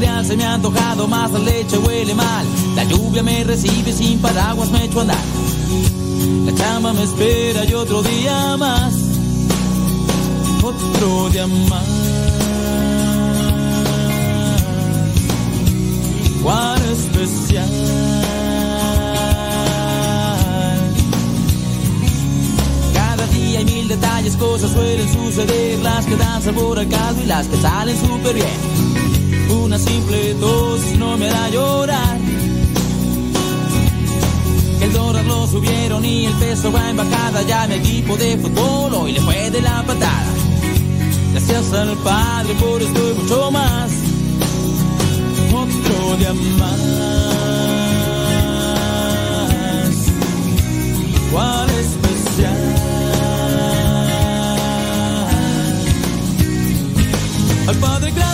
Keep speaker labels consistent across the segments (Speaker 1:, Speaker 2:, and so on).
Speaker 1: se me ha antojado más, la leche huele mal. La lluvia me recibe sin paraguas, me echo a andar. La chamba me espera y otro día más. Otro día más. Cuán especial. Cada día hay mil detalles, cosas suelen suceder, las que dan sabor al caldo y las que salen súper bien. Una simple tos no me hará llorar. El dólar lo subieron y el peso va en bajada. Ya mi equipo de fútbol hoy le fue de la patada. Gracias al Padre por esto y mucho más. Otro día más. Cuál especial. Al Padre gracias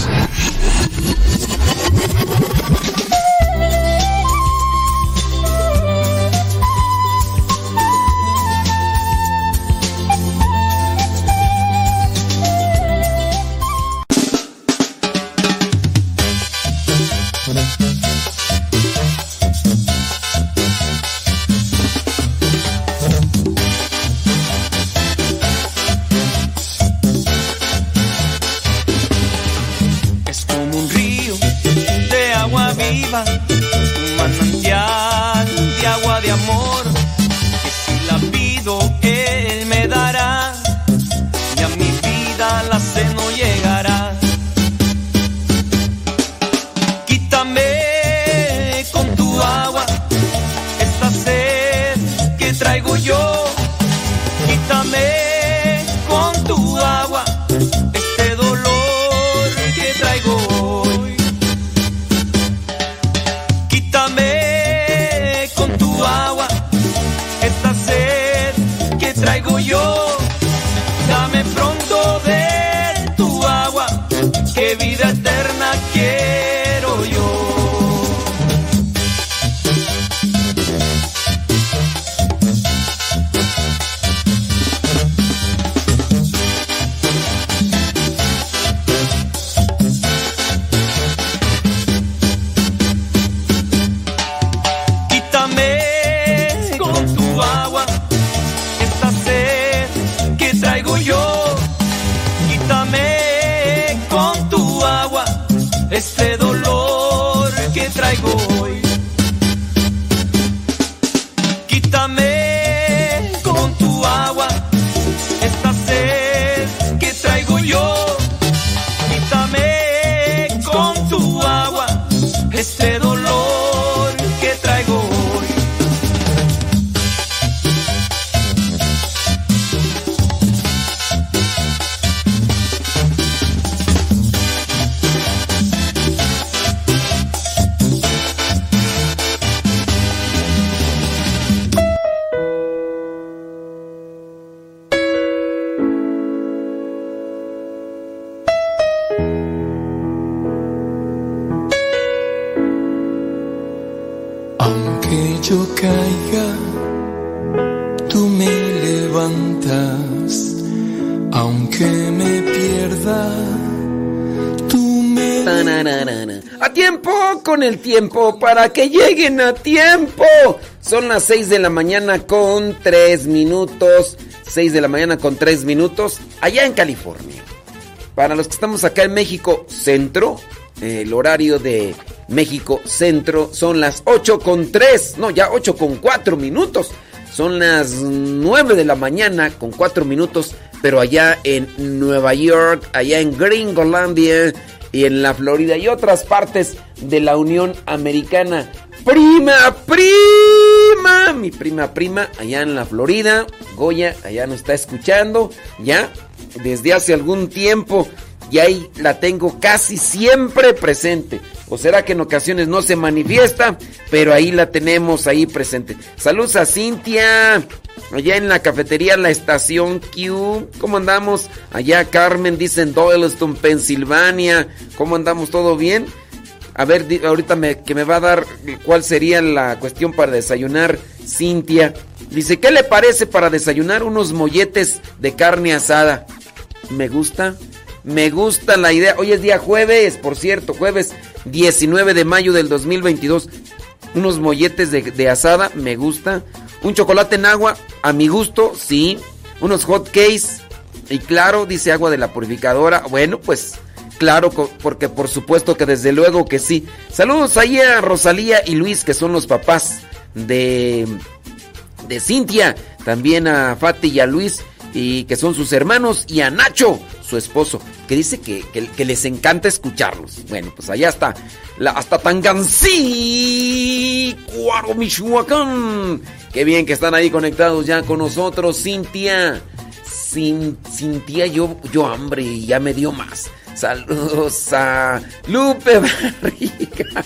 Speaker 2: El tiempo para que lleguen a tiempo. Son las 6 de la mañana con 3 minutos. 6 de la mañana con 3 minutos allá en California. Para los que estamos acá en México Centro, el horario de México Centro son las 8 con 3, no, ya 8 con 4 minutos. Son las 9 de la mañana con 4 minutos, pero allá en Nueva York, allá en Gringolandia y en la Florida y otras partes de la Unión Americana. Prima, prima, mi prima, prima, allá en la Florida, Goya, allá nos está escuchando, ya, desde hace algún tiempo, y ahí la tengo casi siempre presente. O será que en ocasiones no se manifiesta, pero ahí la tenemos ahí presente. Saludos a Cintia, allá en la cafetería La Estación Q. ¿Cómo andamos? Allá Carmen, dicen Doyleston, Pensilvania. ¿Cómo andamos? ¿Todo bien? A ver, ahorita me, que me va a dar cuál sería la cuestión para desayunar, Cintia. Dice, ¿qué le parece para desayunar unos molletes de carne asada? Me gusta, me gusta la idea. Hoy es día jueves, por cierto, jueves 19 de mayo del 2022. Unos molletes de, asada, me gusta. Un chocolate en agua, a mi gusto, sí. Unos hot cakes. Y claro, dice agua de la purificadora. Bueno, pues claro, porque por supuesto que desde luego que sí. Saludos ahí a Rosalía y Luis, que son los papás de, de Cintia. También a Fati y a Luis, y que son sus hermanos. Y a Nacho, su esposo, que dice que, que, les encanta escucharlos. Bueno, pues allá está. La, hasta Tangancí, Cuaro, Michoacán. Qué bien que están ahí conectados ya con nosotros, Cintia. Sin, Cintia, yo, yo hambre y ya me dio más. Saludos a Lupe Barriga.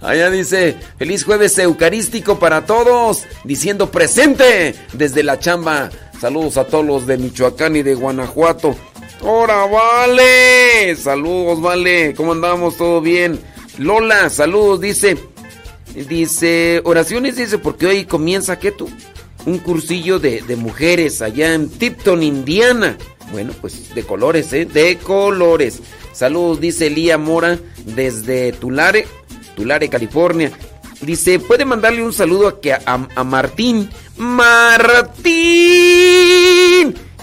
Speaker 2: Allá dice, feliz jueves eucarístico para todos, diciendo presente desde la chamba. Saludos a todos los de Michoacán y de Guanajuato. ¡Hora, vale! Saludos, vale. ¿Cómo andamos? ¿Todo bien? Lola, saludos, dice. Dice, oraciones, dice, porque hoy comienza, ¿qué tú? Un cursillo de, de mujeres allá en Tipton, Indiana. Bueno, pues de colores, ¿eh? De colores. Saludos, dice Lía Mora desde Tulare, Tulare, California. Dice, puede mandarle un saludo a, que a, Martín. Martín,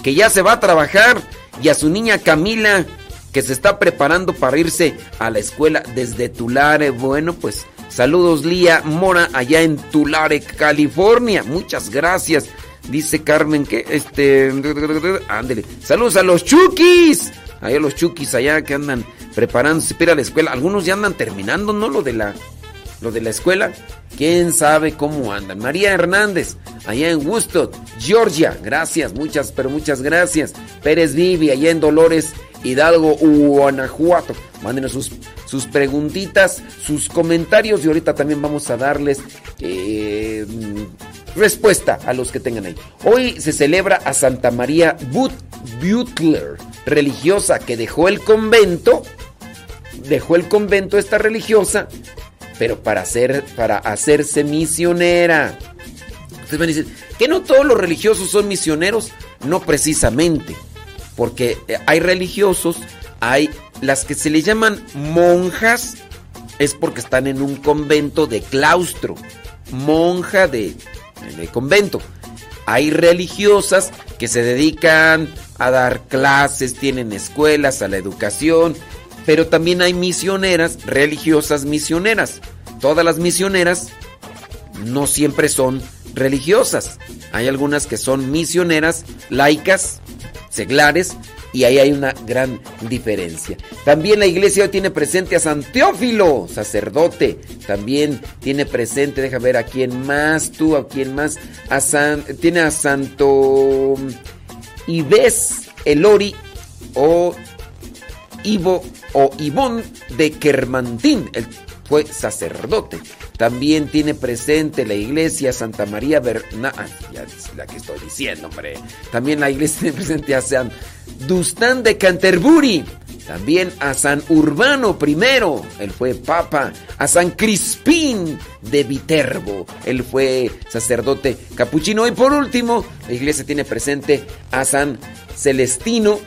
Speaker 2: que ya se va a trabajar. Y a su niña Camila, que se está preparando para irse a la escuela desde Tulare. Bueno, pues saludos Lía Mora allá en Tulare, California. Muchas gracias. Dice Carmen que este... Ándele. Saludos a los chukis. Allá los chukis allá que andan preparándose para ir a la escuela. Algunos ya andan terminando, ¿no? Lo de la, de la escuela. ¿Quién sabe cómo andan? María Hernández, allá en Woodstock, Georgia. Gracias, muchas, pero muchas gracias. Pérez Vivi, allá en Dolores, Hidalgo, Guanajuato. Mándenos sus, sus preguntitas, sus comentarios y ahorita también vamos a darles eh, respuesta a los que tengan ahí. Hoy se celebra a Santa María Butler, religiosa que dejó el convento, dejó el convento esta religiosa, pero para, hacer, para hacerse misionera. Ustedes a decir, ¿que no todos los religiosos son misioneros? No precisamente, porque eh, hay religiosos, hay las que se le llaman monjas, es porque están en un convento de claustro, monja de el convento. Hay religiosas que se dedican a dar clases, tienen escuelas, a la educación, pero también hay misioneras, religiosas misioneras. Todas las misioneras no siempre son religiosas. Hay algunas que son misioneras, laicas, seglares, y ahí hay una gran diferencia. También la iglesia tiene presente a San Teófilo, sacerdote. También tiene presente, deja ver a quién más, tú, a quién más. A San, tiene a Santo Ives Elori o Ivo o Ivón de Kermantín. Él fue sacerdote. También tiene presente la iglesia Santa María Berna... Ah, ya es la que estoy diciendo, hombre. También la iglesia tiene presente a San Dustán de Canterbury. También a San Urbano I, él fue papa. A San Crispín de Viterbo, él fue sacerdote capuchino. Y por último, la iglesia tiene presente a San Celestino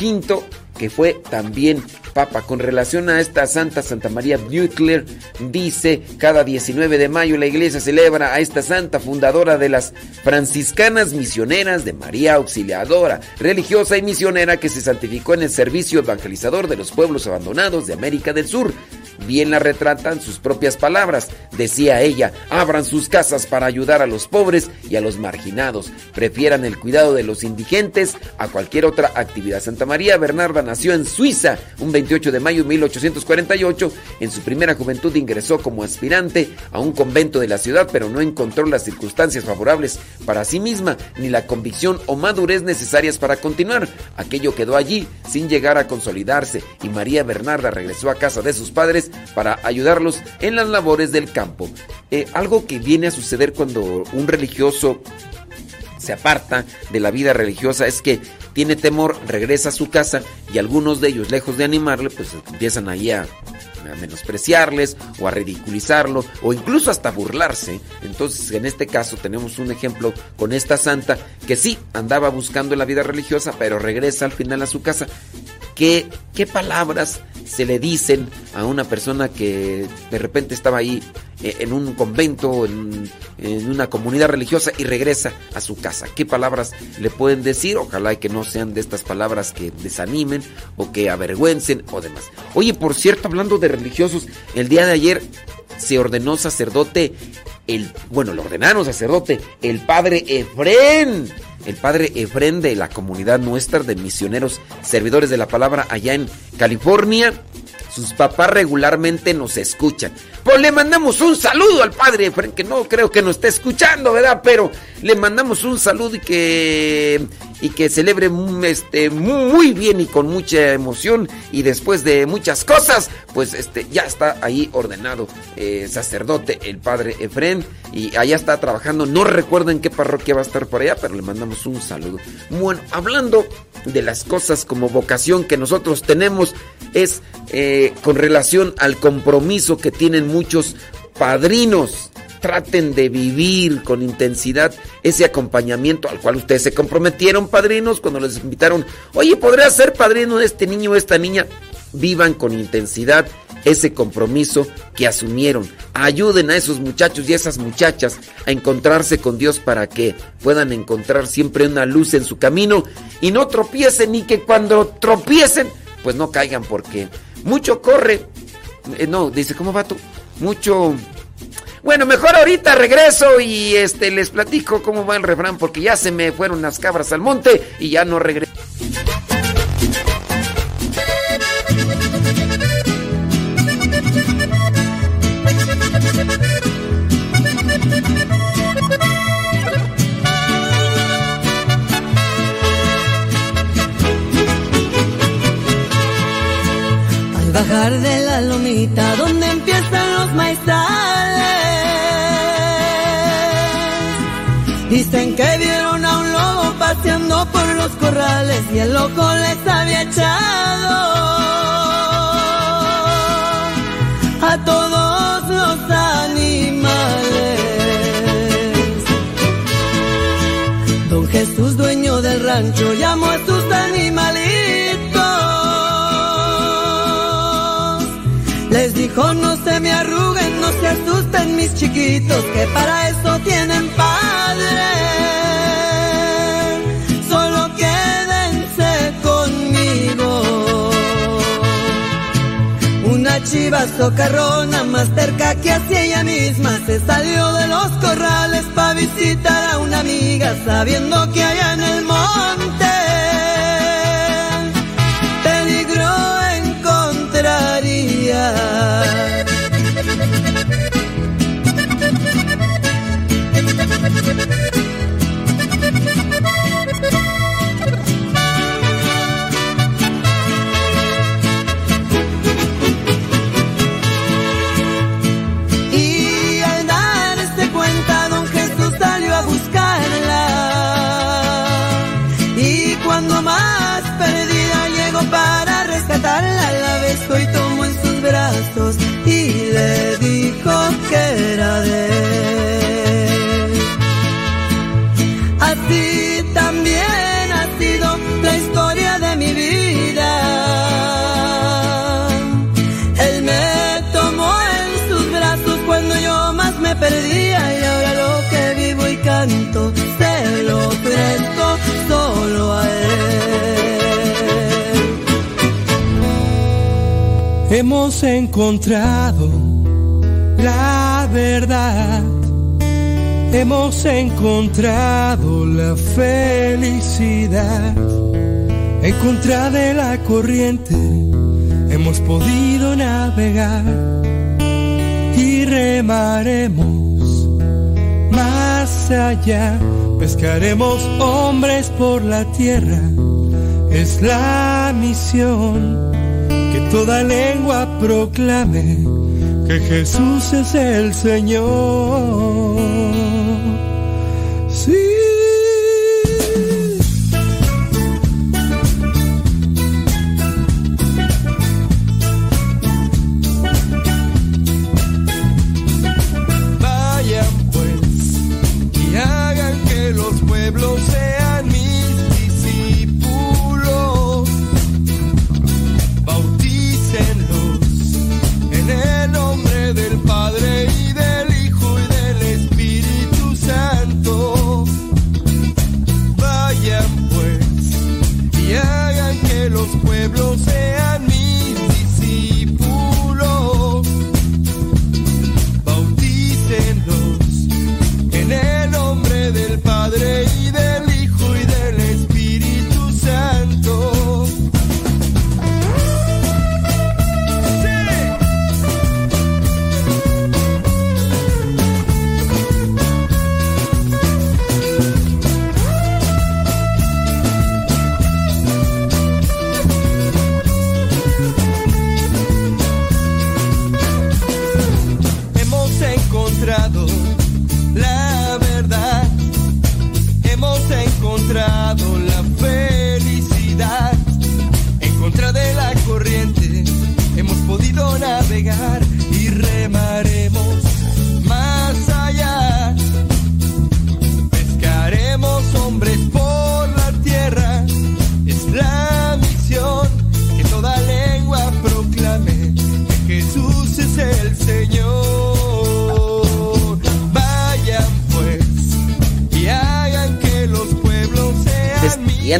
Speaker 2: V, que fue también Papa. Con relación a esta Santa Santa María Butler, dice, cada 19 de mayo la iglesia celebra a esta santa fundadora de las franciscanas misioneras de María Auxiliadora, religiosa y misionera que se santificó en el servicio evangelizador de los pueblos abandonados de América del Sur. Bien la retratan sus propias palabras. Decía ella, abran sus casas para ayudar a los pobres y a los marginados. Prefieran el cuidado de los indigentes a cualquier otra actividad. Santa María Bernarda nació en Suiza un 28 de mayo de 1848. En su primera juventud ingresó como aspirante a un convento de la ciudad, pero no encontró las circunstancias favorables para sí misma ni la convicción o madurez necesarias para continuar. Aquello quedó allí sin llegar a consolidarse y María Bernarda regresó a casa de sus padres para ayudarlos en las labores del campo. Eh, algo que viene a suceder cuando un religioso se aparta de la vida religiosa es que tiene temor, regresa a su casa y algunos de ellos, lejos de animarle, pues empiezan ahí a, a, menospreciarles o a ridiculizarlo o incluso hasta burlarse. Entonces, en este caso tenemos un ejemplo con esta santa que sí andaba buscando la vida religiosa, pero regresa al final a su casa. ¿Qué, qué palabras se le dicen a una persona que de repente estaba ahí eh, en un convento, en, una comunidad religiosa y regresa a su casa. ¿Qué palabras le pueden decir? Ojalá que no sean de estas palabras que desanimen o que avergüencen o demás. Oye, por cierto, hablando de religiosos, el día de ayer se ordenó sacerdote, el, bueno, lo ordenaron sacerdote, el padre Efrén el padre Efren de la comunidad nuestra de misioneros servidores de la palabra allá en California. Sus papás regularmente nos escuchan. Pues le mandamos un saludo al padre Efren, que no creo que nos esté escuchando, ¿verdad? Pero le mandamos un saludo y que, y que celebre este, muy bien y con mucha emoción y después de muchas cosas, pues este, ya está ahí ordenado eh, sacerdote el padre Efren y allá está trabajando, no recuerdo en qué parroquia va a estar por allá, pero le mandamos un saludo. Bueno, hablando de las cosas como vocación que nosotros tenemos, es eh, con relación al compromiso que tienen muchos padrinos traten de vivir con intensidad ese acompañamiento al cual ustedes se comprometieron, padrinos, cuando les invitaron, oye, ¿podría ser padrino de este niño o esta niña? Vivan con intensidad ese compromiso que asumieron. Ayuden a esos muchachos y esas muchachas a encontrarse con Dios para que puedan encontrar siempre una luz en su camino y no tropiecen y que cuando tropiecen, pues no caigan porque mucho corre. Eh, no, dice, ¿cómo va tú? Mucho bueno, mejor ahorita regreso y este les platico cómo va el refrán porque ya se me fueron las cabras al monte y ya no regreso.
Speaker 3: Al bajar de la lomita donde empiezan que vieron a un lobo paseando por los corrales y el loco les había echado a todos los animales. Don Jesús, dueño del rancho, llamó a sus animalitos. Les dijo, no se me arruguen, no se asusten mis chiquitos, que para eso tienen Chiva socarrona más cerca que hacia ella misma. Se salió de los corrales para visitar a una amiga sabiendo que allá en el monte
Speaker 4: hemos encontrado la verdad, hemos encontrado la felicidad. En contra de la corriente hemos podido navegar y remaremos más allá. Pescaremos hombres por la tierra, es la misión toda lengua proclame que Jesús es el Señor.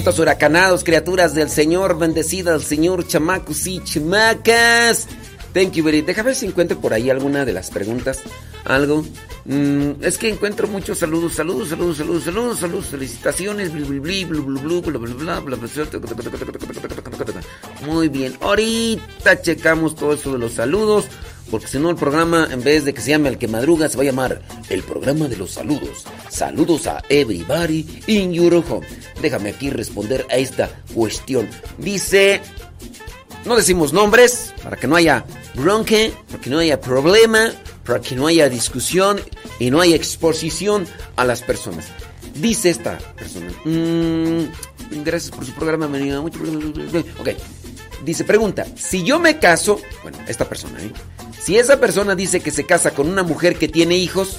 Speaker 2: Vientos huracanados, criaturas del Señor, bendecida al Señor, chamacos y chamacas. Thank you very Deja ver si encuentro por ahí alguna de las preguntas. Algo. Mm, es que encuentro muchos saludos, saludos, saludos, saludos, saludos, saludos, felicitaciones. Muy bien. Ahorita checamos todo eso de los saludos. Porque si no, el programa, en vez de que se llame El que madruga, se va a llamar El programa de los saludos. Saludos a everybody in your home. Déjame aquí responder a esta cuestión. Dice. No decimos nombres para que no haya bronque, para que no haya problema, para que no haya discusión y no haya exposición a las personas. Dice esta persona. mm, gracias por su programa, amiga, mucho- Ok. Dice, pregunta, si yo me caso, bueno, esta persona, ¿eh? Si esa persona dice que se casa con una mujer que tiene hijos,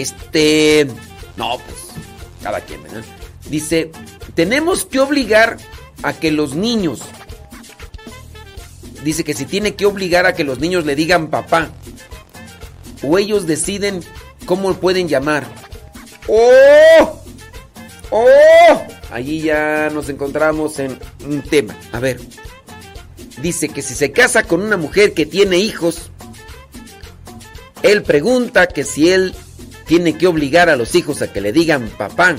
Speaker 2: este, no, pues, cada quien, ¿verdad? Dice, tenemos que obligar a que los niños, dice que si tiene que obligar a que los niños le digan papá, o ellos deciden cómo pueden llamar. ¡Oh! ¡Oh! Allí ya nos encontramos en un tema. A ver. Dice que si se casa con una mujer que tiene hijos, él pregunta que si él tiene que obligar a los hijos a que le digan papá.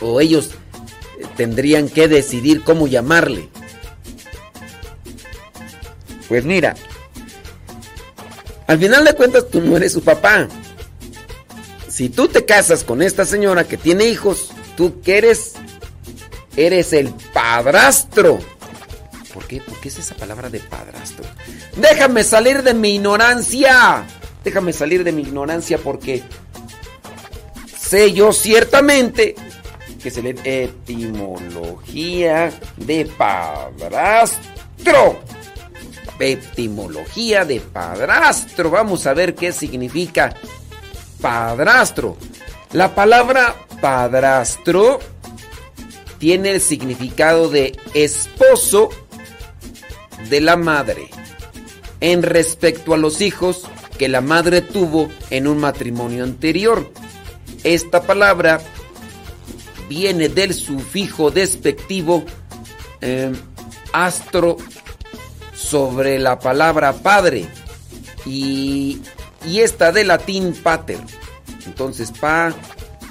Speaker 2: O ellos eh, tendrían que decidir cómo llamarle. Pues mira, al final de cuentas tú no eres su papá. Si tú te casas con esta señora que tiene hijos, tú que eres, eres el padrastro. ¿Por qué? ¿Por qué es esa palabra de padrastro? Déjame salir de mi ignorancia. Déjame salir de mi ignorancia porque sé yo ciertamente que se lee etimología de padrastro. Etimología de padrastro. Vamos a ver qué significa padrastro. La palabra padrastro tiene el significado de esposo de la madre en respecto a los hijos que la madre tuvo en un matrimonio anterior. Esta palabra viene del sufijo despectivo eh, astro sobre la palabra padre y, y esta de latín pater. Entonces,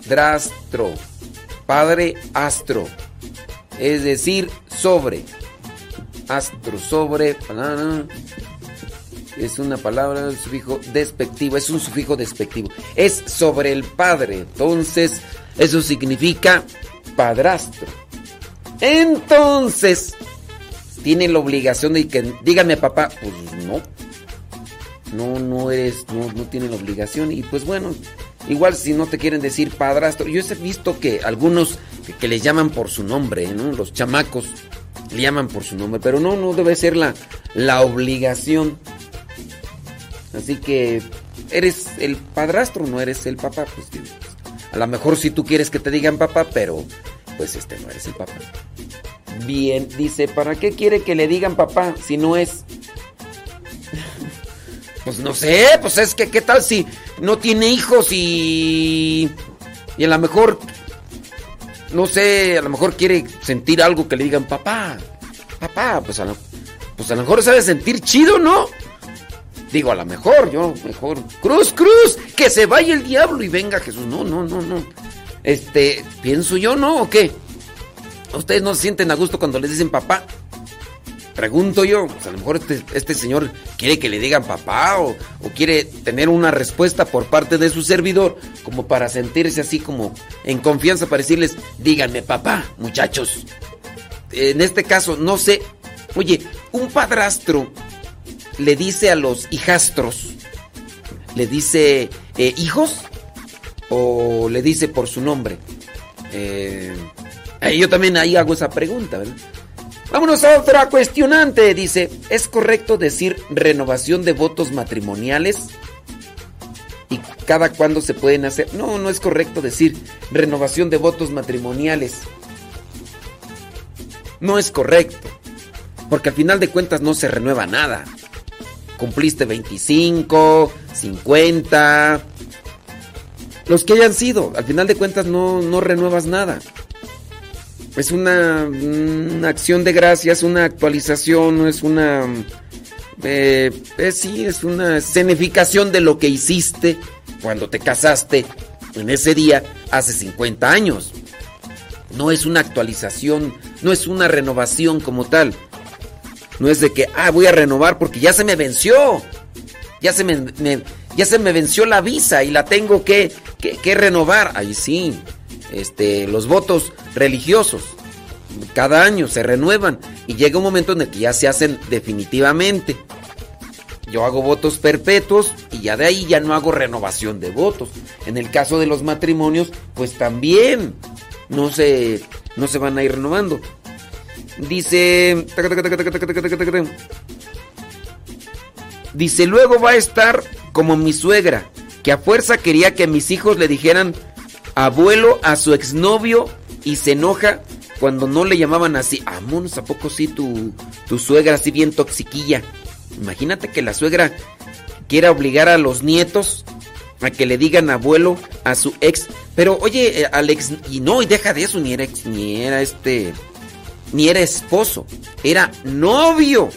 Speaker 2: padrastro, padre astro, es decir, sobre. Astro, sobre, es una palabra, un sufijo despectivo, es un sufijo despectivo. Es sobre el padre, entonces eso significa padrastro. Entonces, tiene la obligación de que dígame papá, pues no. No, no eres, no, no tiene la obligación. Y pues bueno, igual si no te quieren decir padrastro. Yo he visto que algunos que, que les llaman por su nombre, ¿no? Los chamacos le llaman por su nombre. Pero no, no debe ser la, la obligación. Así que eres el padrastro, no eres el papá. Pues a lo mejor si tú quieres que te digan papá, pero pues este no eres el papá. Bien, dice, ¿para qué quiere que le digan papá si no es? Pues no sé, pues es que qué tal si no tiene hijos y y a lo mejor no sé, a lo mejor quiere sentir algo que le digan papá. Papá, pues a lo, pues a lo mejor sabe sentir chido, ¿no? Digo, a lo mejor, yo mejor cruz, cruz, que se vaya el diablo y venga Jesús. No, no, no, no. Este, pienso yo, ¿no? ¿O qué? ¿Ustedes no se sienten a gusto cuando les dicen papá? Pregunto yo, pues a lo mejor este, este señor quiere que le digan papá o, o quiere tener una respuesta por parte de su servidor como para sentirse así como en confianza para decirles, díganme papá, muchachos. En este caso, no sé, oye, un padrastro le dice a los hijastros, le dice eh, hijos o le dice por su nombre. Eh, eh, yo también ahí hago esa pregunta, ¿verdad? Vámonos a otra cuestionante. Dice, ¿es correcto decir renovación de votos matrimoniales? ¿Y cada cuándo se pueden hacer? No, no es correcto decir renovación de votos matrimoniales. No es correcto. Porque al final de cuentas no se renueva nada. Cumpliste 25, 50, los que hayan sido. Al final de cuentas no, no renuevas nada. Es una, acción de gracias, una actualización, no es una... Eh, sí, es una escenificación de lo que hiciste cuando te casaste en ese día hace 50 años. No es una actualización, no es una renovación como tal. No es de que, ah, voy a renovar porque ya se me venció. Ya se me, ya se me venció la visa y la tengo que, que, renovar. Ahí sí, este, los votos religiosos cada año se renuevan y llega un momento en el que ya se hacen definitivamente. Yo hago votos perpetuos y ya de ahí ya no hago renovación de votos. En el caso de los matrimonios, pues también no se, no se van a ir renovando. Dice... Dice, luego va a estar como mi suegra, que a fuerza quería que mis hijos le dijeran abuelo a su exnovio y se enoja cuando no le llamaban así. Amonos, ¿a poco sí tu, tu suegra así bien toxiquilla? Imagínate que la suegra quiera obligar a los nietos a que le digan abuelo a su ex. Pero oye, eh, Alex, y no, y deja de eso, ni era ex, ni era este, ni era esposo, era novio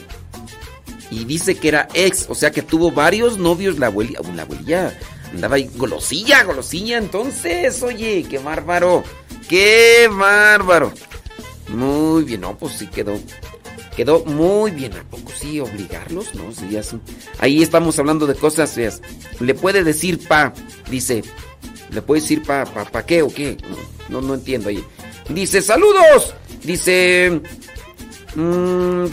Speaker 2: y dice que era ex, o sea que tuvo varios novios la abuelita, la abuelilla andaba ahí golosilla, golosilla, entonces, oye, qué bárbaro, qué bárbaro. Muy bien, no, pues sí quedó, quedó muy bien, ¿a poco sí obligarlos? No, sí, ya ahí estamos hablando de cosas feas. Le puede decir pa, dice, le puede decir pa, pa, pa qué o qué, no, no, entiendo ahí. Dice, saludos, dice... Mmm,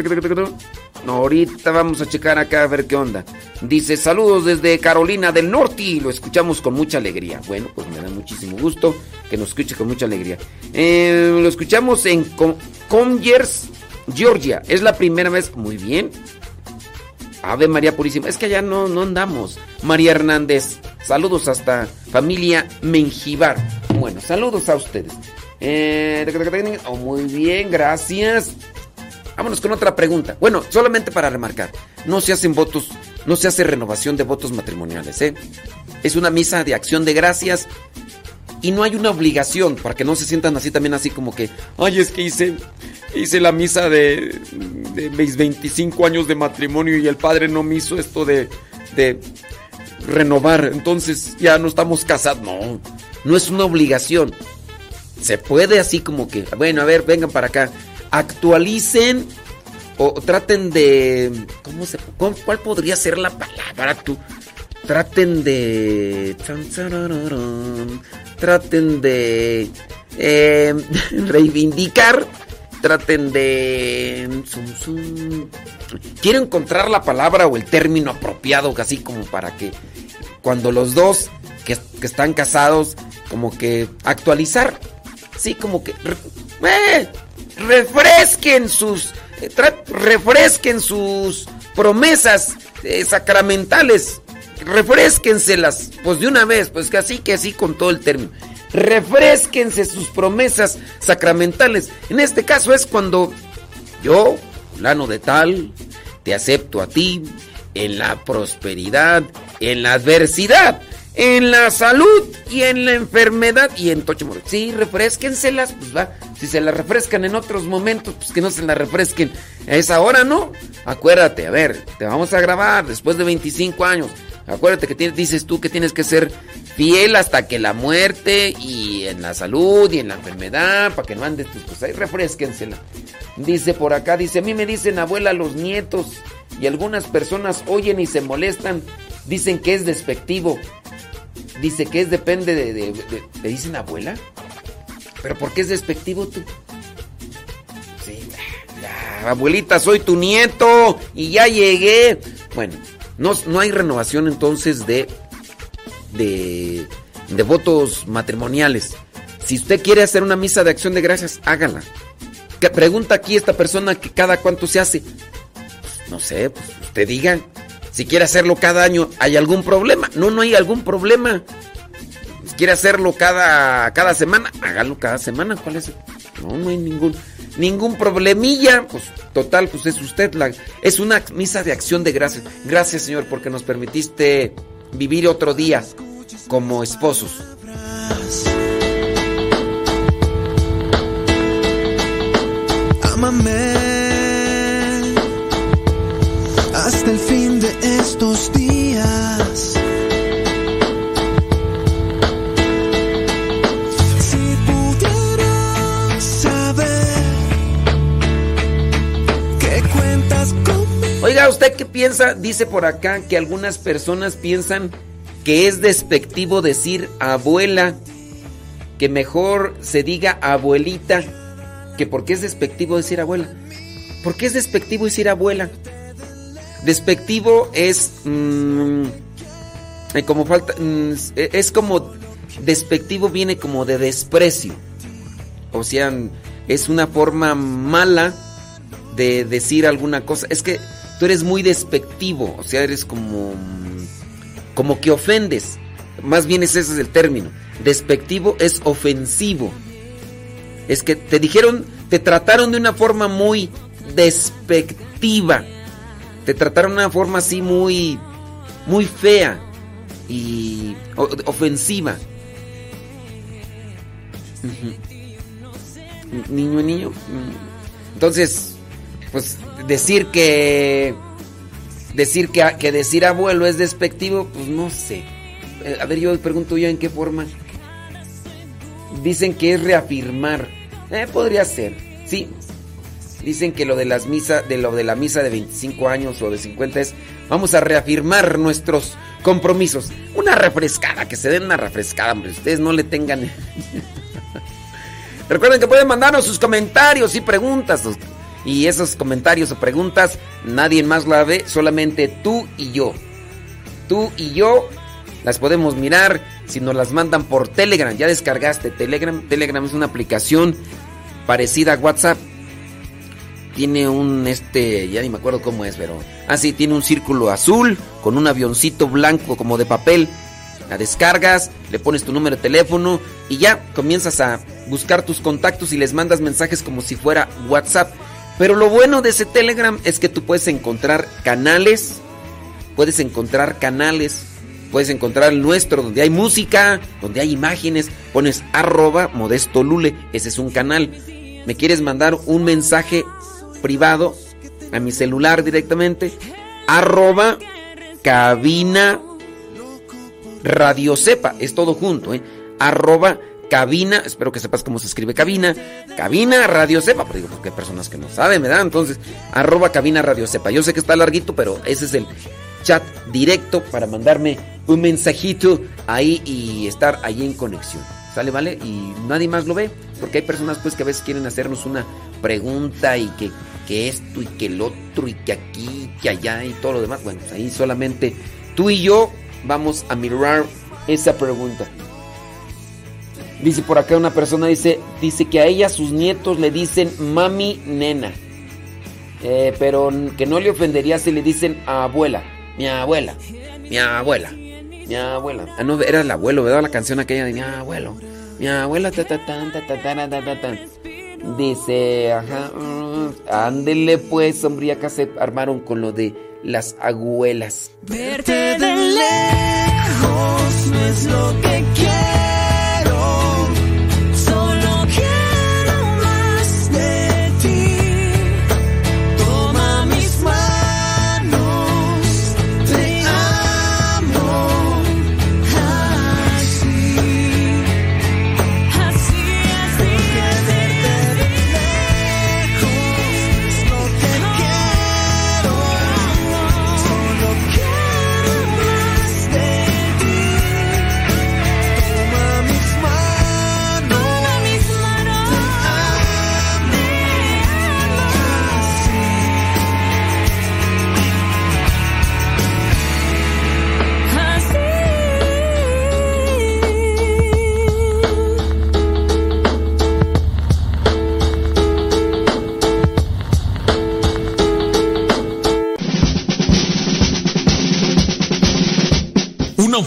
Speaker 2: ahorita vamos a checar acá a ver qué onda. Dice, saludos desde Carolina del Norte y lo escuchamos con mucha alegría. Bueno, pues me da muchísimo gusto que nos escuche con mucha alegría. Eh, lo escuchamos en Conyers, Georgia. Es la primera vez. Muy bien. Ave María Purísima. Es que allá no, no andamos. María Hernández. Saludos hasta familia Menjivar. Bueno, saludos a ustedes. Eh, oh, muy bien, gracias. Vámonos con otra pregunta. Bueno, solamente para remarcar, no se hacen votos, no se hace renovación de votos matrimoniales, ¿eh? Es una misa de acción de gracias y no hay una obligación para que no se sientan así también así como que, ay, es que hice hice la misa de, de mis 25 años de matrimonio y el padre no me hizo esto de de renovar, entonces ya no estamos casados. No, no es una obligación. Se puede así como que, bueno, a ver, vengan para acá. Actualicen o traten de ¿cómo se cuál podría ser la palabra tú? Traten de traten de eh, reivindicar, traten de quiero encontrar la palabra o el término apropiado así como para que cuando los dos que, que están casados como que actualizar, sí como que eh, refresquen sus eh, refresquen sus promesas eh, sacramentales, refresquenselas, pues de una vez, pues que así que así con todo el término. Refresquense sus promesas sacramentales. En este caso es cuando yo, fulano de tal, te acepto a ti en la prosperidad, en la adversidad en la salud y en la enfermedad y en Tocho Sí, refresquenselas, pues va. Si se las refrescan en otros momentos, pues que no se las refresquen a esa hora, ¿no? Acuérdate, a ver, te vamos a grabar después de 25 años. Acuérdate que dices tú que tienes que ser fiel hasta que la muerte y en la salud y en la enfermedad, para que no andes, pues, pues ahí refresquensela. Dice por acá, dice, a mí me dicen abuela los nietos y algunas personas oyen y se molestan, dicen que es despectivo. Dice que es depende de, de, ¿Le dicen abuela? ¿Pero por qué es despectivo tú? Sí, abuelita, soy tu nieto y ya llegué. Bueno, no, no hay renovación entonces de, de, de votos matrimoniales. Si usted quiere hacer una misa de acción de gracias, hágala. Pregunta aquí esta persona que cada cuánto se hace. Pues, no sé, pues usted diga. Si quiere hacerlo cada año, ¿hay algún problema? No, no hay algún problema. Si quiere hacerlo cada, cada semana, hágalo cada semana. ¿Cuál es? No, no hay ningún. ningún problemilla. Pues total, pues es usted es una misa de acción de gracias. Gracias, Señor, porque nos permitiste vivir otro día como esposos.
Speaker 4: Amame hasta el fin días. Si pudiera saber que cuentas conmigo.
Speaker 2: Oiga, ¿usted qué piensa? Dice por acá que algunas personas piensan que es despectivo decir abuela, que mejor se diga abuelita, que porque es despectivo decir abuela. ¿Por qué es despectivo decir abuela? Despectivo es mm, eh, como falta mm, es como despectivo viene como de desprecio. O sea, es una forma mala de decir alguna cosa. Es que tú eres muy despectivo, o sea, eres como como que ofendes. Más bien ese es el término. Despectivo es ofensivo. Es que te dijeron, te trataron de una forma muy despectiva te trataron de una forma así muy, muy fea y ofensiva. Niño, niño. Entonces, pues decir que decir que, que decir abuelo es despectivo, pues no sé. Eh, a ver, yo pregunto yo en qué forma. Dicen que es reafirmar. Eh, podría ser. Sí, Dicen que lo de las misas, de lo de la misa de 25 años o de 50 es vamos a reafirmar nuestros compromisos. Una refrescada, que se den una refrescada, hombre. Ustedes no le tengan. Recuerden que pueden mandarnos sus comentarios y preguntas. Y esos comentarios o preguntas nadie más la ve, solamente tú y yo. Tú y yo las podemos mirar si nos las mandan por Telegram. Ya descargaste Telegram. Telegram es una aplicación parecida a WhatsApp tiene un este, ya ni me acuerdo cómo es, pero ah tiene un círculo azul con un avioncito blanco como de papel. La descargas, le pones tu número de teléfono y ya comienzas a buscar tus contactos y les mandas mensajes como si fuera WhatsApp. Pero lo bueno de ese Telegram es que tú puedes encontrar canales, puedes encontrar canales, puedes encontrar el nuestro donde hay música, donde hay imágenes, pones arroba modesto lule, ese es un canal. Me quieres mandar un mensaje privado a mi celular directamente. Arroba cabina radio sepa. Es todo junto, ¿eh? Arroba cabina. Espero que sepas cómo se escribe cabina. Cabina radio sepa. Pero digo, porque hay personas que no saben, ¿verdad? Entonces, arroba cabina radio sepa. Yo sé que está larguito, pero ese es el chat directo para mandarme un mensajito ahí y estar ahí en conexión. ¿Sale, vale? Y nadie más lo ve. Porque hay personas pues que a veces quieren hacernos una pregunta y que que esto y que el otro y que aquí y que allá y todo lo demás. Bueno, pues ahí solamente tú y yo vamos a mirar esa pregunta. Dice por acá una persona, dice, dice que a ella sus nietos le dicen mami nena. Eh, pero que no le ofendería si le dicen abuela, mi abuela, mi abuela, mi abuela. Ah, no, era el abuelo, ¿verdad? La canción aquella de mi abuelo, mi abuela, ta ta ta ta ta ta ta ta. Dice, ajá, mm, ándele pues, sombría que se armaron con lo de las abuelas.
Speaker 4: Verte de lejos no es lo que quiero.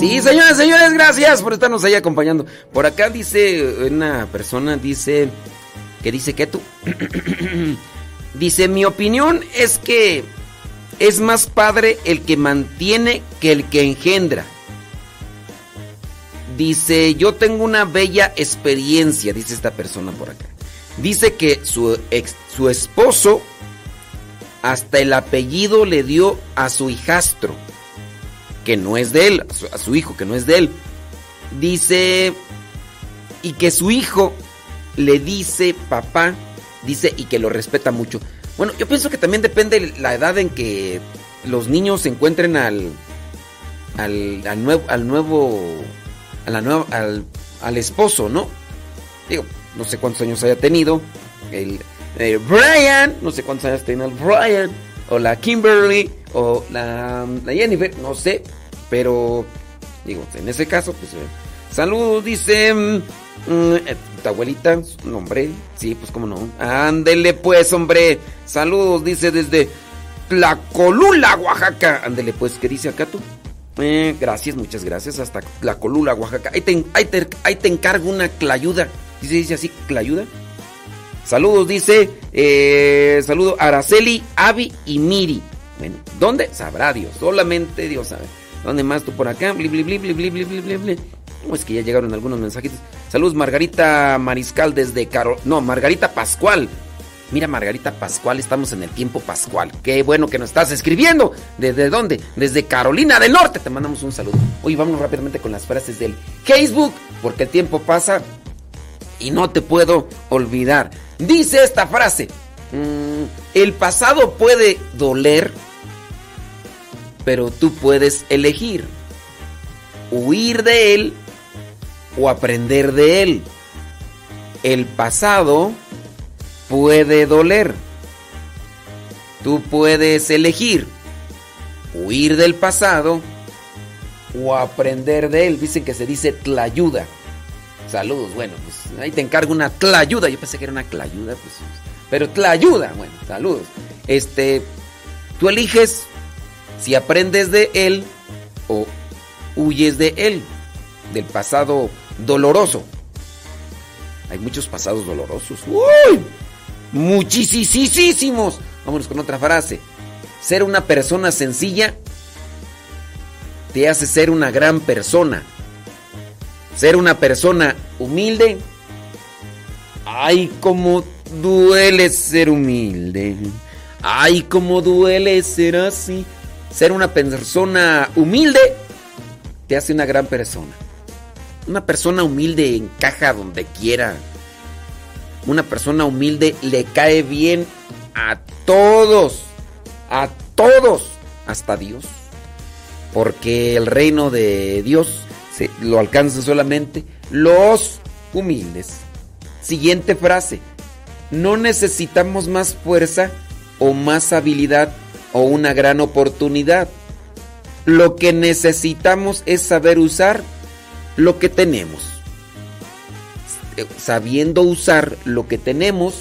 Speaker 2: Sí, señoras, señores, gracias por estarnos ahí acompañando. Por acá dice una persona, dice, que dice que tú. dice, mi opinión es que es más padre el que mantiene que el que engendra. Dice, yo tengo una bella experiencia, dice esta persona por acá. Dice que su, ex, su esposo hasta el apellido le dio a su hijastro, que no es de él, a su, hijo, que no es de él. Dice, y que su hijo le dice papá, dice, y que lo respeta mucho. Bueno, yo pienso que también depende la edad en que los niños se encuentren al, al, al nuevo, al nuevo, nueva, al, al esposo, ¿no? Digo, no sé cuántos años haya tenido. El, el Brian, no sé cuántos años tiene el Brian, o la Kimberly, o la, la Jennifer, no sé, pero digo, en ese caso, pues, eh, saludos, dice mm, mm, eh, tu abuelita, su nombre, sí, pues cómo no, ándele pues, hombre, saludos, dice desde Tlacolula, Oaxaca, ándele pues, ¿qué dice acá tú? Eh, gracias, muchas gracias, hasta Tlacolula, Oaxaca, ahí te, ahí te, encargo una clayuda, dice, dice así, clayuda. Saludos, dice. Eh, saludo Araceli, Avi y Miri. Bueno, ¿dónde? Sabrá Dios. Solamente Dios sabe. ¿Dónde más tú por acá? Bli, bli, bli, bli, bli, bli, bli, no, oh, es que ya llegaron algunos mensajitos. Saludos, Margarita Mariscal desde Caro. No, Margarita Pascual. Mira, Margarita Pascual, estamos en el tiempo Pascual. Qué bueno que nos estás escribiendo. ¿Desde dónde? Desde Carolina del Norte. Te mandamos un saludo. Hoy vamos rápidamente con las frases del Facebook, porque el tiempo pasa y no te puedo olvidar. Dice esta frase: mm, El pasado puede doler pero tú puedes elegir huir de él o aprender de él. El pasado puede doler. Tú puedes elegir huir del pasado o aprender de él. Dicen que se dice tlayuda. Saludos, bueno, pues ahí te encargo una tlayuda. Yo pensé que era una clayuda, pues. Pero tlayuda, bueno, saludos. Este, tú eliges si aprendes de él o huyes de él, del pasado doloroso. Hay muchos pasados dolorosos. ¡Uy! Muchísimos. Vámonos con otra frase. Ser una persona sencilla te hace ser una gran persona. Ser una persona humilde. Ay, cómo duele ser humilde. Ay, cómo duele ser así. Ser una persona humilde te hace una gran persona. Una persona humilde encaja donde quiera. Una persona humilde le cae bien a todos. A todos. Hasta Dios. Porque el reino de Dios se, lo alcanza solamente los humildes. Siguiente frase. No necesitamos más fuerza o más habilidad o una gran oportunidad. Lo que necesitamos es saber usar lo que tenemos. Eh, sabiendo usar lo que tenemos,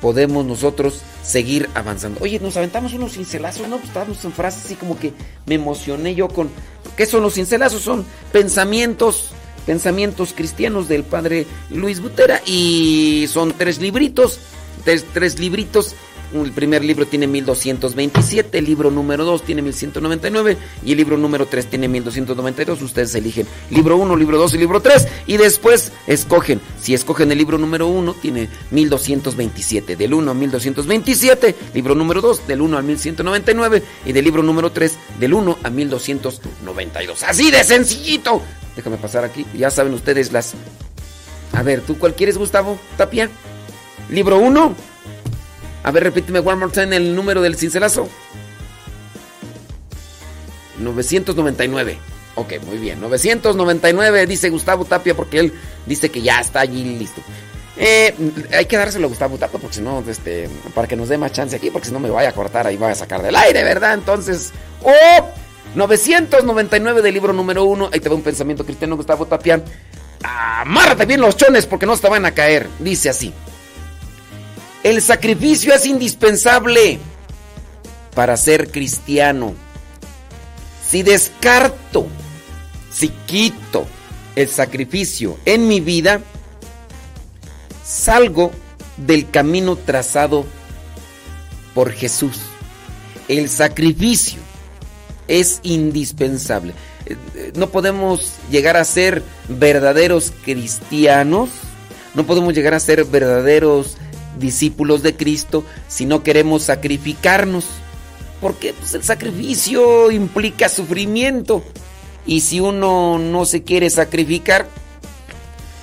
Speaker 2: podemos nosotros seguir avanzando. Oye, nos aventamos unos cincelazos, ¿no? Pues en frases así como que me emocioné yo con... ¿Qué son los cincelazos? Son pensamientos, pensamientos cristianos del padre Luis Butera y son tres libritos, tres, tres libritos el primer libro tiene 1227, el libro número 2 tiene 1199 y el libro número 3 tiene 1292. Ustedes eligen libro 1, libro 2 y libro 3 y después escogen. Si escogen el libro número 1 tiene 1227, del 1 a 1227, libro número 2 del 1 al 1199 y del libro número 3 del 1 a 1292. Así de sencillito. Déjame pasar aquí. Ya saben ustedes las... A ver, ¿tú cuál quieres, Gustavo Tapia? Libro 1. A ver, repíteme one more time el número del cincelazo. 999. Ok, muy bien. 999 dice Gustavo Tapia porque él dice que ya está allí listo. Eh, hay que dárselo a Gustavo Tapia porque si no, este, para que nos dé más chance aquí, porque si no me vaya a cortar ahí, vaya a sacar del aire, ¿verdad? Entonces, ¡oh! 999 del libro número uno. Ahí te va un pensamiento cristiano, Gustavo Tapia. Amárrate bien los chones porque no te van a caer. Dice así. El sacrificio es indispensable para ser cristiano. Si descarto, si quito el sacrificio en mi vida, salgo del camino trazado por Jesús. El sacrificio es indispensable. Eh, no podemos llegar a ser verdaderos cristianos, no podemos llegar a ser verdaderos discípulos de Cristo si no queremos sacrificarnos. Porque pues, el sacrificio implica sufrimiento. Y si uno no se quiere sacrificar,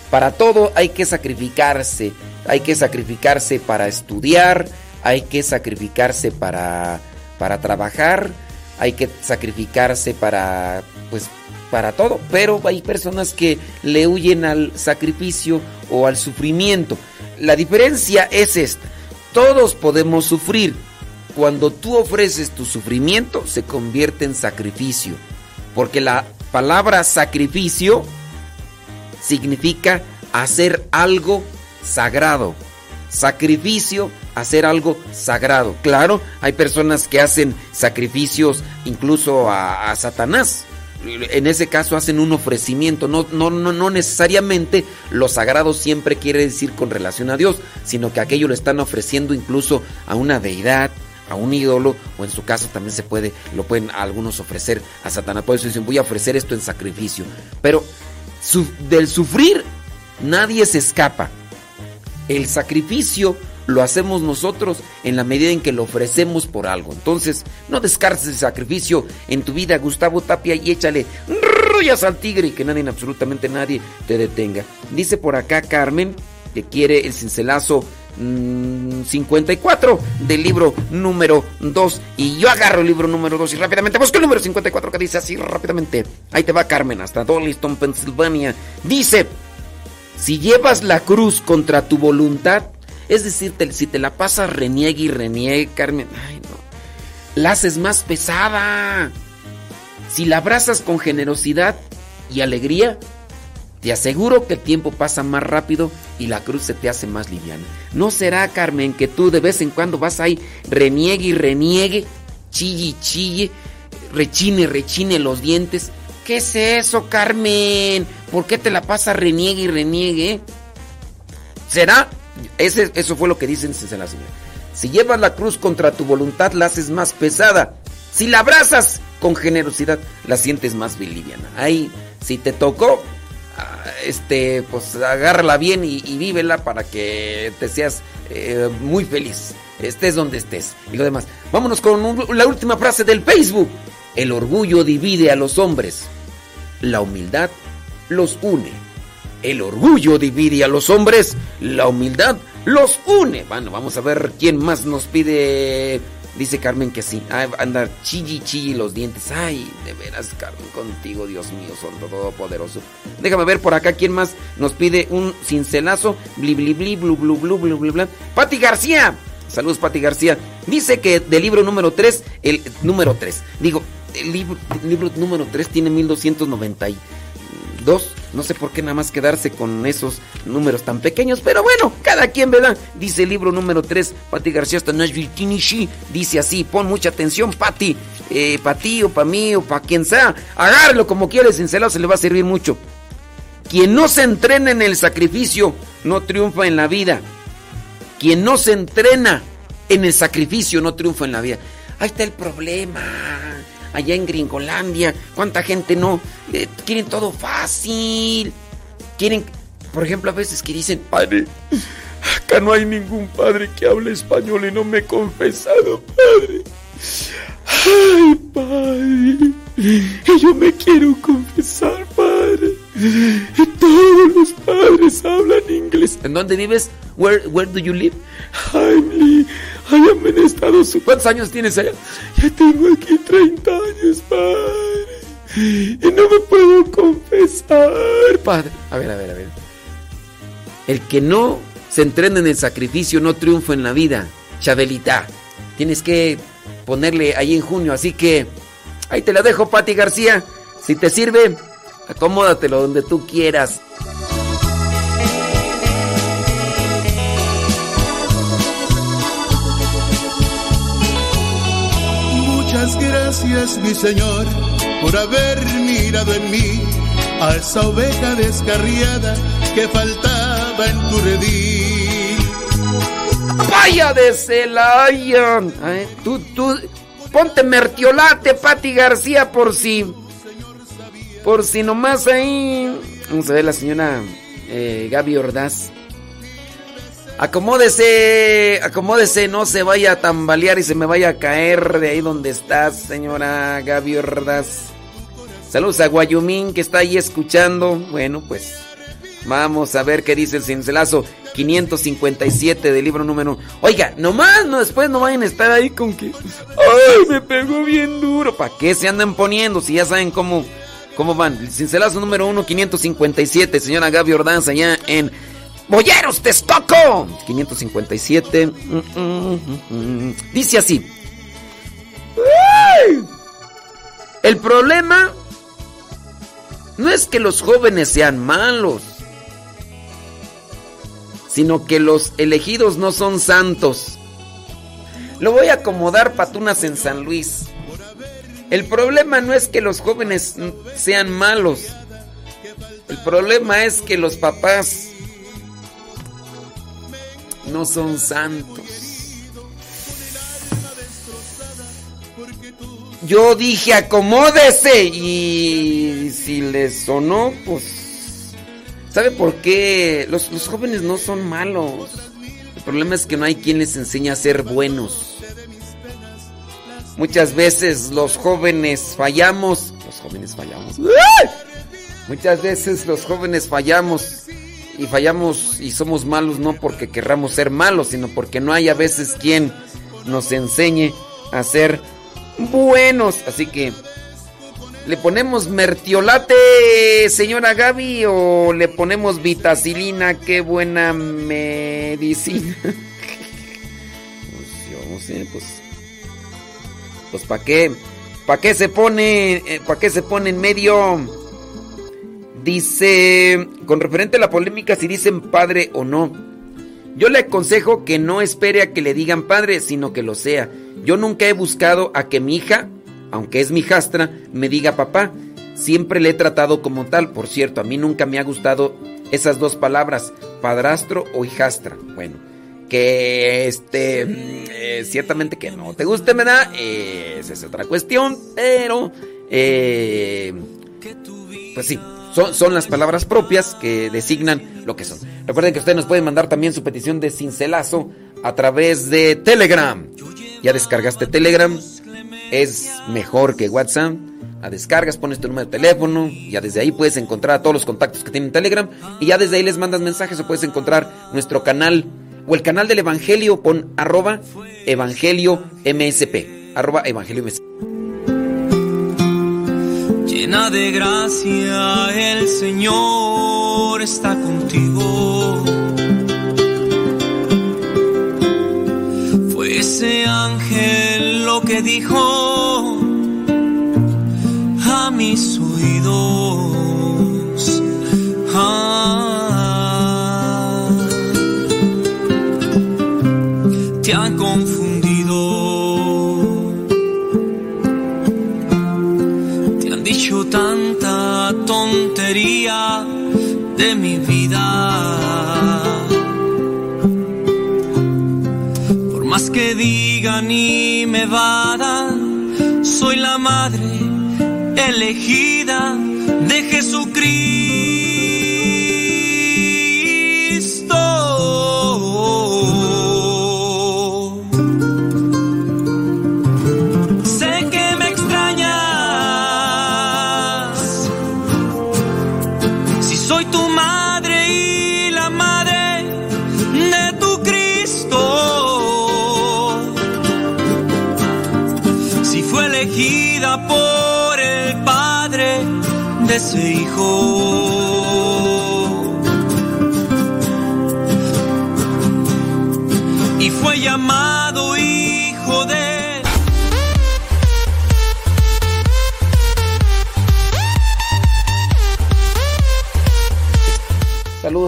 Speaker 2: para todo hay que sacrificarse. Hay que sacrificarse para estudiar, hay que sacrificarse para, para trabajar, hay que sacrificarse para, pues, para todo. Pero hay personas que le huyen al sacrificio o al sufrimiento. La diferencia es esta. Todos podemos sufrir. Cuando tú ofreces tu sufrimiento, se convierte en sacrificio. Porque la palabra sacrificio significa hacer algo sagrado. Sacrificio, hacer algo sagrado. Claro, hay personas que hacen sacrificios incluso a, a Satanás en ese caso hacen un ofrecimiento. No, no, no, no necesariamente lo sagrado siempre quiere decir con relación a Dios, sino que aquello lo están ofreciendo incluso a una deidad, a un ídolo, o en su caso también se puede, lo pueden algunos ofrecer a Satanás. Por eso dicen, voy a ofrecer esto en sacrificio. Pero del sufrir nadie se escapa. El sacrificio lo hacemos nosotros en la medida en que lo ofrecemos por algo. Entonces, no descartes el sacrificio en tu vida, Gustavo Tapia, y échale rullas al tigre y que nadie, absolutamente nadie, te detenga. Dice por acá Carmen que quiere el cincelazo 54 mm, del libro número 2 y yo agarro el libro número 2 y rápidamente busco el número 54 que dice así rápidamente. Ahí te va Carmen hasta Dollyston, Pensilvania. Dice, si llevas la cruz contra tu voluntad, es decir, si te la pasas reniegue y reniegue, Carmen, ay no, la haces más pesada. Si la abrazas con generosidad y alegría, te aseguro que el tiempo pasa más rápido y la cruz se te hace más liviana. ¿No será, Carmen, que tú de vez en cuando vas ahí reniegue y reniegue, chille chille, rechine rechine los dientes? ¿Qué es eso, Carmen? ¿Por qué te la pasas reniegue y reniegue? ¿Será eso fue lo que dicen la Si llevas la cruz contra tu voluntad, la haces más pesada. Si la abrazas con generosidad, la sientes más liviana. Ahí, si te tocó, ah, este, pues agárrala bien y, vívela para que te seas eh, muy feliz. Estés donde estés. Y lo demás. Vámonos con la última frase del Facebook. El orgullo divide a los hombres. La humildad los une. El orgullo divide a los hombres, la humildad los une. Bueno, vamos a ver quién más nos pide. Dice Carmen que sí. Ah, andar chilli chilli los dientes. Ay, de veras, Carmen, contigo, Dios mío, son todopoderoso. Déjame ver por acá quién más nos pide un cincelazo. Bli, bli, bli, blu, blu, blu, blu, blu, blu. Pati García. Saludos, Pati García. Dice que del libro número 3, el número 3. Digo, el libro, el libro número 3 tiene 1290 Dos. No sé por qué nada más quedarse con esos números tan pequeños, pero bueno, cada quien, ¿verdad? Dice el libro número 3, Pati García hasta Nashville, dice así, pon mucha atención, Pati, eh, para ti o para mí o para quien sea, agárralo como quieres, sincerado se le va a servir mucho. Quien no se entrena en el sacrificio no triunfa en la vida. Quien no se entrena en el sacrificio no triunfa en la vida. Ahí está el problema. Allá en Gringolandia, ¿cuánta gente no? Eh, quieren todo fácil. Quieren, por ejemplo, a veces que dicen, padre, acá no hay ningún padre que hable español y no me he confesado, padre. Ay, padre, yo me quiero confesar, padre. Todos los padres hablan inglés. ¿En dónde vives? Where, where do you live? I'm, Am en Estados Unidos. ¿Cuántos años tienes allá? Ya tengo aquí 30 años, padre. Y no me puedo confesar, padre. A ver, a ver, a ver. El que no se entrena en el sacrificio no triunfa en la vida. Chabelita. Tienes que ponerle ahí en junio. Así que ahí te la dejo, Pati García. Si te sirve, acomódatelo donde tú quieras.
Speaker 5: Muchas gracias, mi Señor, por haber mirado en mí a esa oveja descarriada que faltaba en tu redil.
Speaker 2: Vaya de Celaya. Tú, tú, ponte mertiolate, Pati García, por si. Por si nomás ahí. Vamos a ver la señora eh, Gaby Ordaz. Acomódese, acomódese, no se vaya a tambalear y se me vaya a caer de ahí donde estás, señora Gaby Ordaz. Saludos a Guayumín que está ahí escuchando. Bueno, pues vamos a ver qué dice el cincelazo 557 del libro número. Oiga, nomás, no, después no vayan a estar ahí con que. ¡Ay, me pegó bien duro! ¿Para qué se andan poniendo si ya saben cómo, cómo van? El cincelazo número 1, 557, señora Gaby Ordaz, allá en Boyeros Texcoco. 557. Dice así. El problema no es que los jóvenes sean malos, sino que los elegidos no son santos. Lo voy a acomodar patunas en San Luis. El problema no es que los jóvenes sean malos. El problema es que los papás no son santos. Yo dije acomódese y si les sonó, pues... ¿Sabe por qué? Los, los, jóvenes no son malos. El problema es que no hay quien les enseñe a ser buenos. Muchas veces los jóvenes fallamos. Los jóvenes fallamos. Muchas veces los jóvenes fallamos y fallamos y somos malos no porque querramos ser malos, sino porque no hay a veces quien nos enseñe a ser buenos. Así que, ¿le ponemos mertiolate, señora Gaby, o le ponemos vitacilina? Qué buena medicina. pues yo sé, pues. Pues, ¿para qué? ¿Para qué se pone? Eh, ¿Para qué se pone en medio? Dice, con referente a la polémica si dicen padre o no, yo le aconsejo que no espere a que le digan padre, sino que lo sea. Yo nunca he buscado a que mi hija, aunque es mi hijastra, me diga papá. Siempre le he tratado como tal. Por cierto, a mí nunca me ha gustado esas dos palabras, padrastro o hijastra. Bueno, que este, eh, ciertamente que no te guste, ¿verdad? Eh, esa es otra cuestión, pero, eh, pues sí, son, las palabras propias que designan lo que son. Recuerden que ustedes nos pueden mandar también su petición de cincelazo a través de Telegram. Ya descargaste Telegram, es mejor que WhatsApp. A descargas, pones tu número de teléfono, ya desde ahí puedes encontrar a todos los contactos que tienen Telegram y ya desde ahí les mandas mensajes o puedes encontrar nuestro canal o el canal del Evangelio, pon arroba Evangelio MSP, arroba Evangelio MSP
Speaker 1: llena de gracia, el Señor está contigo. Fue ese ángel lo que dijo a mis oídos. De mi vida. Por más que digan y me vadan, soy la madre elegida de Jesucristo.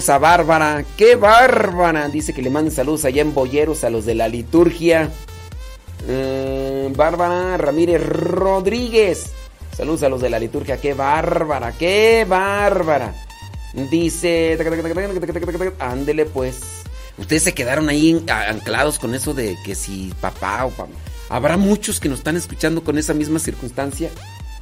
Speaker 2: A Bárbara. ¡Qué bárbara! Dice que le manden saludos allá en Boyeros a los de la liturgia. Eh, Bárbara Ramírez Rodríguez. Saludos a los de la liturgia. ¡Qué bárbara! ¡Qué bárbara! Dice... Ándele pues. Ustedes se quedaron ahí anclados con eso de que si papá o papá. Habrá muchos que nos están escuchando con esa misma circunstancia.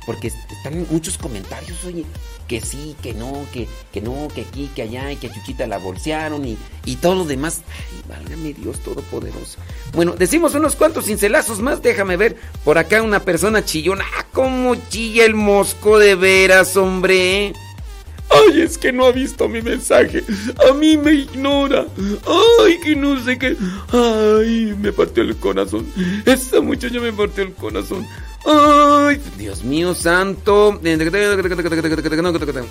Speaker 2: Porque están muchos comentarios, oye, que sí, que no, que, que no, que aquí, que allá, y que a Chuchita la bolsearon y, y todo lo demás. Ay, válgame Dios Todopoderoso. Bueno, decimos unos cuantos cincelazos más, déjame ver. Por acá una persona chillona. ¡Ah, cómo chilla el mosco de veras, hombre! Ay, es que no ha visto mi mensaje. A mí me ignora. Ay, que no sé qué. Ay, me partió el corazón. Esta muchacha me partió el corazón. Ay, Dios mío santo.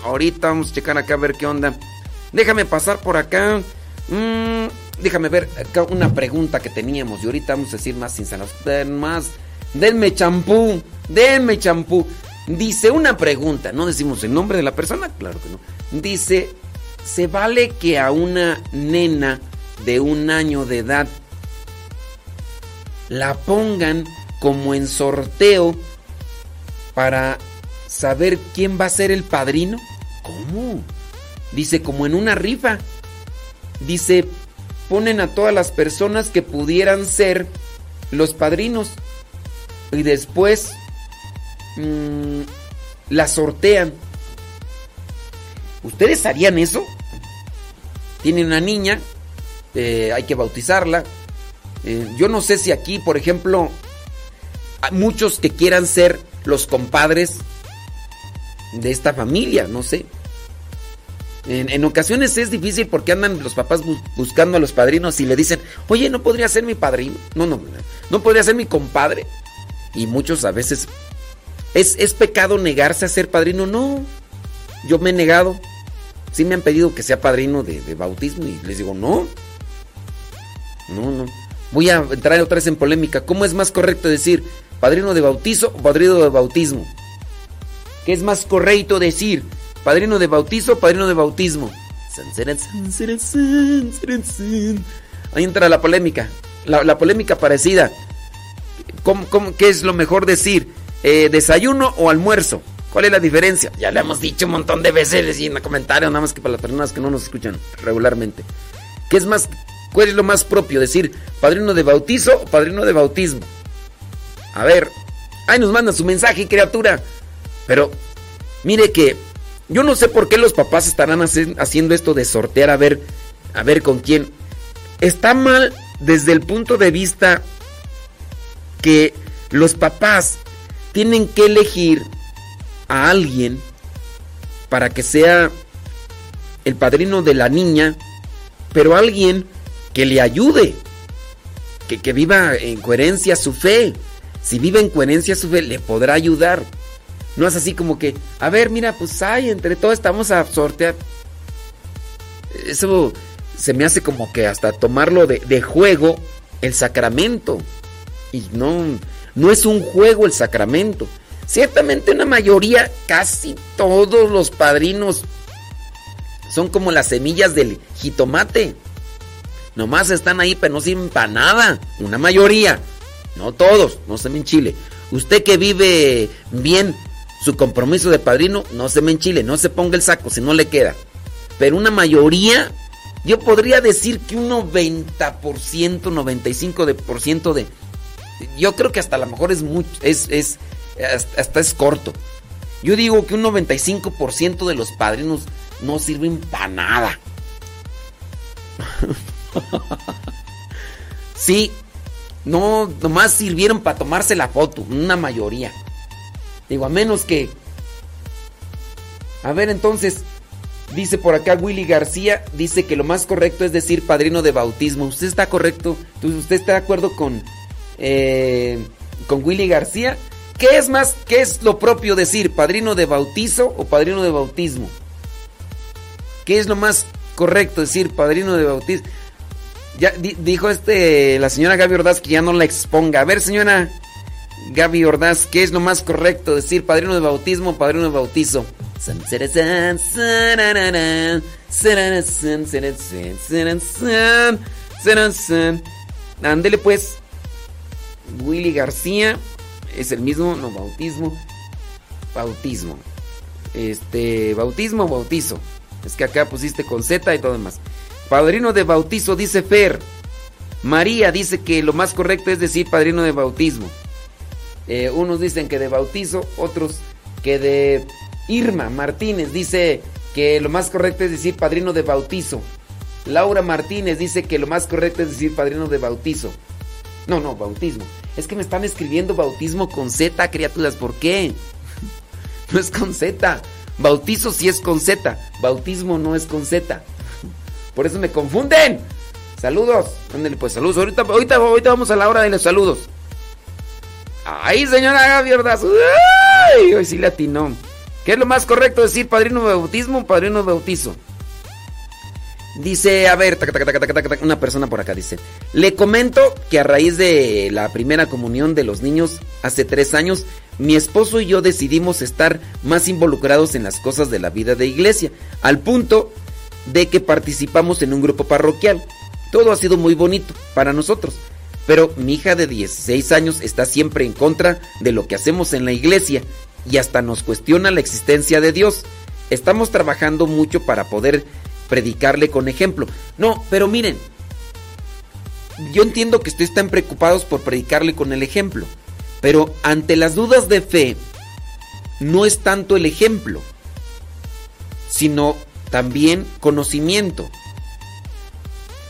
Speaker 2: Ahorita vamos a checar acá a ver qué onda. Déjame pasar por acá. Mm, déjame ver una pregunta que teníamos. Y ahorita vamos a decir más sinceros. Más. Denme champú. Denme champú. Dice una pregunta, no decimos el nombre de la persona, claro que no. Dice, ¿se vale que a una nena de un año de edad la pongan como en sorteo para saber quién va a ser el padrino? ¿Cómo? Dice, como en una rifa. Dice, ponen a todas las personas que pudieran ser los padrinos. Y después mmm, la sortean. ¿Ustedes harían eso? Tienen una niña, eh, hay que bautizarla. Eh, yo no sé si aquí, por ejemplo, muchos que quieran ser los compadres de esta familia, no sé. En, en, ocasiones es difícil porque andan los papás bu buscando a los padrinos y le dicen, oye, ¿no podría ser mi padrino? No, no, no podría ser mi compadre. Y muchos a veces ¿Es, ¿Es, pecado negarse a ser padrino? No. Yo me he negado. Sí me han pedido que sea padrino de, de, bautismo y les digo, no. No, no. Voy a entrar otra vez en polémica. ¿Cómo es más correcto decir padrino de bautizo o padrino de bautismo? ¿Qué es más correcto decir? ¿Padrino de bautizo o padrino de bautismo? Ahí entra la polémica. La, polémica parecida. ¿Cómo, cómo, ¿Qué es lo mejor decir? Eh, ¿Desayuno o almuerzo? ¿Cuál es la diferencia? Ya le hemos dicho un montón de veces y en comentarios, nada más que para las personas que no nos escuchan regularmente. ¿Qué es más? ¿Cuál es lo más propio? Decir, padrino de bautizo o padrino de bautismo. A ver, ahí nos manda su mensaje, criatura. Pero, mire que yo no sé por qué los papás estarán haciendo esto de sortear a ver, a ver con quién. Está mal desde el punto de vista que los papás tienen que elegir a alguien para que sea el padrino de la niña, pero alguien que le ayude, que, que, viva en coherencia su fe. Si vive en coherencia su fe, le podrá ayudar. No es así como que, a ver, mira, pues hay, entre todos estamos a sortear. Eso se me hace como que hasta tomarlo de, de juego el sacramento. Y no, no es un juego el sacramento. Ciertamente una mayoría, casi todos los padrinos son como las semillas del jitomate. Nomás están ahí, pero no sirven para nada. Una mayoría. No todos, no se me enchile. Usted que vive bien su compromiso de padrino, no se me enchile, no se ponga el saco si no le queda. Pero una mayoría, yo podría decir que un 90%, 95% de... Yo creo que hasta a lo mejor es mucho, es, hasta es corto. Yo digo que un 95% de los padrinos no sirven para nada. sí, no, nomás sirvieron para tomarse la foto, una mayoría. Digo, a menos que... A ver, entonces, dice por acá Willy García, dice que lo más correcto es decir padrino de bautismo. ¿Usted está correcto? ¿Usted está de acuerdo con, eh, con Willy García? ¿Qué es más, qué es lo propio decir, padrino de bautizo o padrino de bautismo? ¿Qué es lo más correcto decir, padrino de bautismo? Ya dijo este la señora Gaby Ordaz que ya no la exponga. A ver, señora Gaby Ordaz, ¿qué es lo más correcto decir, padrino de bautismo padrino de bautizo? Ándele pues. Willy García es el mismo, no, bautismo. Bautismo. Este, bautismo, bautizo. Es que acá pusiste con Z y todo demás. Padrino de bautizo, dice Fer. María dice que lo más correcto es decir padrino de bautismo. Eh, unos dicen que de bautizo, otros que de Irma Martínez dice que lo más correcto es decir padrino de bautizo. Laura Martínez dice que lo más correcto es decir padrino de bautizo. No, no, bautismo. Es que me están escribiendo bautismo con Z, criaturas. ¿Por qué? No es con Z. Bautizo sí es con Z. Bautismo no es con Z. Por eso me confunden. Saludos. Ándale, pues saludos. Ahorita, ahorita, ahorita vamos a la hora de los saludos. Ay, señora Gaby Ay, hoy sí le atinó. ¿Qué es lo más correcto decir padrino de bautismo o padrino de bautizo? Dice, a ver, una persona por acá dice, le comento que a raíz de la primera comunión de los niños hace tres años, mi esposo y yo decidimos estar más involucrados en las cosas de la vida de iglesia, al punto de que participamos en un grupo parroquial. Todo ha sido muy bonito para nosotros, pero mi hija de 16 años está siempre en contra de lo que hacemos en la iglesia y hasta nos cuestiona la existencia de Dios. Estamos trabajando mucho para poder predicarle con ejemplo. No, pero miren, yo entiendo que ustedes están preocupados por predicarle con el ejemplo, pero ante las dudas de fe, no es tanto el ejemplo, sino también conocimiento.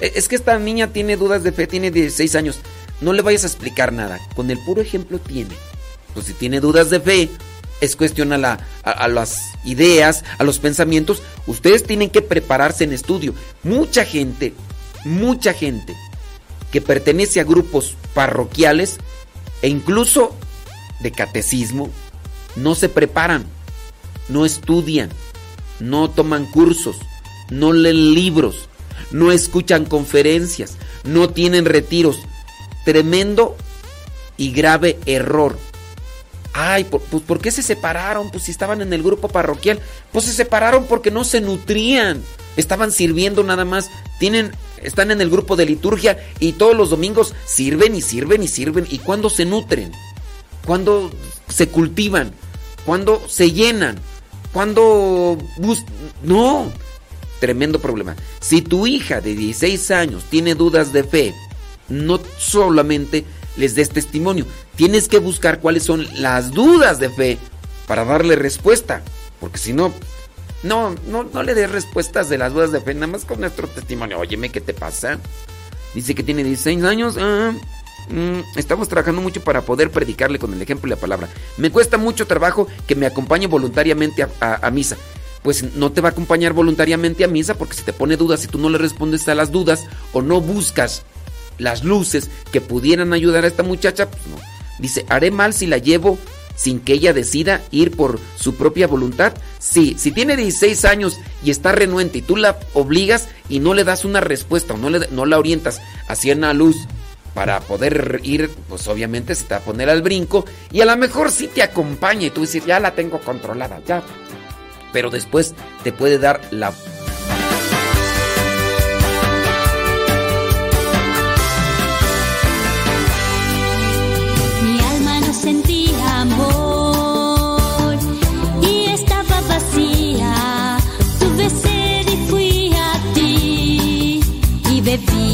Speaker 2: E, es que esta niña tiene dudas de fe, tiene 16 años. No le vayas a explicar nada. Con el puro ejemplo tiene. Pues si tiene dudas de fe, es cuestión a, la, a, las ideas, a los pensamientos. Ustedes tienen que prepararse en estudio. Mucha gente, mucha gente que pertenece a grupos parroquiales e incluso de catecismo, no se preparan, no estudian, no toman cursos, no leen libros, no escuchan conferencias, no tienen retiros. Tremendo y grave error. Ay, pues ¿por qué se separaron? Pues si estaban en el grupo parroquial. Pues se separaron porque no se nutrían. Estaban sirviendo nada más. Tienen, están en el grupo de liturgia y todos los domingos sirven y sirven y sirven. ¿Y cuándo se nutren? ¿Cuándo se cultivan? ¿Cuándo se llenan? ¿Cuándo No. Tremendo problema. Si tu hija de 16 años tiene dudas de fe, no solamente les des testimonio. Tienes que buscar cuáles son las dudas de fe para darle respuesta. Porque si no, no, no, no le des respuestas de las dudas de fe, nada más con nuestro testimonio. Óyeme, ¿qué te pasa? Dice que tiene 16 años. Ah, mm, estamos trabajando mucho para poder predicarle con el ejemplo y la palabra. Me cuesta mucho trabajo que me acompañe voluntariamente a misa pues no te va a acompañar voluntariamente a misa porque si te pone dudas y tú no le respondes a las dudas o no buscas las luces que pudieran ayudar a esta muchacha, pues no. Dice, ¿haré mal si la llevo sin que ella decida ir por su propia voluntad? Sí, si tiene 16 años y está renuente y tú la obligas y no le das una respuesta o no, le, no la orientas hacia una luz para poder ir, pues obviamente se te va a poner al brinco y a lo mejor sí te acompaña y tú dices, ya la tengo controlada, ya. Pero después te puede dar la...
Speaker 6: Mi alma no sentía amor y estaba vacía. Y fui a ti y bebí.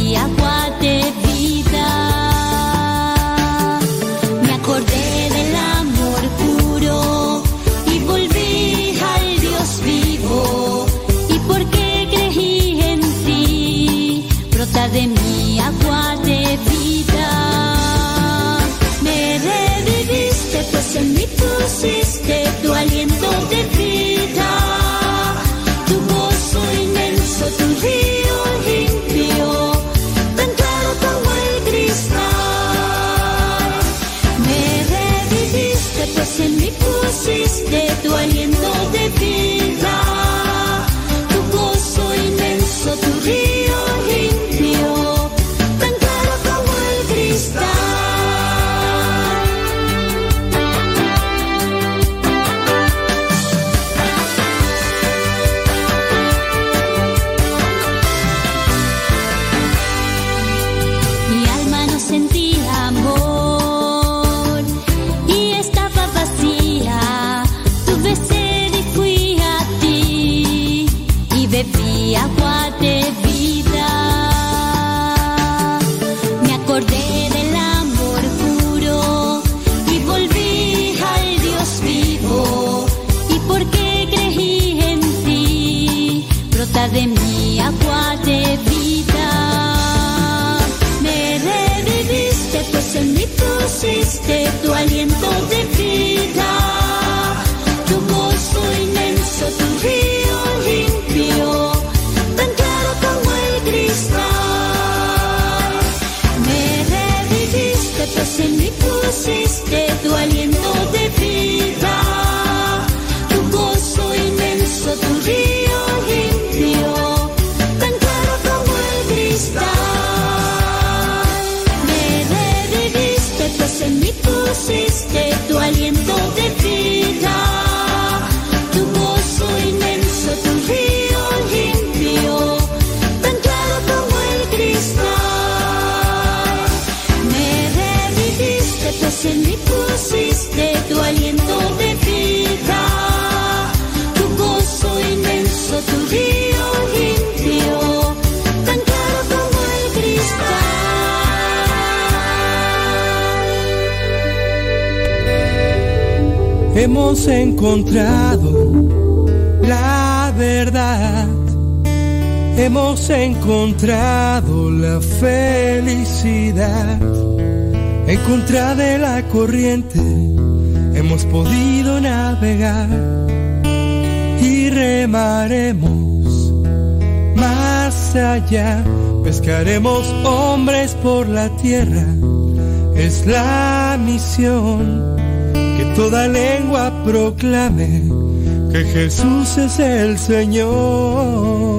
Speaker 6: pusiste tu aliento de vida, tu gozo inmenso, tu río limpio, tan claro como el cristal. Me reviviste, pues en mí pusiste tu aliento. noche me pusiste tu aliento de vida, tu gozo inmenso, tu río limpio, tan claro como el cristal.
Speaker 4: Hemos encontrado la verdad. Hemos encontrado la felicidad en contra de la corriente hemos podido navegar y remaremos más allá. Pescaremos hombres por la tierra, es la misión que toda lengua proclame que Jesús es el Señor.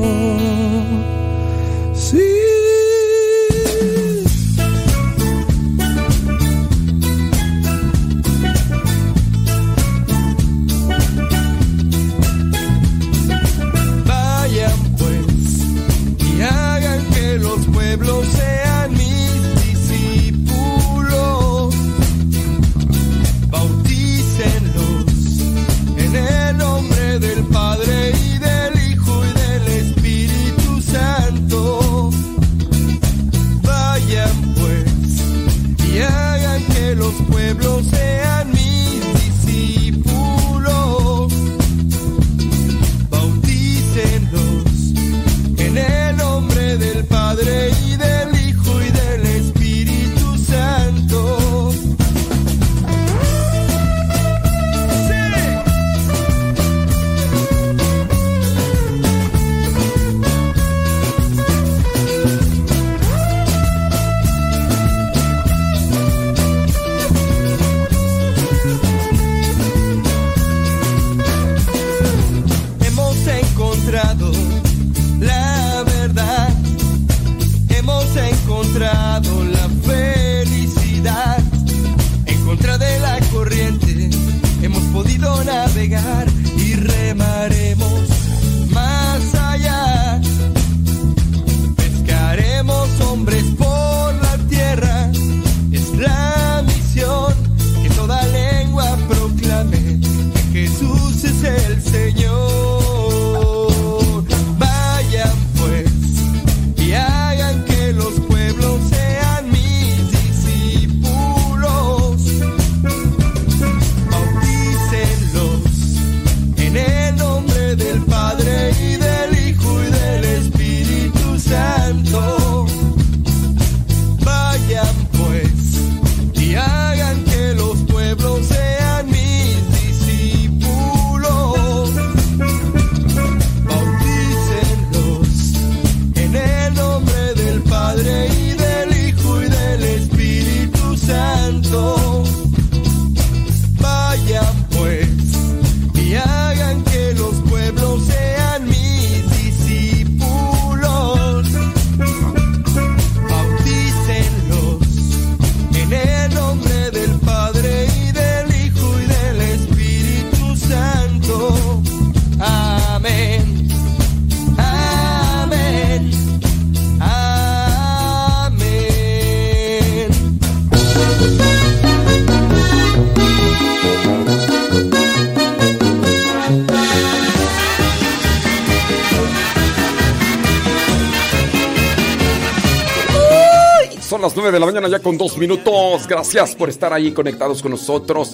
Speaker 2: Mañana ya con dos minutos. Gracias por estar ahí conectados con nosotros.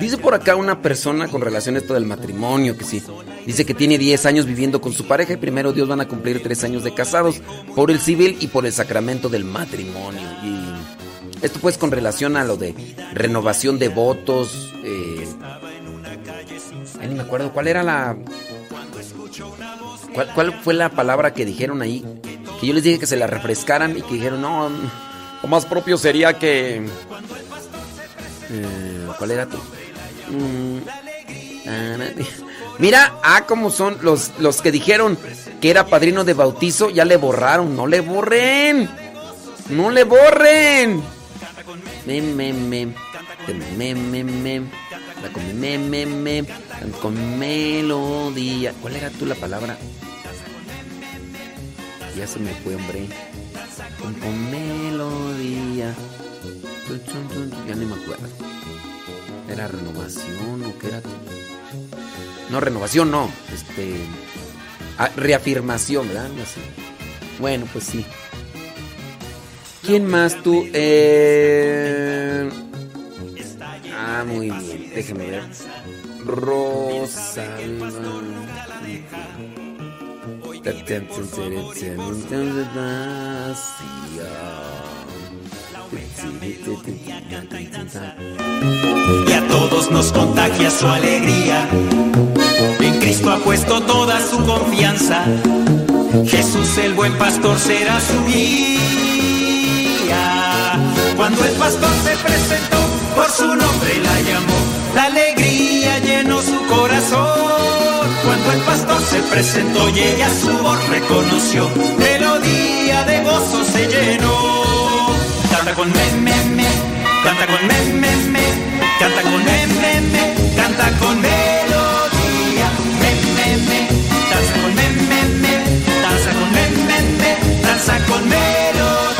Speaker 2: Dice por acá una persona con relación a esto del matrimonio, que sí. Dice que tiene 10 años viviendo con su pareja y primero Dios van a cumplir 3 años de casados por el civil y por el sacramento del matrimonio. Y esto pues con relación a lo de renovación de votos. Eh, ni me acuerdo cuál era la... ¿Cuál, ¿Cuál fue la palabra que dijeron ahí? Que yo les dije que se la refrescaran y que dijeron, no, lo más propio sería que... Eh, ¿Cuál era tú? Mm, Mira, ah, como son los, los que dijeron que era padrino de bautizo, ya le borraron, no le borren. No le borren. Mem, mem, mem. Mem, mem, mem. Con mem, mem, mem. Con melodía. ¿Cuál era tú la palabra? Ya se me fue, hombre. Con, con melodía. Ya ni me acuerdo. ¿Era renovación o qué era? No, renovación no. Este. ah, reafirmación, ¿verdad? Bueno, pues sí. ¿Quién más tú? Eh... Ah, muy bien. Déjeme ver. Rosalba.
Speaker 7: Y a todos nos contagia su alegría. En Cristo ha puesto toda su confianza. Jesús el buen pastor será su guía. Cuando el pastor se presentó, por su nombre la llamó. La alegría llenó su corazón. Cuando el pastor se presentó y ella su voz reconoció, melodía de gozo se llenó. Canta con me, me, me, canta con me, me, me, canta con me, me, me, canta con melodía. Me, me, me, con me, me, me, con me, me, me, danza con melodía.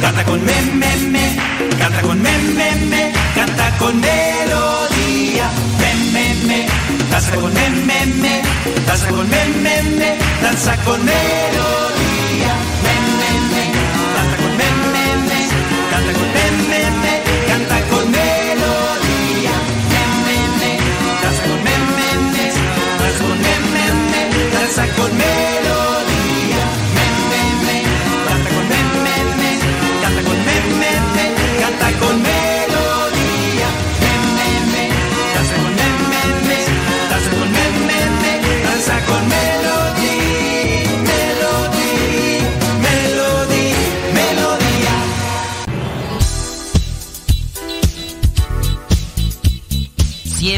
Speaker 7: Canta con me, me, me, canta con me, me, me, canta con melodía, me, me, me, danza con me, me, me, danza con me, me, me, danza con melodía, me, me, me, canta con me, me, me, canta con me, me, me, canta con melodía, me, me, me, danza con me, me, me, danza con me, me, me, danza con melodía,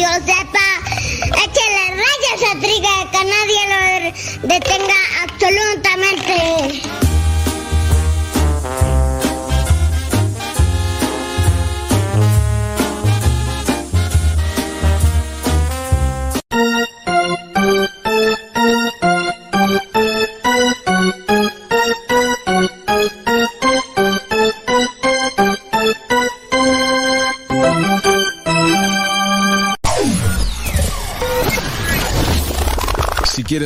Speaker 8: Radio Zepa. Échale rayas a Triga, que nadie lo detenga absolutamente.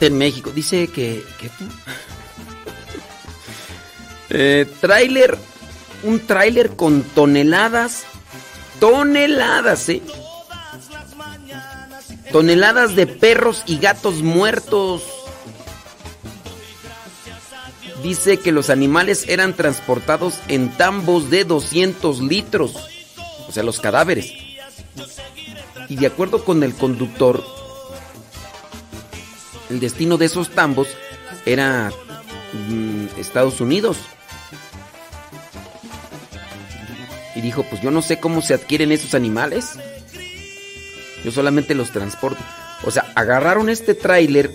Speaker 9: En
Speaker 2: México. Dice que. que eh, tráiler. Un tráiler con toneladas. Toneladas, eh. Toneladas de perros y gatos muertos. Dice que los animales eran transportados en tambos de 200 litros. O sea, los cadáveres. Y de acuerdo con el conductor, el destino de esos tambos era mm, Estados Unidos. Y dijo, pues yo no sé cómo se adquieren esos animales. Yo solamente los transporto. O sea, agarraron este tráiler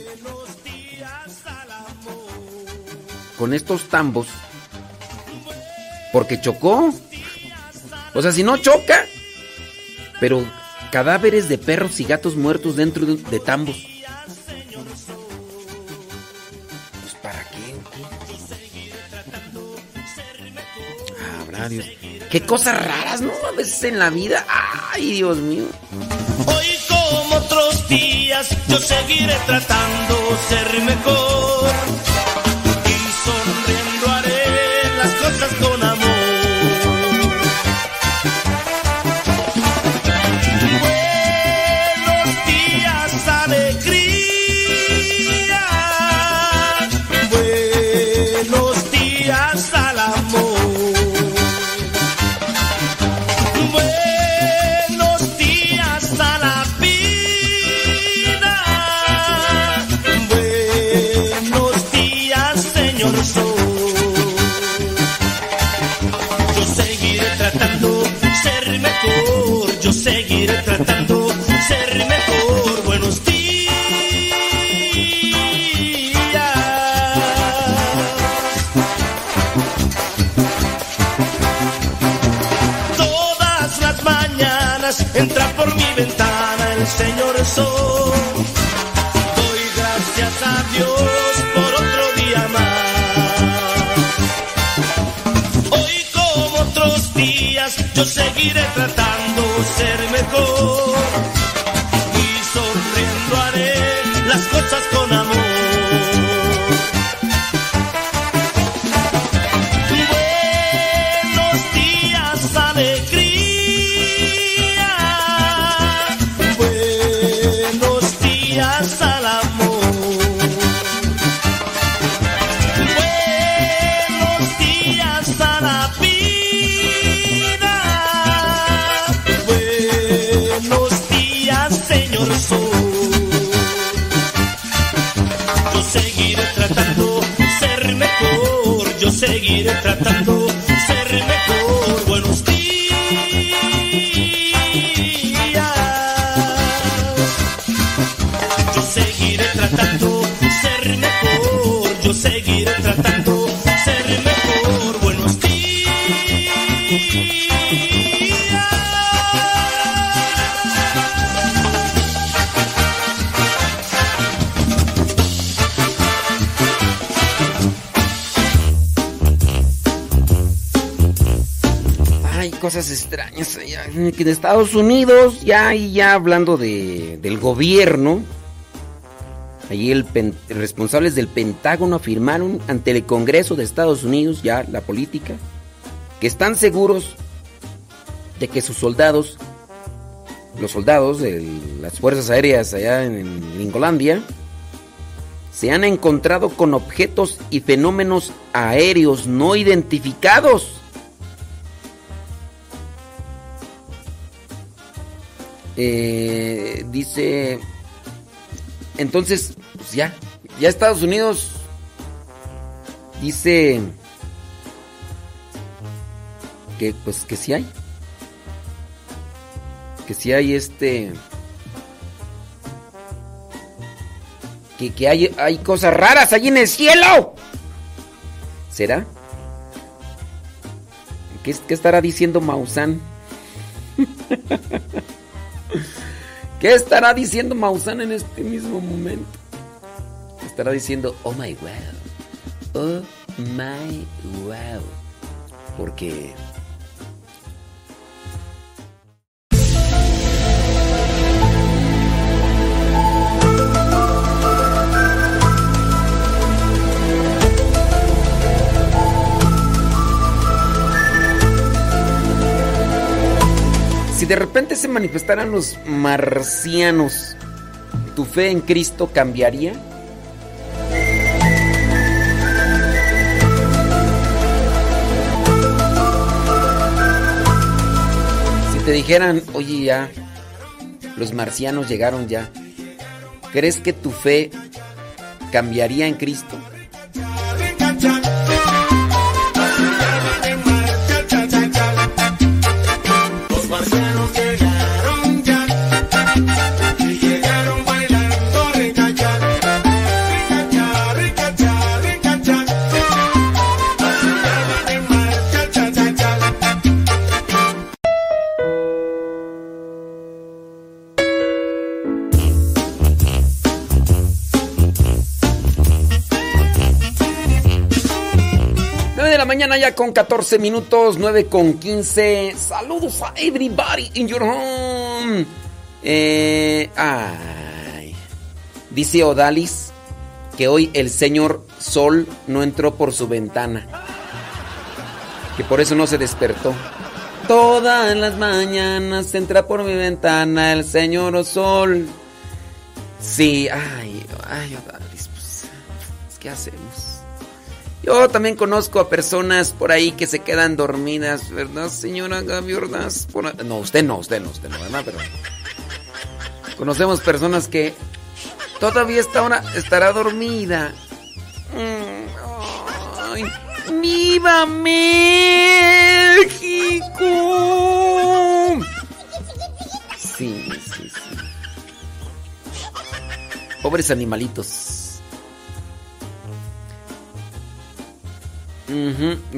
Speaker 2: con estos tambos porque chocó. O sea, si no choca, pero cadáveres de perros y gatos muertos dentro de, de tambos. Qué cosas raras, ¿no? A veces en la vida. Ay, Dios mío.
Speaker 9: Hoy como otros días yo seguiré tratando ser mejor y sonriendo haré las cosas con amor. Entra por mi ventana el Señor Sol. Doy gracias a Dios por otro día más. Hoy como otros días yo seguiré tratando ser mejor. Seguiré tratando
Speaker 2: Que en Estados Unidos, ya y ya hablando de, del gobierno, allí el pen- responsables del Pentágono afirmaron ante el Congreso de Estados Unidos, ya la política, que están seguros de que sus soldados, los soldados de las fuerzas aéreas allá en, en Gringolandia, se han encontrado con objetos y fenómenos aéreos no identificados. Eh, dice, entonces, pues ya, ya Estados Unidos dice que pues que sí hay, que sí hay este, que, que hay, hay cosas raras allí en el cielo. ¿Será? ¿Qué, qué estará diciendo Maussan? ¿Qué estará diciendo Maussan en este mismo momento? Estará diciendo, oh my wow. Oh my wow. Porque... Si de repente se manifestaran los marcianos, ¿tu fe en Cristo cambiaría? Si te dijeran, oye ya, los marcianos llegaron ya, ¿crees que tu fe cambiaría en Cristo? Mañana ya con 14 minutos, 9 con 15. Saludos a everybody in your home. Eh, ay. Dice Odalis que hoy el señor Sol no entró por su ventana. Que por eso no se despertó. Todas las mañanas entra por mi ventana el señor Sol. Sí, ay, ay, Odalis, pues, ¿qué hacemos? Yo también conozco a personas por ahí que se quedan dormidas, ¿verdad, señora Gaby No, usted no, usted no, usted no, ¿verdad? Pero conocemos personas que todavía está una, estará dormida. Mm, ¡Viva México! Sí, sí, sí. Pobres animalitos.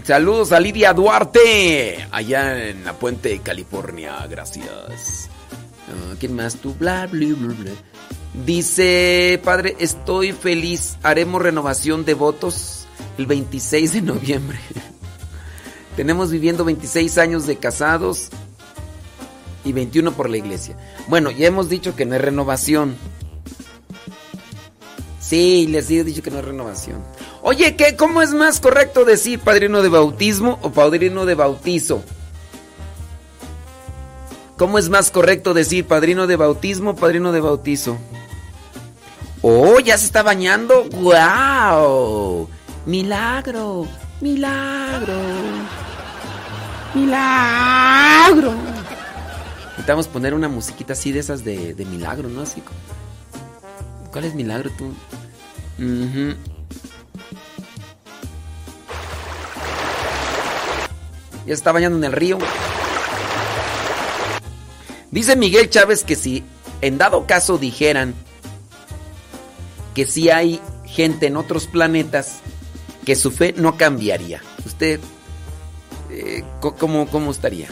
Speaker 2: Saludos a Lidia Duarte, allá en la Puente de California, gracias. Ah, ¿Quién más? Tú, bla, bla. Dice, padre, estoy feliz. Haremos renovación de votos el 26 de noviembre. Tenemos viviendo 26 años de casados y 21 por la iglesia. Bueno, ya hemos dicho que no es renovación. Sí, les he dicho que no es renovación. Oye, ¿qué? ¿Cómo es más correcto decir padrino de bautismo o padrino de bautizo? ¿Cómo es más correcto decir padrino de bautismo o padrino de bautizo? Oh, ya se está bañando. ¡Wow! Milagro, milagro, milagro. Necesitamos poner una musiquita así de esas de, milagro, ¿no? Así ¿Cuál es milagro tú? Ujú. Ya está bañando en el río. Dice Miguel Chávez que si en dado caso dijeran que si hay gente en otros planetas, que su fe no cambiaría. ¿Usted eh, cómo, cómo estaría?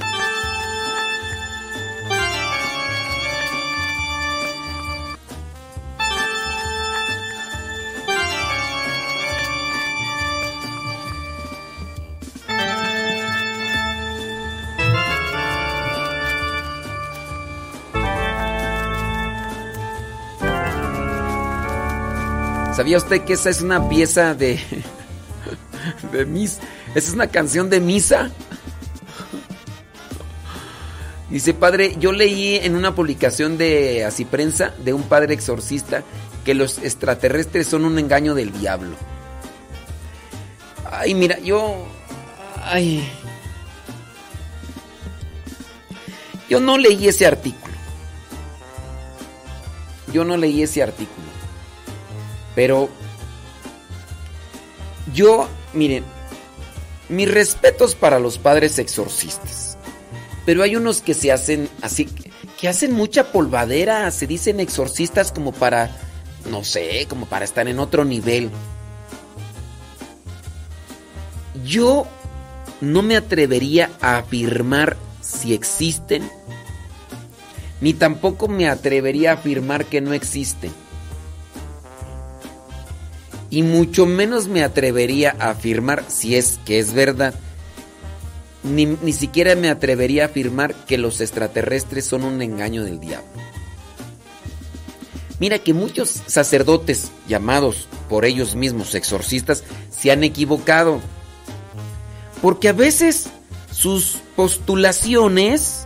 Speaker 2: ¿Sabía usted que esa es una pieza de. de misa? ¿Esa es una canción de misa? Dice, padre, yo leí en una publicación de Así Prensa de un padre exorcista que los extraterrestres son un engaño del diablo. Ay, mira, yo. Ay. Yo no leí ese artículo. Yo no leí ese artículo. Pero. Yo, miren. Mis respetos para los padres exorcistas. Pero hay unos que se hacen así. Que hacen mucha polvadera. Se dicen exorcistas como para. No sé, como para estar en otro nivel. Yo no me atrevería a afirmar si existen, ni tampoco me atrevería a afirmar que no existen. Y mucho menos me atrevería a afirmar si es que es verdad. Ni, ni siquiera me atrevería a afirmar que los extraterrestres son un engaño del diablo. Mira que muchos sacerdotes llamados por ellos mismos exorcistas se han equivocado. Porque a veces sus postulaciones,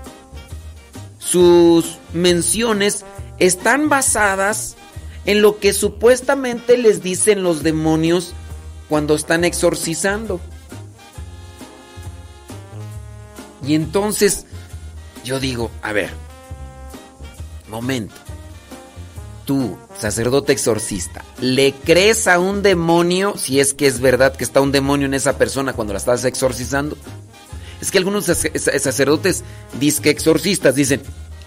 Speaker 2: sus menciones están basadas en lo que supuestamente les dicen los demonios cuando están exorcizando. Y entonces yo digo, a ver, momento. Tú, sacerdote exorcista, ¿le crees a un demonio si es que es verdad que está un demonio en esa persona cuando la estás exorcizando? Es que algunos sacerdotes, disque exorcistas, dicen,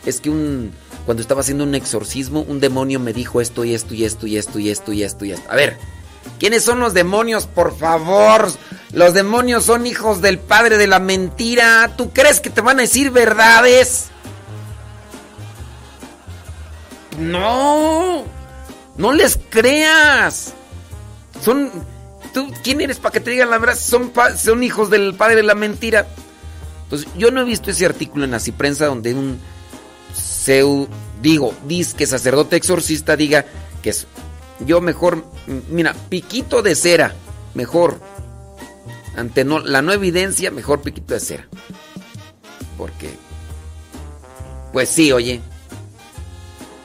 Speaker 2: es que un, cuando estaba haciendo un exorcismo, un demonio me dijo esto y esto y esto y esto y esto y esto y esto. A ver, ¿quiénes son los demonios, por favor? Los demonios son hijos del padre de la mentira. ¿Tú crees que te van a decir verdades? No, no les creas. Son, ¿tú quién eres para que te digan la verdad? Son, son hijos del padre de la mentira. Entonces, yo no he visto ese artículo en la prensa donde un seu, digo, que sacerdote exorcista diga que es, yo mejor, mira, piquito de cera, mejor. Ante no, la no evidencia, mejor piquito de cera. Porque, pues sí, oye,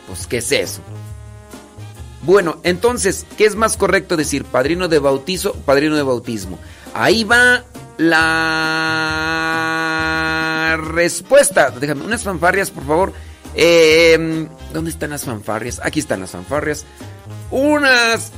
Speaker 2: pues, ¿qué es eso? Bueno, entonces, ¿qué es más correcto decir? ¿Padrino de bautizo padrino de bautismo? Ahí va la respuesta. Déjame unas fanfarrias, por favor. Eh, ¿Dónde están las fanfarrias? Aquí están las fanfarrias. Unas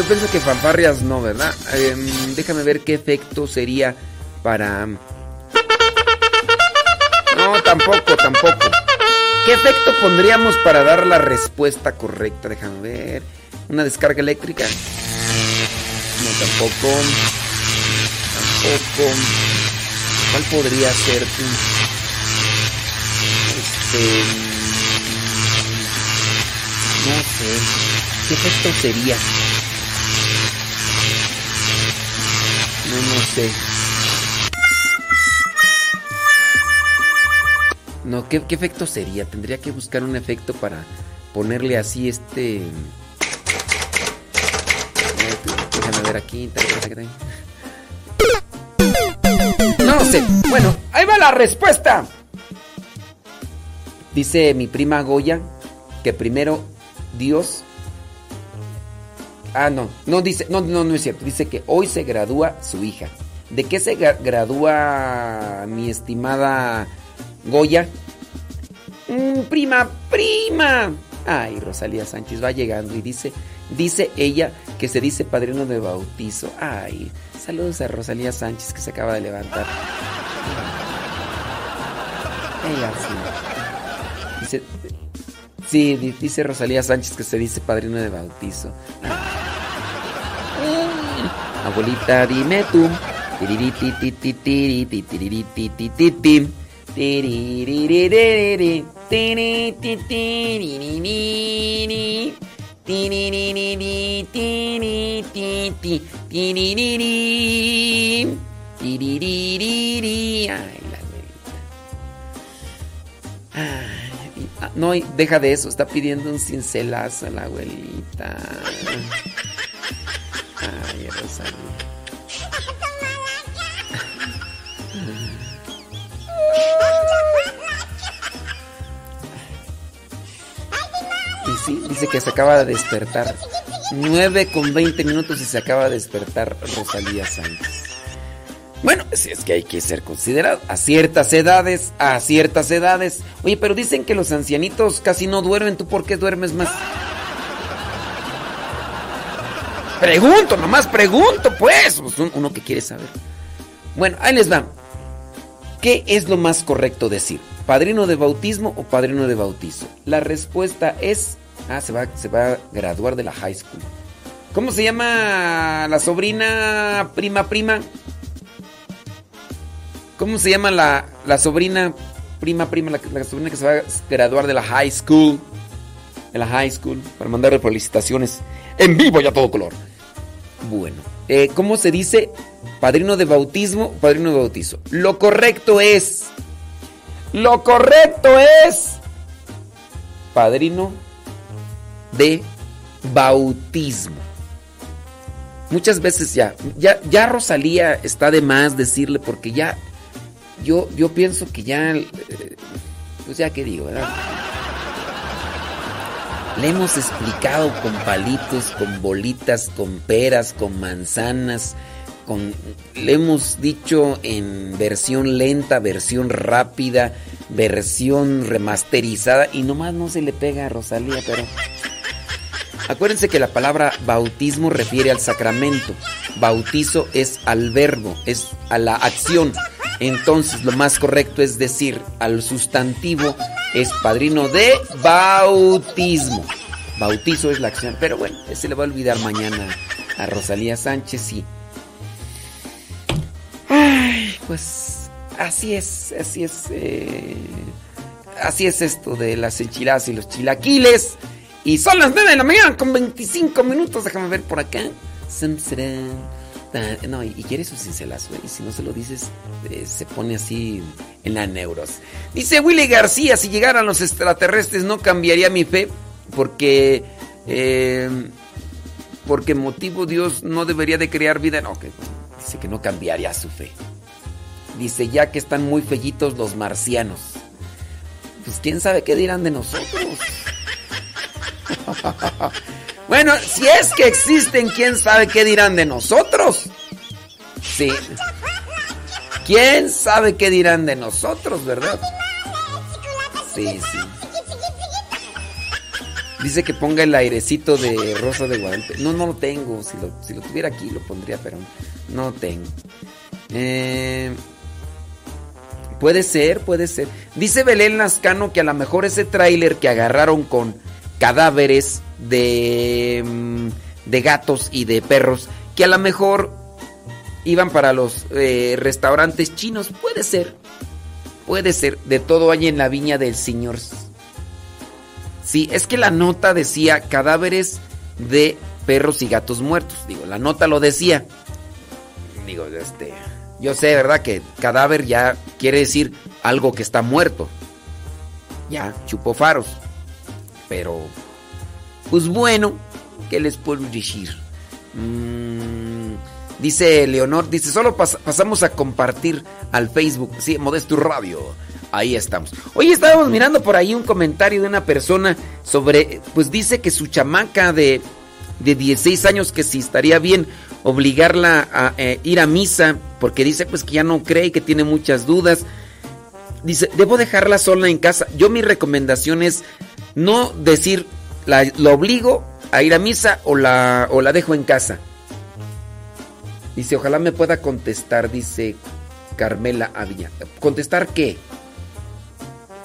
Speaker 2: yo pienso que fanfarrias no, ¿verdad? Em, déjame ver qué efecto sería para... No, tampoco, tampoco. ¿Qué efecto pondríamos para dar la respuesta correcta? Déjame ver. ¿Una descarga eléctrica? No, tampoco. Tampoco. ¿Cuál podría ser? Este... No sé. ¿Qué efecto sería? No, sé. No, ¿qué, efecto sería? Tendría que buscar un efecto para ponerle así este... Déjame ver aquí. No sé. Bueno, ahí va la respuesta. Dice mi prima Goya que primero Dios Ah, no, no dice, no, no, no es cierto. Dice que hoy se gradúa su hija. ¿De qué se gradúa mi estimada Goya? Mm, prima, prima. Ay, Rosalía Sánchez va llegando y dice, dice ella que se dice padrino de bautizo. Ay, saludos a Rosalía Sánchez que se acaba de levantar. Ella sí. Dice, sí, dice Rosalía Sánchez que se dice padrino de bautizo. Abuelita, dime tú, Ay, la abuelita. Ah, no, deja de eso, está pidiendo un cincelazo a la abuelita. Ay, Rosalía. Y sí, dice que se acaba de despertar. 9 con 20 minutos y se acaba de despertar Rosalía Sánchez. Bueno, si es que hay que ser considerado. A ciertas edades, a ciertas edades. Oye, pero dicen que los ancianitos casi no duermen. ¿Tú por qué duermes más? Pregunto, nomás pregunto, pues. pues uno que quiere saber. Bueno, ahí les va. ¿Qué es lo más correcto decir? ¿Padrino de bautismo o padrino de bautizo? La respuesta es. Ah, se va, se va a graduar de la high school. ¿Cómo se llama la sobrina, prima, prima? ¿Cómo se llama la, la sobrina, prima, prima, la, la, sobrina que se va a graduar de la high school? De la high school, para mandarle felicitaciones en vivo y a todo color. Bueno, eh, ¿cómo se dice padrino de bautismo padrino de bautizo? Lo correcto es, lo correcto es padrino de bautismo. Muchas veces ya, ya, ya Rosalía está de más decirle porque ya yo, yo pienso que ya, eh, pues ya que digo, ¿verdad? Le hemos explicado con palitos, con bolitas, con peras, con manzanas, con, le hemos dicho en versión lenta, versión rápida, versión remasterizada y nomás no se le pega a Rosalía, pero... Acuérdense que la palabra bautismo refiere al sacramento, bautizo es al verbo, es a la acción. Entonces lo más correcto es decir al sustantivo es padrino de bautismo. Bautizo es la acción. Pero bueno, se le va a olvidar mañana a Rosalía Sánchez y... Ay, pues así es, así es. Eh, así es esto de las enchiladas y los chilaquiles. Y son las 9 de la mañana con 25 minutos. Déjame ver por acá. No, y quiere su cincelazo, ¿eh? y si no se lo dices, eh, se pone así en la neuros. Dice Willy García, si llegaran los extraterrestres no cambiaría mi fe, porque... Eh, porque motivo Dios no debería de crear vida. No, que dice que no cambiaría su fe. Dice ya que están muy fellitos los marcianos. Pues quién sabe qué dirán de nosotros. Bueno, si es que existen, quién sabe qué dirán de nosotros. Sí. ¿Quién sabe qué dirán de nosotros, verdad? Sí, sí. Dice que ponga el airecito de Rosa de Guadalupe. No, no lo tengo. Si lo, tuviera aquí lo pondría, pero no lo tengo. Eh, puede ser, puede ser. Dice Belén Lascano que a lo mejor ese tráiler que agarraron con cadáveres de, mm, de gatos y de perros que a lo mejor iban para los eh, restaurantes chinos. Puede ser, puede ser. De todo hay en la viña del Señor. Sí, es que la nota decía cadáveres de perros y gatos muertos. Digo, la nota lo decía. Digo, este. Yo sé, ¿verdad? Que cadáver ya quiere decir algo que está muerto. Ya, chupó faros. Pero pues bueno, ¿qué les puedo decir? Mm, dice Leonor, dice, solo pasamos a compartir al Facebook, sí, Modesto Radio. Ahí estamos. Hoy estábamos mirando por ahí un comentario de una persona sobre, pues dice que su chamaca de, de 16 años, que si estaría bien obligarla a eh, ir a misa, porque dice pues que ya no cree, que tiene muchas dudas. Dice, debo dejarla sola en casa. Yo mi recomendación es no decir la, obligo a ir a misa o la, o la dejo en casa? Dice, ojalá me pueda contestar, dice Carmela Avilla. ¿Contestar qué?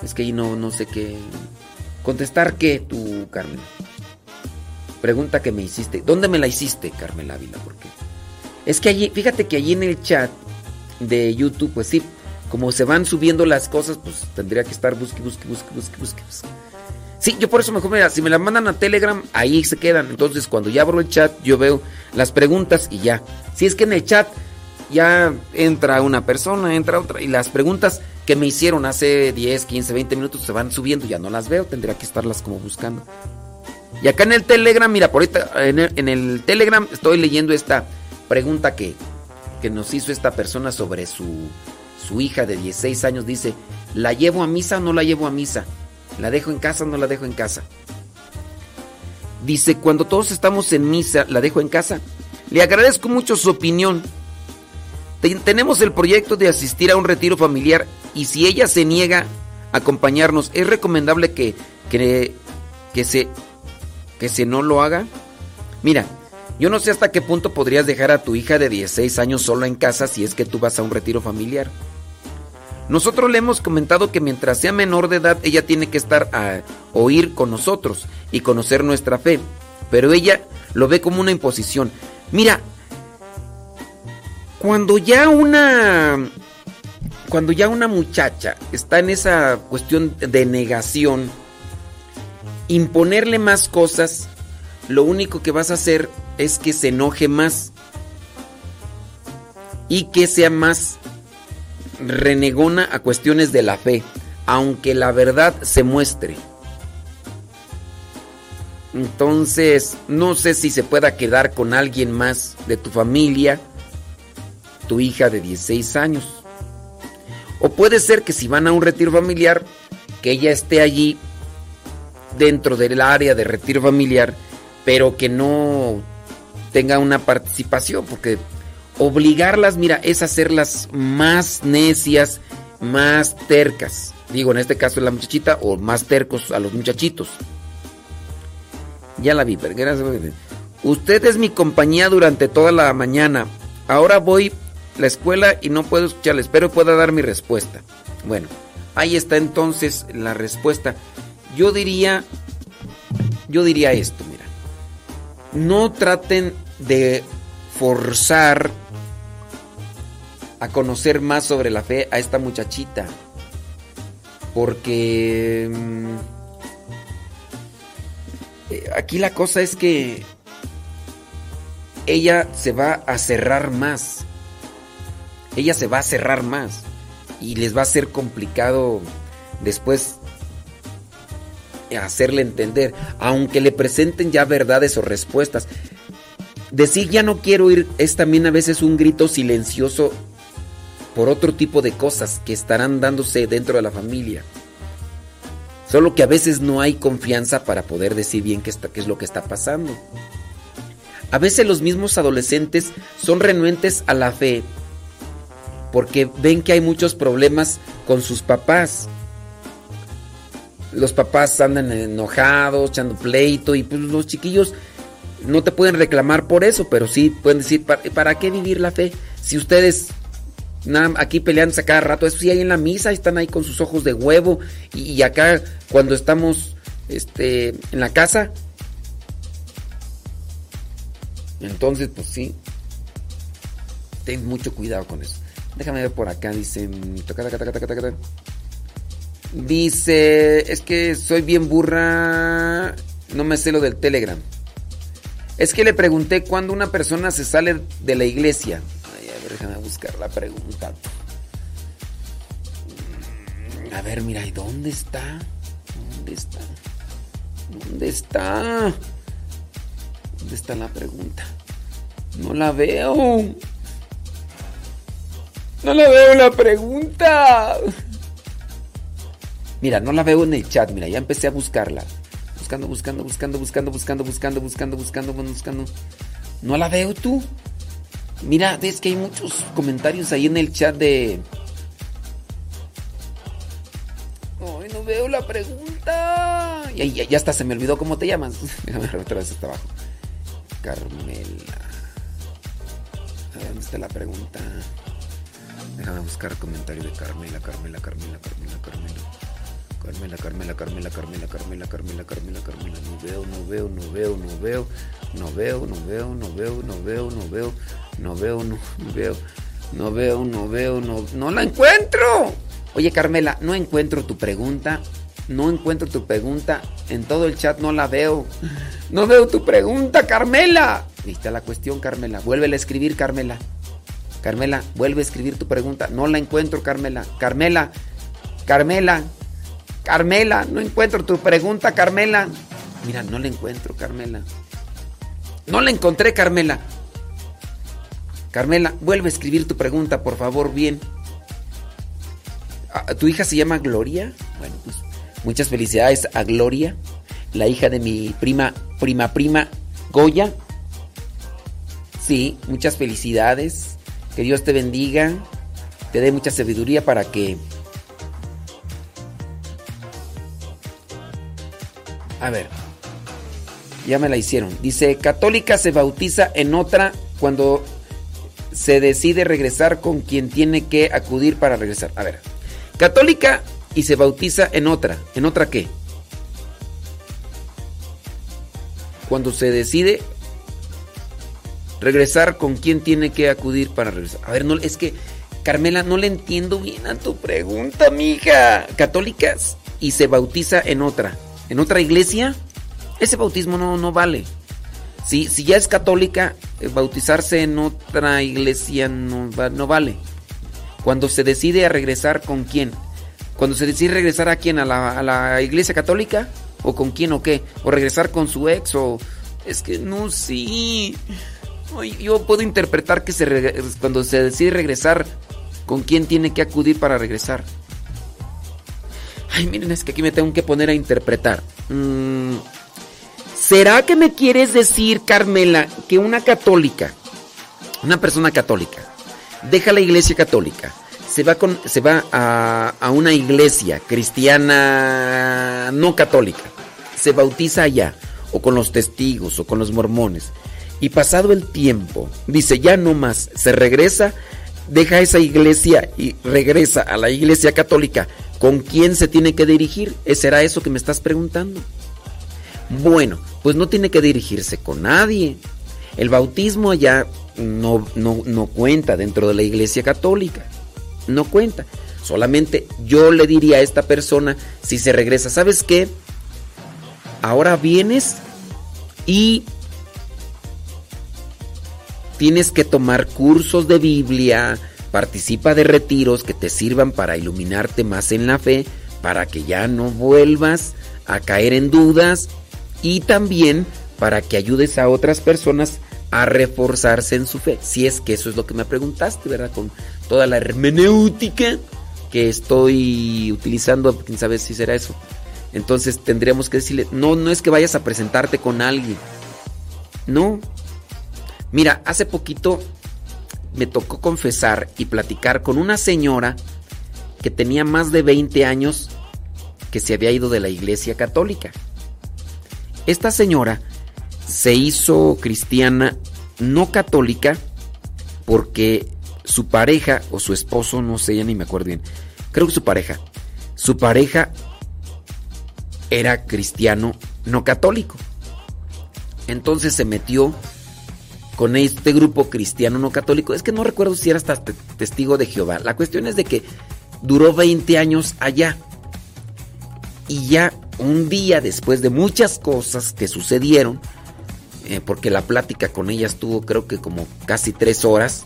Speaker 2: Es que ahí no, no sé qué. ¿Contestar qué, tú, Carmela? Pregunta que me hiciste. ¿Dónde me la hiciste, Carmela Ávila? ¿Por qué? Es que allí, fíjate que allí en el chat de YouTube, pues sí, como se van subiendo las cosas, pues tendría que estar busque, busque, busque, busque, busque. busque. Sí, yo por eso mejor, mira, si me las mandan a Telegram, ahí se quedan. Entonces, cuando ya abro el chat, yo veo las preguntas y ya. Si es que en el chat ya entra una persona, entra otra, y las preguntas que me hicieron hace 10, 15, 20 minutos se van subiendo, ya no las veo, tendría que estarlas como buscando. Y acá en el Telegram, mira, por ahorita en el, Telegram estoy leyendo esta pregunta que, que nos hizo esta persona sobre su, su hija de 16 años. Dice, ¿la llevo a misa o no la llevo a misa? ¿La dejo en casa o no la dejo en casa? Dice, cuando todos estamos en misa, ¿la dejo en casa? Le agradezco mucho su opinión. Ten- tenemos el proyecto de asistir a un retiro familiar y si ella se niega a acompañarnos, ¿es recomendable que, que, que se, que se no lo haga? Mira, yo no sé hasta qué punto podrías dejar a tu hija de 16 años sola en casa si es que tú vas a un retiro familiar. Nosotros le hemos comentado que mientras sea menor de edad, ella tiene que estar a oír con nosotros y conocer nuestra fe. Pero ella lo ve como una imposición. Mira, cuando ya una. Cuando ya una muchacha está en esa cuestión de negación, imponerle más cosas, lo único que vas a hacer es que se enoje más y que sea más renegona a cuestiones de la fe, aunque la verdad se muestre. Entonces, no sé si se pueda quedar con alguien más de tu familia, tu hija de 16 años. O puede ser que si van a un retiro familiar, que ella esté allí dentro del área de retiro familiar, pero que no tenga una participación, porque obligarlas, mira, es hacerlas más necias, más tercas. Digo, en este caso la muchachita, o más tercos a los muchachitos. Ya la vi, pero gracias. Usted es mi compañía durante toda la mañana. Ahora voy a la escuela y no puedo escucharle. Espero pueda dar mi respuesta. Bueno, ahí está entonces la respuesta. Yo diría, yo diría esto, mira. No traten de forzar a conocer más sobre la fe a esta muchachita. Porque mm, eh, aquí la cosa es que ella se va a cerrar más. Ella se va a cerrar más. Y les va a ser complicado después hacerle entender. Aunque le presenten ya verdades o respuestas. Decir ya no quiero ir es también a veces un grito silencioso por otro tipo de cosas que estarán dándose dentro de la familia. Solo que a veces no hay confianza para poder decir bien qué, está, qué es lo que está pasando. A veces los mismos adolescentes son renuentes a la fe porque ven que hay muchos problemas con sus papás. Los papás andan enojados, echando pleito y pues los chiquillos no te pueden reclamar por eso, pero sí pueden decir, ¿para, para qué vivir la fe? Si ustedes aquí peleándose a cada rato, eso sí hay en la misa, están ahí con sus ojos de huevo y, acá cuando estamos este, en la casa. Entonces, pues sí, ten mucho cuidado con eso. Déjame ver por acá, dice... Dice, es que soy bien burra, no me sé lo del Telegram. Es que le pregunté cuándo una persona se sale de la iglesia. Déjame buscar la pregunta. A ver, mira, ¿y dónde está? ¿Dónde está? ¿Dónde está? ¿Dónde está la pregunta? No la veo. No la veo la pregunta. Mira, no la veo en el chat. Mira, ya empecé a buscarla. Buscando, buscando, buscando, buscando, buscando, buscando, buscando, buscando, buscando. No la veo tú. Mira, ves que hay muchos comentarios ahí en el chat de. Ay, no veo la pregunta. Ya, ya, ya hasta se me olvidó cómo te llamas. Déjame ver otra vez hasta abajo. Carmela. ¿dónde está la pregunta? Déjame buscar comentario de Carmela, Carmela, Carmela, Carmela, Carmela. Carmela, Carmela, Carmela, Carmela, Carmela, Carmela, Carmela, Carmela. No veo, no veo, no veo, no veo. No veo, no veo, no veo, no veo, no veo. No veo, no veo. No veo, no veo, no, no la encuentro. Oye, Carmela, no encuentro tu pregunta. No encuentro tu pregunta. En todo el chat no la veo. No veo tu pregunta, Carmela. Ahí está la cuestión, Carmela. Vuelve a escribir, Carmela. Carmela, vuelve a escribir tu pregunta. No la encuentro, Carmela. Carmela, Carmela, Carmela, no encuentro tu pregunta, Carmela. Mira, no la encuentro, Carmela. No la encontré, Carmela. Carmela, vuelve a escribir tu pregunta, por favor, bien. Ah, ¿Tu hija se llama Gloria? Bueno, pues muchas felicidades a Gloria, la hija de mi prima, prima, prima Goya. Sí, muchas felicidades. Que Dios te bendiga, te dé mucha sabiduría para que... A ver, ya me la hicieron. Dice, católica se bautiza en otra cuando se decide regresar con quien tiene que acudir para regresar. A ver, católica y se bautiza en otra. ¿En otra qué? Cuando se decide regresar con quien tiene que acudir para regresar. A ver, no, es que Carmela, no le entiendo bien a tu pregunta, mija. Católicas y se bautiza en otra. ¿En otra iglesia? Ese bautismo no, no vale. Si, si ya es católica, eh, bautizarse en otra iglesia no, no vale. Cuando se decide a regresar con quién. Cuando se decide regresar a quién, a la, a la iglesia católica, o con quién o qué, o regresar con su ex, o es que no, sí. Yo puedo interpretar que se cuando se decide regresar, con quién tiene que acudir para regresar. Ay, miren, es que aquí me tengo que poner a interpretar. Mm, ¿Será que me quieres decir, Carmela, que una católica, una persona católica, deja la iglesia católica, se va, con, se va a, a una iglesia cristiana no católica, se bautiza allá, o con los testigos, o con los mormones, y pasado el tiempo, dice, ya no más, se regresa, deja esa iglesia y regresa a la iglesia católica, ¿con quién se tiene que dirigir? ¿Será eso que me estás preguntando? Bueno, pues no tiene que dirigirse con nadie. El bautismo ya no, no, no cuenta dentro de la iglesia católica. No cuenta. Solamente yo le diría a esta persona, si se regresa, ¿sabes qué? Ahora vienes y tienes que tomar cursos de Biblia, participa de retiros que te sirvan para iluminarte más en la fe, para que ya no vuelvas a caer en dudas y también para que ayudes a otras personas a reforzarse en su fe. Si es que eso es lo que me preguntaste, ¿verdad? Con toda la hermenéutica que estoy utilizando, quién sabe si será eso. Entonces tendríamos que decirle, no, no es que vayas a presentarte con alguien. No. Mira, hace poquito me tocó confesar y platicar con una señora que tenía más de 20 años que se había ido de la iglesia católica. Esta señora se hizo cristiana no católica porque su pareja o su esposo, no sé, ya ni me acuerdo bien, creo que su pareja, su pareja era cristiano no católico. Entonces se metió con este grupo cristiano no católico. Es que no recuerdo si era hasta te- testigo de Jehová. La cuestión es de que duró 20 años allá. Y ya un día después de muchas cosas que sucedieron, eh, porque la plática con ella estuvo creo que como casi tres horas,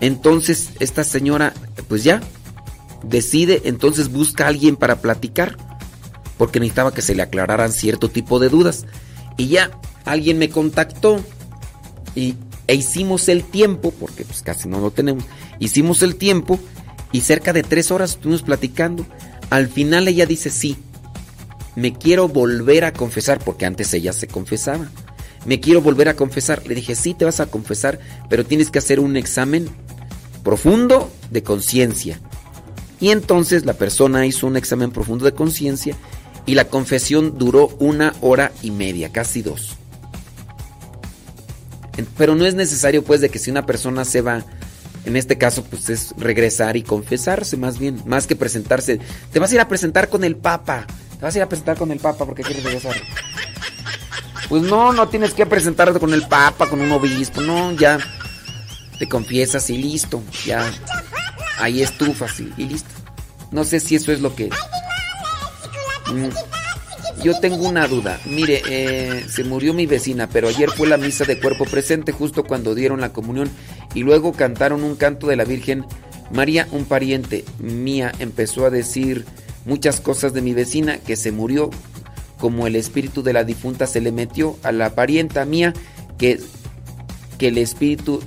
Speaker 2: entonces esta señora, pues ya, decide, entonces busca a alguien para platicar, porque necesitaba que se le aclararan cierto tipo de dudas. Y ya alguien me contactó y, e hicimos el tiempo, porque pues casi no lo tenemos, hicimos el tiempo y cerca de tres horas estuvimos platicando. Al final ella dice, sí, me quiero volver a confesar, porque antes ella se confesaba. Me quiero volver a confesar. Le dije, sí, te vas a confesar, pero tienes que hacer un examen profundo de conciencia. Y entonces la persona hizo un examen profundo de conciencia y la confesión duró una hora y media, casi dos. Pero no es necesario pues de que si una persona se va, en este caso pues es regresar y confesarse más bien, más que presentarse. Te vas a ir a presentar con el Papa, te vas a ir a presentar con el Papa porque quieres regresar. Pues no, no tienes que presentarte con el Papa, con un obispo, no, ya. te confiesas y listo, ya. Ahí estufas y, y listo. No sé si eso es lo que... Mm, Yo tengo una duda. Mire, eh, se murió mi vecina, pero ayer fue la misa de cuerpo presente justo cuando dieron la comunión y luego cantaron un canto de la Virgen María, un pariente mía, empezó a decir muchas cosas de mi vecina que se murió, como el espíritu de la difunta se le metió a la parienta mía, que, que el espíritu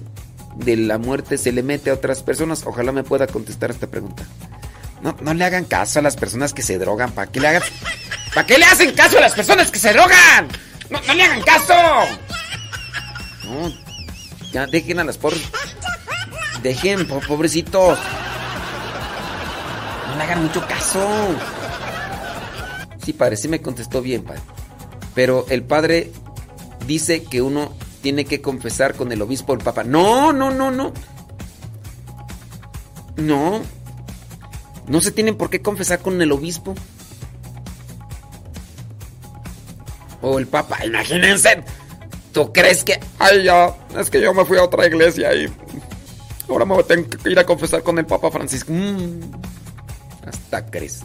Speaker 2: de la muerte se le mete a otras personas. Ojalá me pueda contestar esta pregunta. No, no le hagan caso a las personas que se drogan. ¿Para qué le hagan? ¿Para qué le hacen caso a las personas que se drogan? No, le hagan caso. No, ya dejen a las pobres. Dejen, po- pobrecitos. No le hagan mucho caso. Sí, padre, sí me contestó bien, padre. Pero el padre dice que uno tiene que confesar con el obispo el papa. No, no, no, no. No. No se tienen por qué confesar con el obispo. O el papa, imagínense. ¿Tú crees que.? Ay, ya. Es que yo me fui a otra iglesia y. Ahora me tengo que ir a confesar con el Papa Francisco. Mm, hasta crees.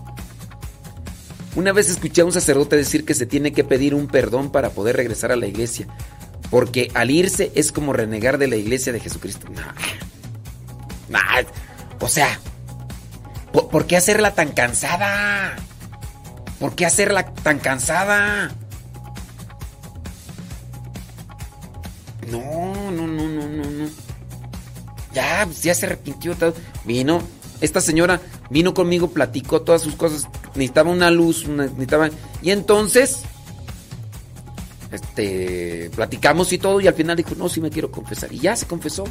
Speaker 2: Una vez escuché a un sacerdote decir que se tiene que pedir un perdón para poder regresar a la iglesia. Porque al irse es como renegar de la iglesia de Jesucristo. Nah. O sea, ¿por, por qué hacerla tan cansada? ¿Por qué hacerla tan cansada? No, no, no, no, no, no. Ya, pues, ya se arrepintió. todo. Vino, esta señora vino conmigo, platicó todas sus cosas. Necesitaba una luz, una- necesitaba. Y entonces, este, platicamos y todo. Y al final dijo, no, sí me quiero confesar. Y ya se confesó.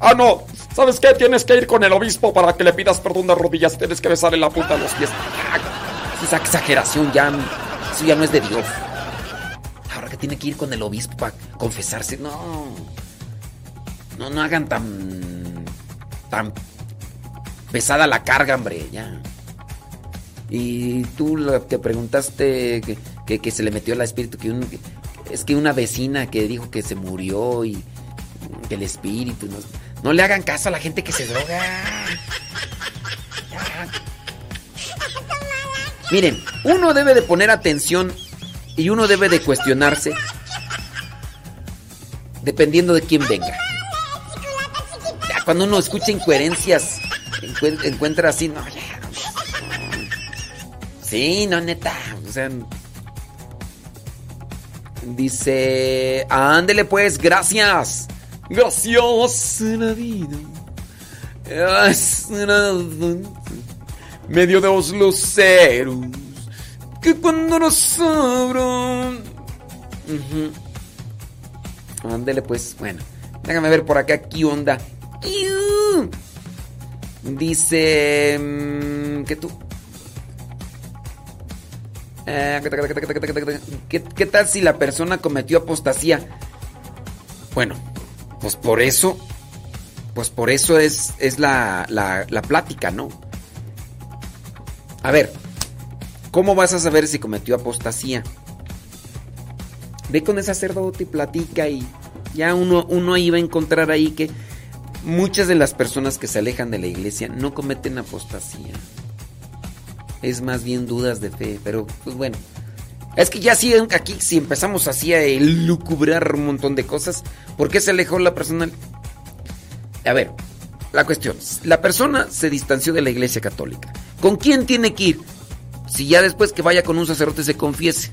Speaker 10: Ah, no. ¿Sabes qué? Tienes que ir con el obispo para que le pidas perdón de rodillas. Tienes que besarle la punta de los pies.
Speaker 2: Esa exageración ya, eso ya no es de Dios. Tiene que ir con el obispo para confesarse. No. No, no hagan tan. tan pesada la carga, hombre, ya. Y tú que preguntaste que, que- que se le metió el espíritu, que un- que- es que una vecina que dijo que se murió y que el espíritu. No, no le hagan caso a la gente que se droga. Miren, uno debe de poner atención y uno debe de cuestionarse dependiendo de quién venga. Cuando uno escucha incoherencias, encuen- encuentra así, no. Sí, no, neta. O sea. Dice. Ándele pues, gracias. Gracias la vida. Medio de los luceros. Que cuando nos abran. Ujú. Ándele pues, bueno. Déjame ver por acá qué onda. Dice. mm, que tú. ¿Qué, qué tal si la persona cometió apostasía? Bueno, pues por eso. Pues por eso es, es la, la, la plática, ¿no? A ver, ¿cómo vas a saber si cometió apostasía? Ve con el sacerdote y platica y ya uno, uno ahí a encontrar ahí que muchas de las personas que se alejan de la iglesia no cometen apostasía. Es más bien dudas de fe, pero pues bueno. Es que ya sí, aquí si empezamos así a lucubrar un montón de cosas, ¿por qué se alejó la persona? A ver, la cuestión, la persona se distanció de la iglesia católica. ¿Con quién tiene que ir? Si ya después que vaya con un sacerdote se confiese.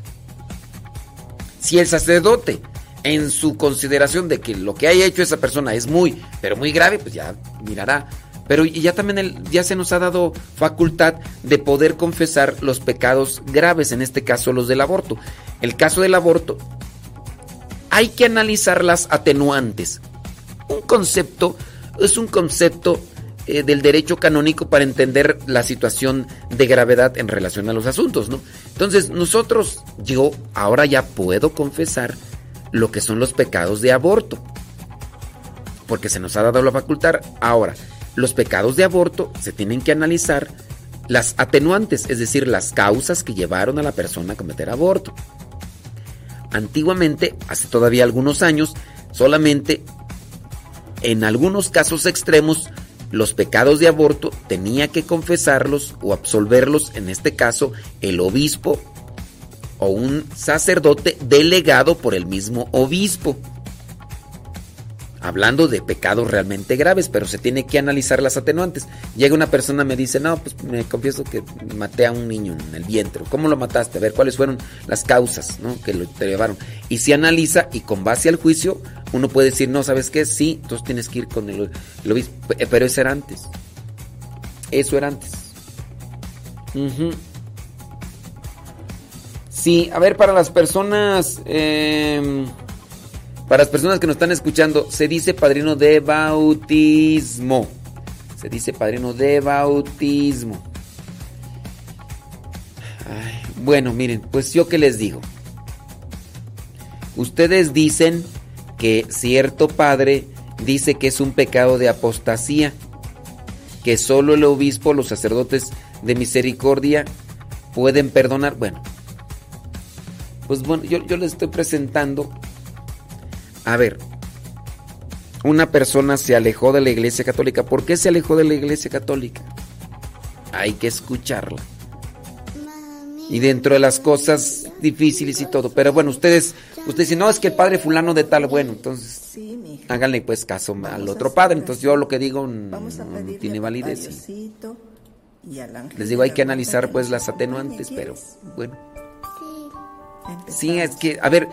Speaker 2: Si el sacerdote, en su consideración de que lo que haya hecho esa persona es muy, pero muy grave, pues ya mirará. Pero ya también el- ya se nos ha dado facultad de poder confesar los pecados graves, en este caso los del aborto. El caso del aborto, hay que analizar las atenuantes. Un concepto es un concepto eh, del derecho canónico para entender la situación de gravedad en relación a los asuntos, ¿no? Entonces, nosotros, yo ahora ya puedo confesar lo que son los pecados de aborto, porque se nos ha dado la facultad. Ahora, los pecados de aborto se tienen que analizar las atenuantes, es decir, las causas que llevaron a la persona a cometer aborto. Antiguamente, hace todavía algunos años, solamente en algunos casos extremos, los pecados de aborto tenía que confesarlos o absolverlos, en este caso, el obispo o un sacerdote delegado por el mismo obispo. Hablando de pecados realmente graves, pero se tiene que analizar las atenuantes. Llega una persona me dice, no, pues me confieso que maté a un niño en el vientre. ¿Cómo lo mataste? A ver, ¿cuáles fueron las causas ¿no? que lo te llevaron? Y se analiza y con base al juicio uno puede decir, no, ¿sabes qué? Sí, entonces tienes que ir con el, obispo. Pero eso era antes. Eso era antes. Sí, a ver, para las personas... em, para las personas que nos están escuchando, se dice padrino de bautismo. Se dice padrino de bautismo. Bueno, miren, pues yo qué les digo. Ustedes dicen que cierto padre dice que es un pecado de apostasía, que solo el obispo, los sacerdotes de misericordia pueden perdonar. Bueno, pues bueno, yo, yo les estoy presentando a ver, una persona se alejó de la iglesia católica. ¿Por qué se alejó de la iglesia católica? Hay que escucharla. Y dentro de las cosas difíciles y todo. Pero bueno, ustedes, ustedes dicen, no, es que el padre fulano de tal, bueno, entonces háganle pues caso al otro padre. Entonces yo lo que digo no, no tiene validez. y Les digo, hay que analizar pues las atenuantes, pero bueno. Sí, es que, a ver,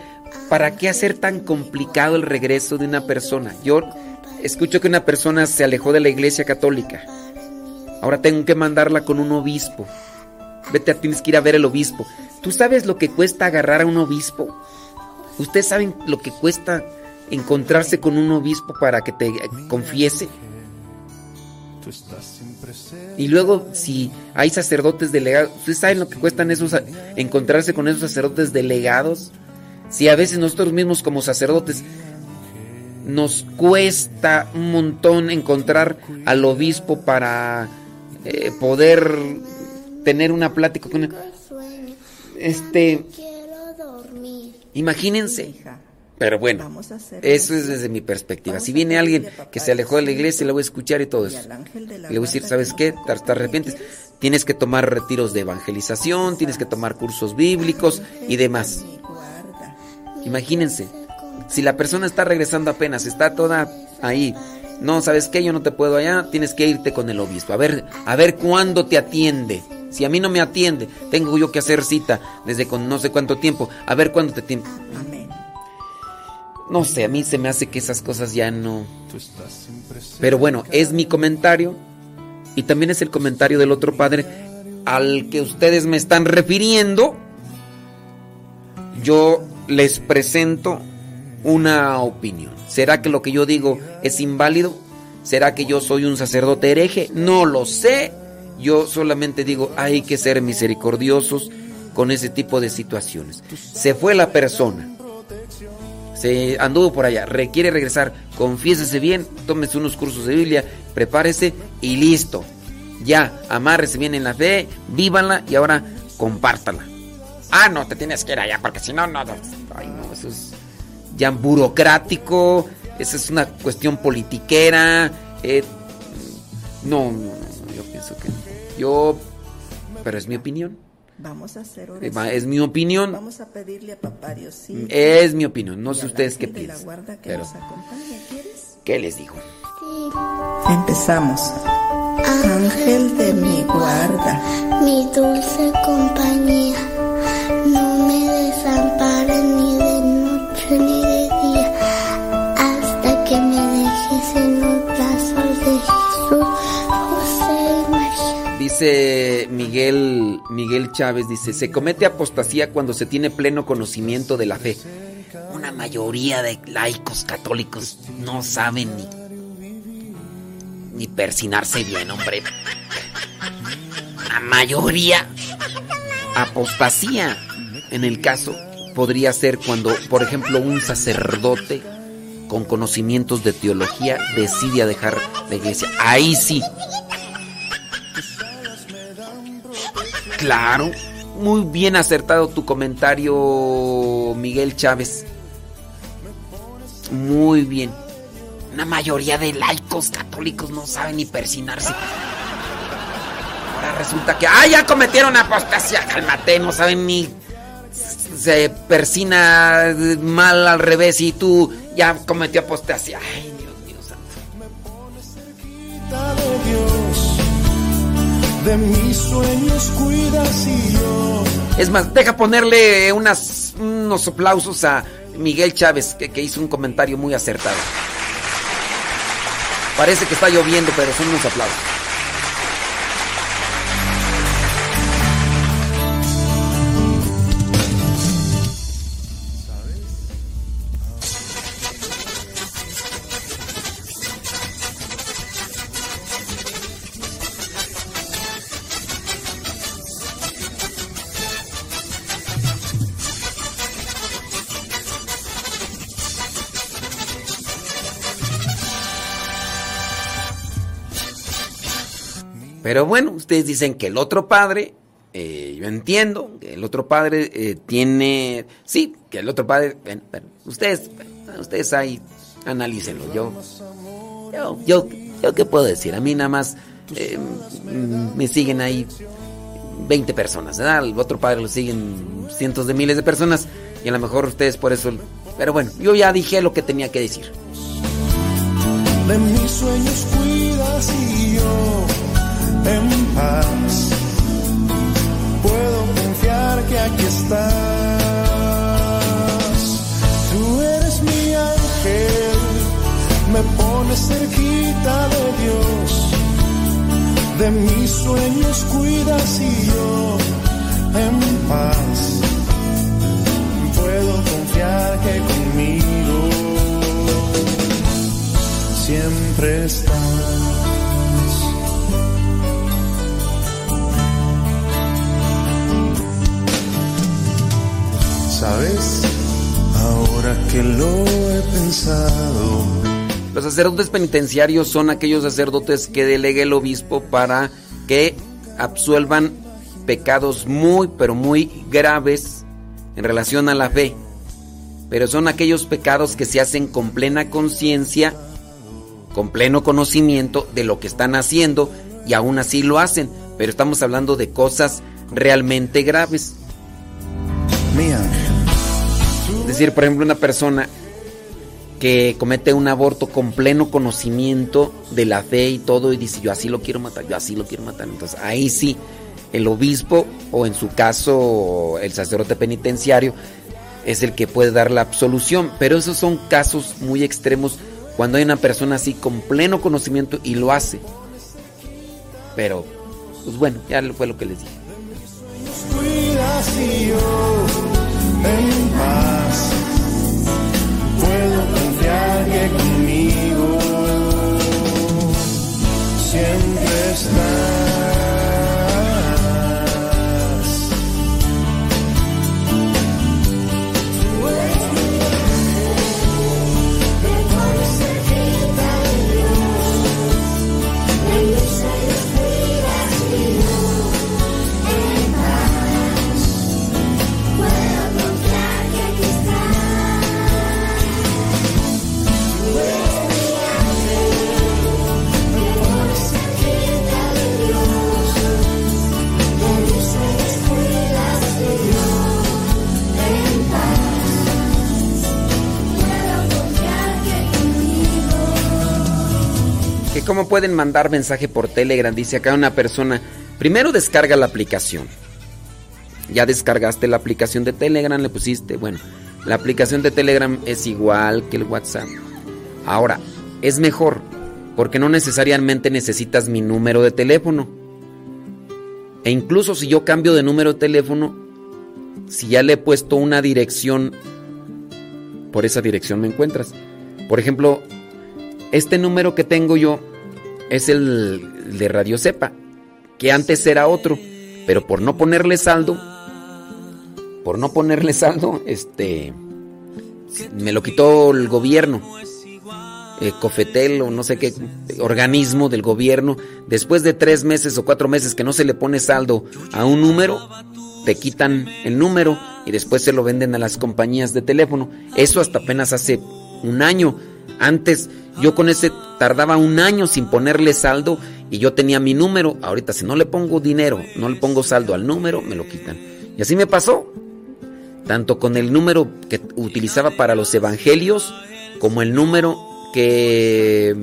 Speaker 2: ¿para qué hacer tan complicado el regreso de una persona? Yo escucho que una persona se alejó de la iglesia católica. Ahora tengo que mandarla con un obispo. Vete, tienes que ir a ver el obispo. ¿Tú sabes lo que cuesta agarrar a un obispo? ¿Ustedes saben lo que cuesta encontrarse con un obispo para que te confiese? Y luego, si hay sacerdotes delegados, ¿ustedes saben lo que cuestan esos encontrarse con esos sacerdotes delegados? Si a veces nosotros mismos como sacerdotes nos cuesta un montón encontrar al obispo para eh, poder tener una plática con él. Este, imagínense. Pero bueno, eso es desde mi perspectiva. Si viene alguien que se alejó de la iglesia, le voy a escuchar y todo eso. Le voy a decir, ¿sabes qué? Te te arrepientes. Tienes que tomar retiros de evangelización, tienes que tomar cursos bíblicos y demás. Imagínense, si la persona está regresando apenas, está toda ahí. No, ¿sabes qué? Yo no te puedo allá, tienes que irte con el obispo. A ver, a ver cuándo te atiende. Si a mí no me atiende, tengo yo que hacer cita desde con no sé cuánto tiempo. A ver cuándo te atiende. No sé, a mí se me hace que esas cosas ya no. Pero bueno, es mi comentario y también es el comentario del otro padre al que ustedes me están refiriendo. Yo les presento una opinión. ¿Será que lo que yo digo es inválido? ¿Será que yo soy un sacerdote hereje? No lo sé. Yo solamente digo, hay que ser misericordiosos con ese tipo de situaciones. Se fue la persona. Se anduvo por allá, requiere regresar, confiésese bien, tómese unos cursos de Biblia, prepárese y listo. Ya, amárrese bien en la fe, vívanla y ahora compártala. Ah, no, te tienes que ir allá porque si no, no. Ay, no, eso es ya burocrático, esa es una cuestión politiquera. eh, no, no, no, yo pienso que no. Yo, pero es mi opinión.
Speaker 11: Vamos a hacer
Speaker 2: Eh,
Speaker 11: oración.
Speaker 2: Es mi opinión.
Speaker 11: Vamos a pedirle a papá Diosito.
Speaker 2: Es mi opinión. No sé ustedes qué
Speaker 11: la
Speaker 2: piensan.
Speaker 11: guarda que
Speaker 2: Pero,
Speaker 11: nos acompañe. ¿Quieres?
Speaker 2: ¿qué les digo?
Speaker 11: Empezamos. Ángel de mi guarda.
Speaker 8: Mi dulce compañía,
Speaker 2: Miguel, Miguel Chávez, dice, se comete apostasía cuando se tiene pleno conocimiento de la fe. Una mayoría de laicos católicos no saben ni, ni persinarse bien, hombre. La mayoría. Apostasía, en el caso, podría ser cuando, por ejemplo, un sacerdote con conocimientos de teología decide dejar la iglesia. Ahí sí, Claro, muy bien acertado tu comentario, Miguel Chávez. Muy bien. Una mayoría de laicos católicos no saben ni persinarse. Ahora resulta que, ¡ah, ya cometieron apostasía! Cálmate, no saben ni. Se persina mal al revés y tú ya cometió apostasía. Ay,
Speaker 12: de mis sueños cuidas y yo.
Speaker 2: Es más, deja ponerle unos aplausos a Miguel Chávez, que hizo un comentario muy acertado. Parece que está lloviendo, pero son unos aplausos. Ustedes dicen que el otro padre, eh, yo entiendo, que el otro padre eh, tiene, sí, que el otro padre, ustedes, ustedes ahí analícenlo. Yo, yo, yo, yo qué puedo decir, a mí nada más eh, mm, me siguen ahí 20 personas, ¿verdad? El otro padre lo siguen cientos de miles de personas y a lo mejor ustedes por eso, pero bueno, yo ya dije lo que tenía que decir.
Speaker 12: De mis sueños cuidas y yo en paz puedo confiar que conmigo siempre estás. ¿Sabes? Ahora que lo he pensado.
Speaker 2: Los sacerdotes penitenciarios son aquellos sacerdotes que delega el obispo para que absuelvan pecados muy, pero muy graves en relación a la fe. Pero son aquellos pecados que se hacen con plena conciencia, con pleno conocimiento de lo que están haciendo y aún así lo hacen. Pero estamos hablando de cosas realmente graves. Es decir, por ejemplo, una persona que comete un aborto con pleno conocimiento de la fe y todo y dice yo así lo quiero matar, yo así lo quiero matar. Entonces ahí sí, el obispo o en su caso el sacerdote penitenciario es el que puede dar la absolución. Pero esos son casos muy extremos cuando hay una persona así con pleno conocimiento y lo hace. Pero, pues bueno, ya fue lo que les dije.
Speaker 12: Siempre estás.
Speaker 2: Cómo pueden mandar mensaje por Telegram. Dice acá una persona, primero descarga la aplicación. Ya descargaste la aplicación de Telegram, le pusiste, bueno, la aplicación de Telegram es igual que el WhatsApp. Ahora, es mejor, porque no necesariamente necesitas mi número de teléfono. E incluso si yo cambio de número de teléfono, si ya le he puesto una dirección, por esa dirección me encuentras. Por ejemplo, este número que tengo yo es el de Radio Cepa, que antes era otro, pero por no ponerle saldo, por no ponerle saldo, este, me lo quitó el gobierno, eh, Cofetel o no sé qué organismo del gobierno. Después de tres meses o cuatro meses que no se le pone saldo a un número, te quitan el número y después se lo venden a las compañías de teléfono. Eso hasta apenas hace un año. Antes yo con ese tardaba un año sin ponerle saldo y yo tenía mi número. Ahorita si no le pongo dinero, no le pongo saldo al número, me lo quitan. Y así me pasó. Tanto con el número que utilizaba para los evangelios como el número que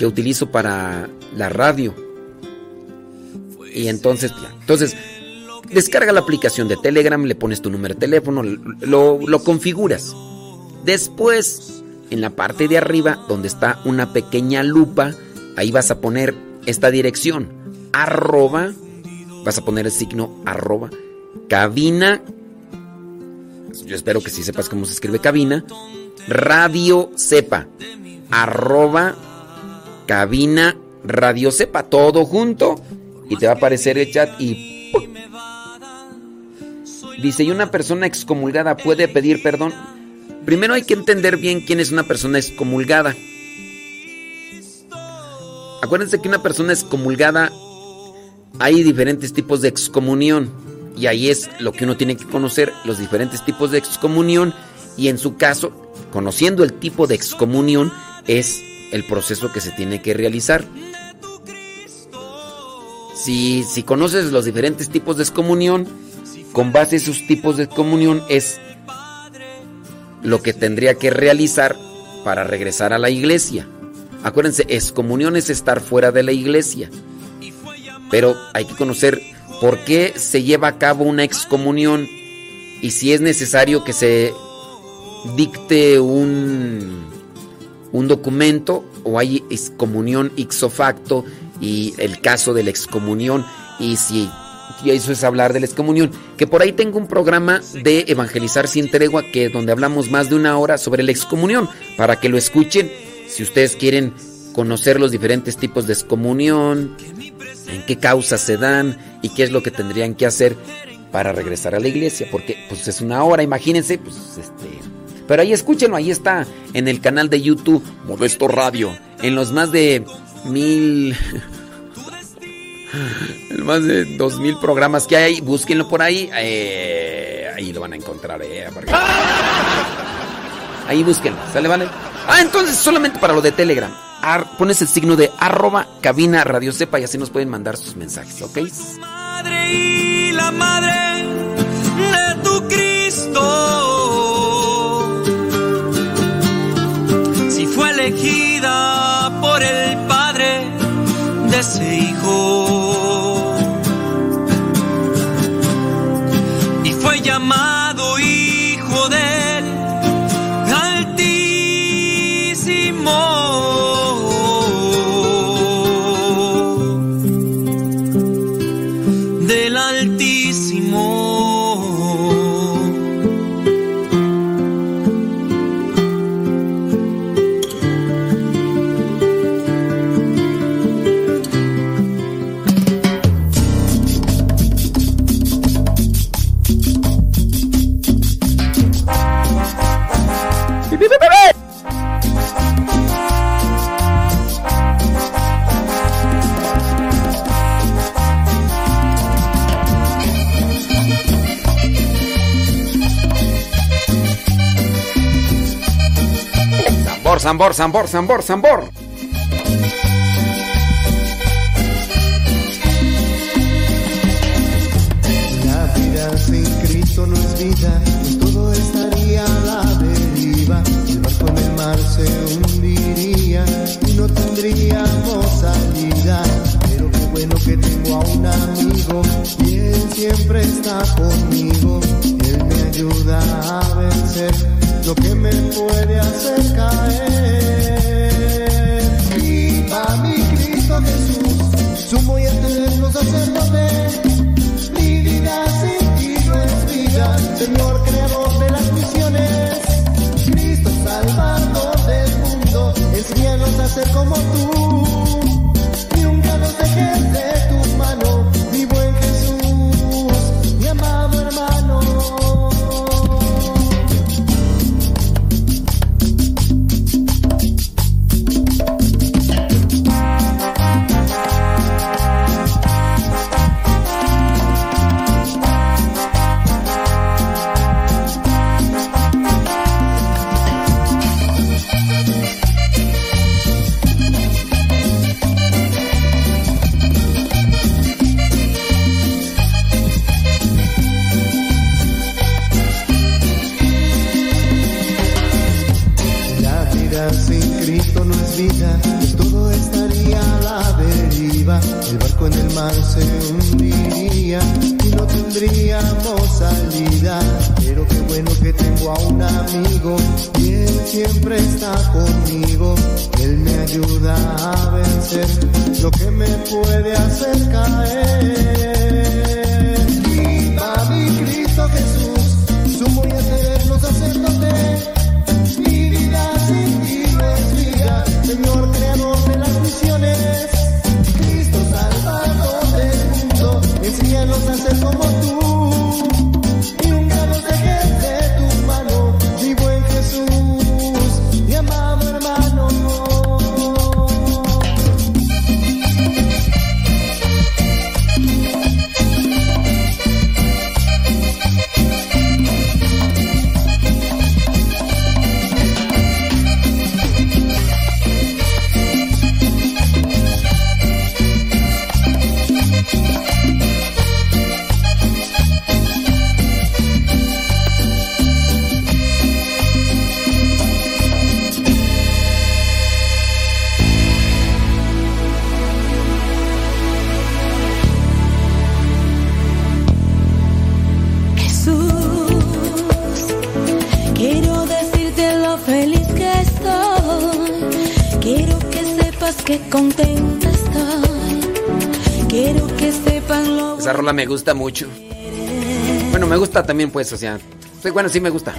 Speaker 2: que utilizo para la radio. Y entonces, ya. Entonces, descarga la aplicación de Telegram, le pones tu número de teléfono, lo, lo configuras. Después, en la parte de arriba, donde está una pequeña lupa, ahí vas a poner esta dirección. Arroba, vas a poner el signo arroba, cabina. Yo espero que sí sepas cómo se escribe cabina. Radio sepa. Arroba cabina radio sepa. Todo junto. Y te va a aparecer el chat y. Dice, ¿y una persona excomulgada puede pedir perdón? Primero hay que entender bien quién es una persona excomulgada. Acuérdense que una persona excomulgada hay diferentes tipos de excomunión y ahí es lo que uno tiene que conocer, los diferentes tipos de excomunión y en su caso, conociendo el tipo de excomunión es el proceso que se tiene que realizar. Si, si conoces los diferentes tipos de excomunión, con base a esos tipos de excomunión es lo que tendría que realizar para regresar a la iglesia. Acuérdense, excomunión es estar fuera de la iglesia. Pero hay que conocer por qué se lleva a cabo una excomunión y si es necesario que se dicte un, un documento o hay excomunión ixo facto y el caso de la excomunión y si y eso es hablar de la excomunión. Que por ahí tengo un programa de Evangelizar sin tregua que donde hablamos más de una hora sobre la excomunión para que lo escuchen si ustedes quieren conocer los diferentes tipos de excomunión, en qué causas se dan y qué es lo que tendrían que hacer para regresar a la iglesia, porque pues es una hora, imagínense, pues este, pero ahí escúchenlo, ahí está en el canal de YouTube Modesto Radio, en los más de mil el más de dos mil programas que hay, búsquenlo por ahí. eh, ahí lo van a encontrar. eh, porque- Ahí búsquenlo, ¿sale, vale? Ah, entonces solamente para lo de Telegram. Pones el signo de arroba cabina radio sepa y así nos pueden mandar sus mensajes, ¿ok?
Speaker 1: madre y la madre de tu Cristo. Si fue elegida por el ese hijo.
Speaker 2: Zambor, zambor, zambor, zambor,
Speaker 6: gusta mucho. Bueno, me gusta también, pues, o sea. Bueno, sí me gusta.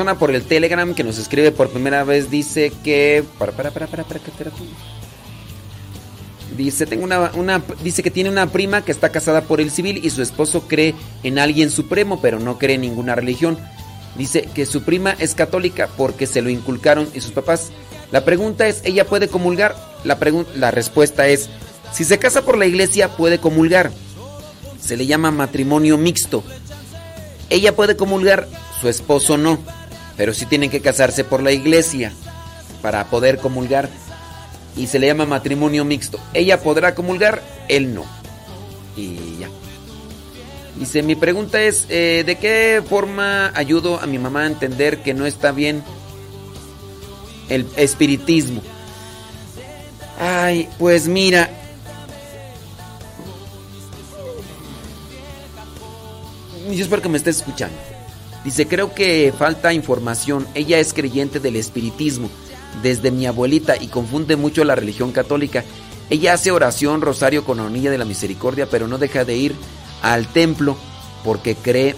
Speaker 2: Persona por el Telegram que nos escribe por primera vez dice que. Para, para, para, para, para, ¿qué era tú? Dice, tengo una, una, dice que tiene una prima que está casada por el civil y su esposo cree en alguien supremo, pero no cree en ninguna religión. Dice que su prima es católica porque se lo inculcaron y sus papás. La pregunta es, ¿ella puede comulgar? La, la respuesta es, si se casa por la iglesia puede comulgar. Se le llama matrimonio mixto. Ella puede comulgar, su esposo no, pero sí tienen que casarse por la iglesia para poder comulgar y se le llama matrimonio mixto. Ella podrá comulgar, él no. Y ya. Dice, mi pregunta es, eh, ¿de qué forma ayudo a mi mamá a entender que no está bien el espiritismo? Ay, pues mira. Yo espero que me estés escuchando. Dice, creo que falta información. Ella es creyente del espiritismo desde mi abuelita y confunde mucho la religión católica. Ella hace oración, rosario con la hornilla de la misericordia, pero no deja de ir al templo porque cree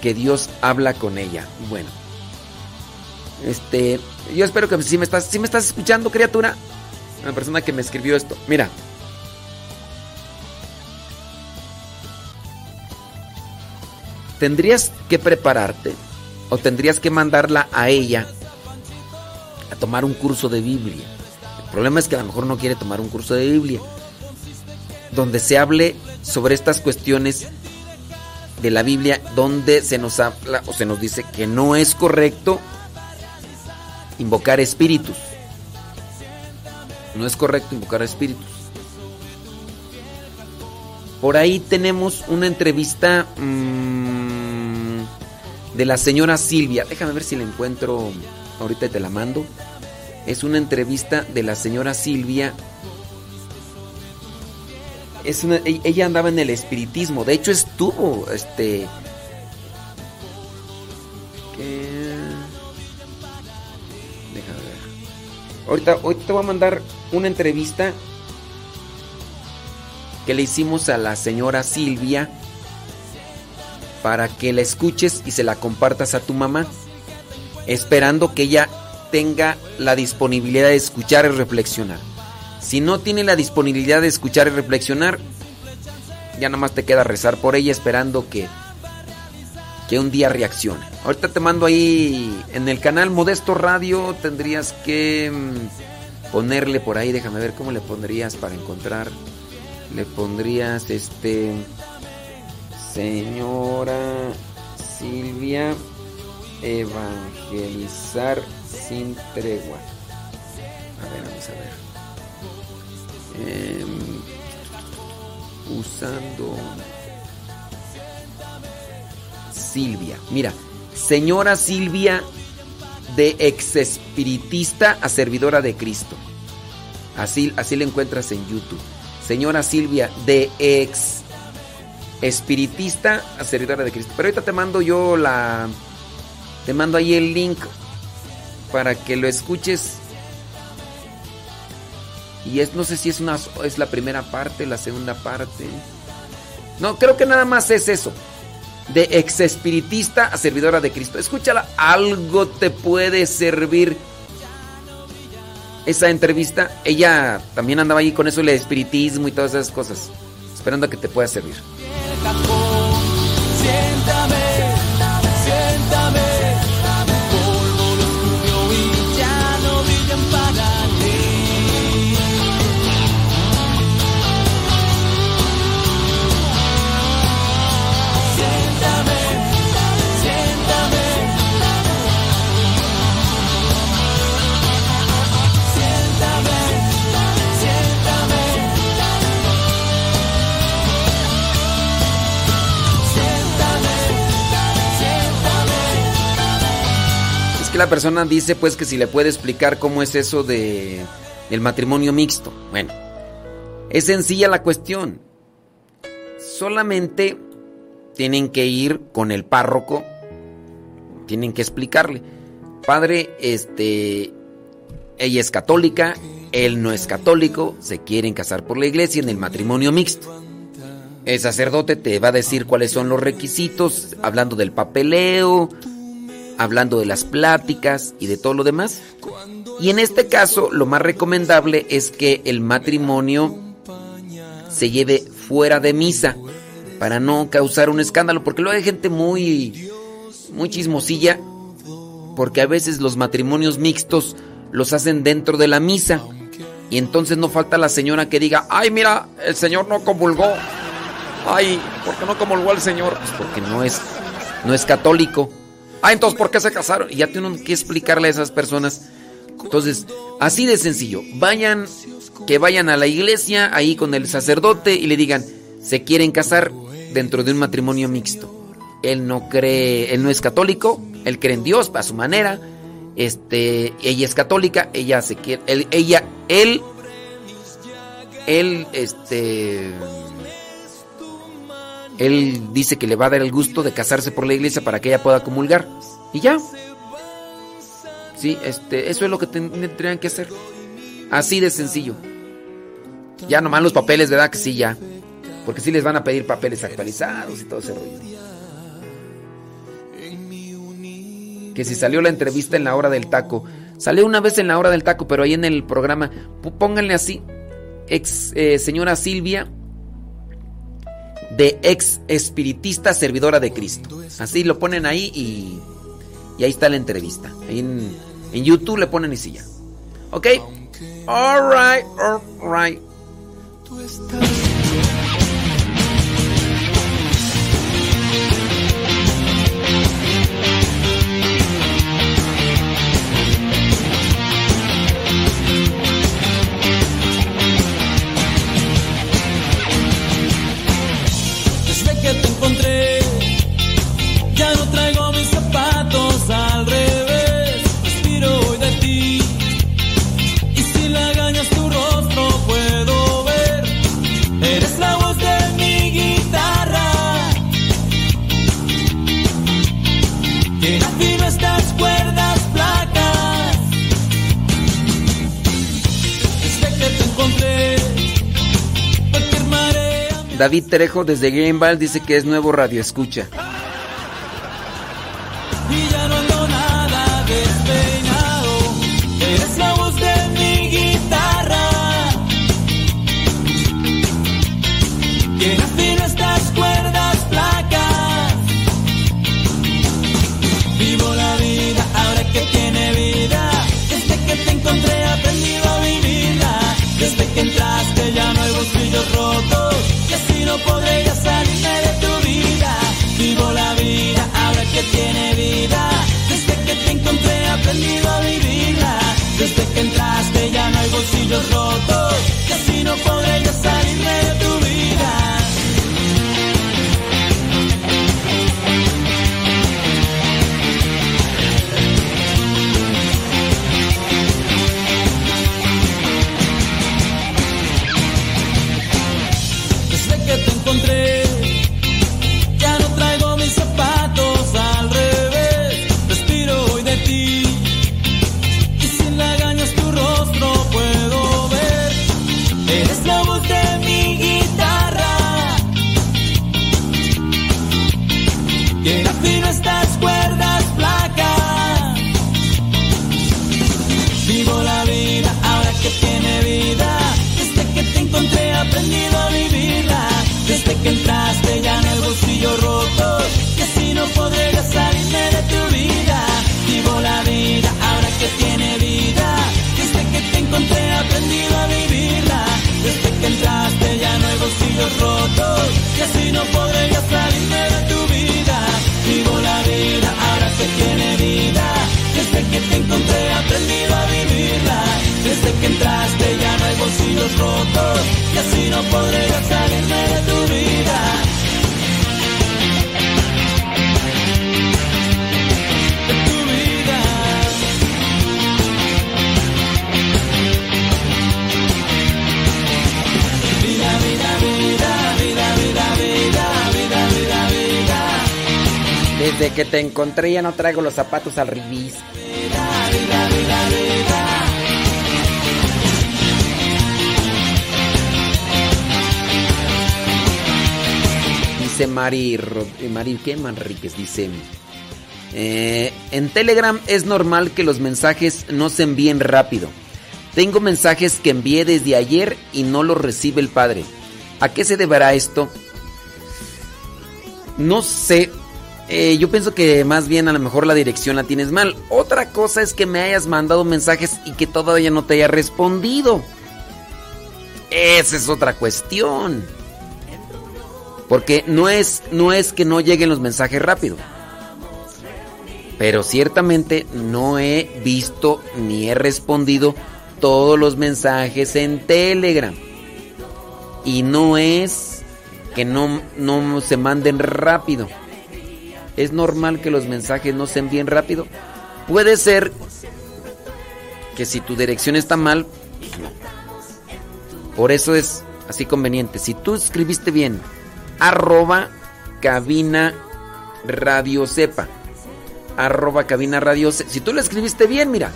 Speaker 2: que Dios habla con ella. Bueno, este, yo espero que si me estás, si me estás escuchando, criatura, la persona que me escribió esto. Mira, tendrías que prepararte o tendrías que mandarla a ella a tomar un curso de Biblia. El problema es que a lo mejor no quiere tomar un curso de Biblia donde se hable sobre estas cuestiones de la Biblia donde se nos habla o se nos dice que no es correcto invocar espíritus. No es correcto invocar espíritus. Por ahí tenemos una entrevista mmm, de la señora Silvia. Déjame ver si la encuentro. Ahorita te la mando. Es una entrevista de la señora Silvia. Es una- e- ella andaba en el espiritismo. De hecho, estuvo. Este. Déjame ver. Ahorita, ahorita te voy a mandar una entrevista que le hicimos a la señora Silvia para que la escuches y se la compartas a tu mamá, esperando que ella tenga la disponibilidad de escuchar y reflexionar. Si no tiene la disponibilidad de escuchar y reflexionar, ya nada más te queda rezar por ella esperando que que un día reaccione. Ahorita te mando ahí en el canal Modesto Radio, tendrías que mm, ponerle por ahí, déjame ver cómo le pondrías para encontrar. Le pondrías este señora Silvia evangelizar sin tregua. A ver, vamos a ver. Em, usando Silvia. Mira, señora Silvia de ex espiritista a servidora de Cristo. Así, así la encuentras en YouTube. Señora Silvia de ex espiritista servidora de Cristo. Pero ahorita te mando yo la... Te mando ahí el link para que lo escuches. Y es, no sé si es una es la primera parte, la segunda parte. No, creo que nada más es eso. De ex espiritista a servidora de Cristo. Escúchala, algo te puede servir. Esa entrevista, ella también andaba ahí con eso, el espiritismo y todas esas cosas. Esperando a que te pueda servir. Que la persona dice pues que si le puede explicar cómo es eso de el matrimonio mixto. Bueno, es sencilla la cuestión. Solamente tienen que ir con el párroco, tienen que explicarle. Padre, este ella es católica, él no es católico, se quieren casar por la iglesia en el matrimonio mixto. El sacerdote te va a decir cuáles son los requisitos, hablando del papeleo, hablando de las pláticas y de todo lo demás. Y en este caso, lo más recomendable es que el matrimonio se lleve fuera de misa para no causar un escándalo, porque luego hay gente muy muy chismosilla, porque a veces los matrimonios mixtos los hacen dentro de la misa y entonces no falta la señora que diga, "Ay, mira, el señor no comulgó." Ay, ¿por qué no comulgó el señor? Pues porque no es no es católico. Ah, entonces ¿por qué se casaron? Ya tienen que explicarle a esas personas. Entonces, así de sencillo. Vayan que vayan a la iglesia ahí con el sacerdote y le digan, "Se quieren casar dentro de un matrimonio mixto." Él no cree, él no es católico, él cree en Dios a su manera. Este, ella es católica, ella se quiere, ella, él, él, este, él dice que le va a dar el gusto de casarse por la iglesia para que ella pueda comulgar. Y ya. Sí, este, eso es lo que tendrían que hacer. Así de sencillo. Ya nomás los papeles, ¿verdad? Que sí, ya. Porque sí les van a pedir papeles actualizados y todo ese rollo. Que si salió la entrevista en la hora del taco. Salió una vez en la hora del taco, pero ahí en el programa. Pónganle así. Ex eh, señora Silvia. De ex espiritista servidora de Cristo. Así lo ponen ahí y. Y ahí está la entrevista. Ahí en, en YouTube le ponen y ya. ¿Ok? Alright, alright. David Trejo desde Gameball dice que es nuevo radio escucha.
Speaker 1: y ya no ando nada despeinado. Eres la voz de mi guitarra. Quien afina estas cuerdas flacas. Vivo la vida ahora que tiene vida. Desde que te encontré he aprendido a vivirla. Desde que entraste ya no hay bolsillos rotos. No podré ya salirme de tu vida. Vivo la vida ahora que tiene vida. Desde que te encontré he aprendido a vivirla. Desde que entraste ya no hay bolsillos rotos. Y no podré que entraste ya no hay bolsillos rotos y así no podré yo salirme de tu vida. De tu vida. Vida, vida, vida, vida, vida, vida, vida.
Speaker 2: Desde que te encontré ya no traigo los zapatos al revés. Vida, vida, vida, vida. Eh, Mari ¿qué? Manríquez, dice... eh, en Telegram es normal que los mensajes no se envíen rápido. Tengo mensajes que envié desde ayer y no los recibe el padre. ¿A qué se deberá esto? No sé. Eh, yo pienso que más bien a lo mejor la dirección la tienes mal. Otra cosa es que me hayas mandado mensajes y que todavía no te haya respondido. Esa es otra cuestión. Porque no es, no es que no lleguen los mensajes rápido. Pero ciertamente no he visto ni he respondido todos los mensajes en Telegram. Y no es que no, no se manden rápido. Es normal que los mensajes no se envíen rápido. Puede ser que si tu dirección está mal, pues. Por eso es así conveniente. Si tú escribiste bien, arroba cabina radio sepa. Arroba cabina radio sepa. Si tú lo escribiste bien, mira.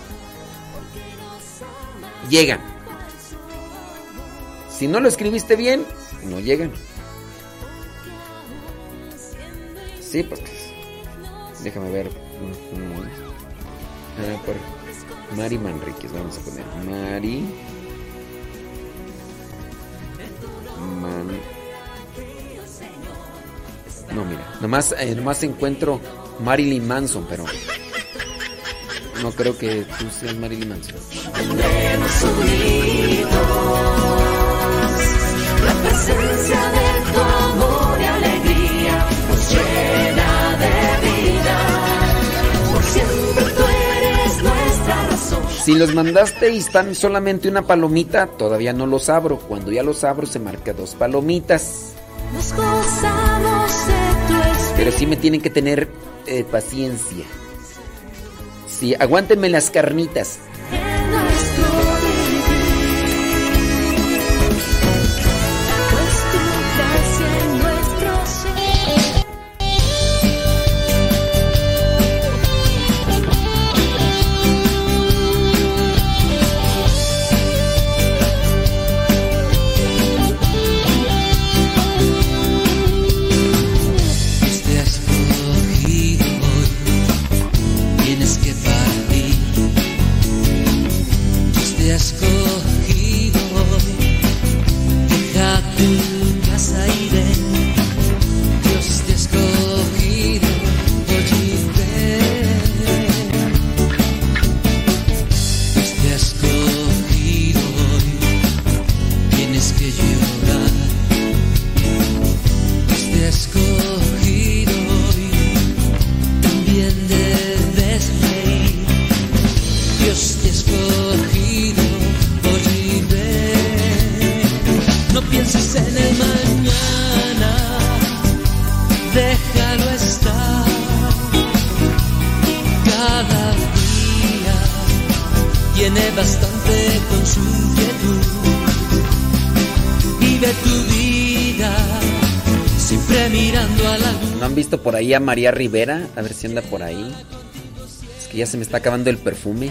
Speaker 2: Llegan. Si no lo escribiste bien, no llegan. Sí, pues. Déjame ver. Ah, por Mari Manríquez, vamos a poner. Mari. Man. No, mira. Nomás, eh, nomás encuentro Marilyn Manson, pero. No creo que tú seas Marilyn Manson.
Speaker 6: La presencia de tu amor y alegría nos llena de vida. Por siempre tú eres nuestra razón.
Speaker 2: Si los mandaste y están solamente una palomita, todavía no los abro. Cuando ya los abro se marca dos palomitas.
Speaker 6: Nos gozamos.
Speaker 2: Pero sí me tienen que tener eh, paciencia. Sí, aguántenme las carnitas. Ahí a María Rivera? A ver si anda por ahí. Es que ya se me está acabando el perfume.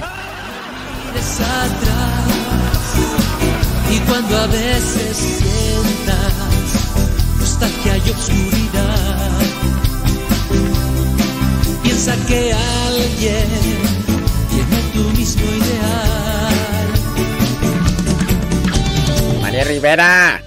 Speaker 13: y cuando a veces sientas nostalgia y oscuridad piensa que alguien tiene tu mismo ideal
Speaker 2: María Rivera.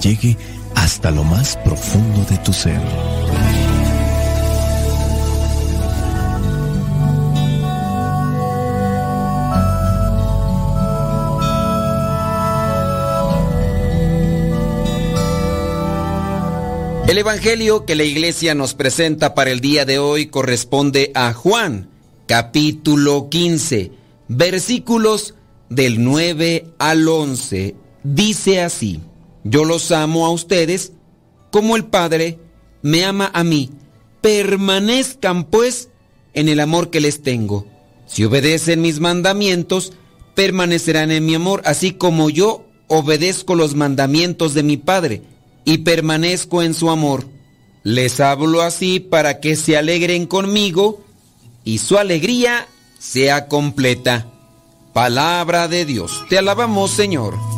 Speaker 14: Llegue hasta lo más profundo de tu ser.
Speaker 2: El Evangelio que la iglesia nos presenta para el día de hoy corresponde a Juan, capítulo 15, versículos del 9 al 11. Dice así, yo los amo a ustedes como el Padre me ama a mí. Permanezcan pues en el amor que les tengo. Si obedecen mis mandamientos, permanecerán en mi amor, así como yo obedezco los mandamientos de mi Padre y permanezco en su amor. Les hablo así para que se alegren conmigo y su alegría sea completa. Palabra de Dios. Te alabamos, Señor.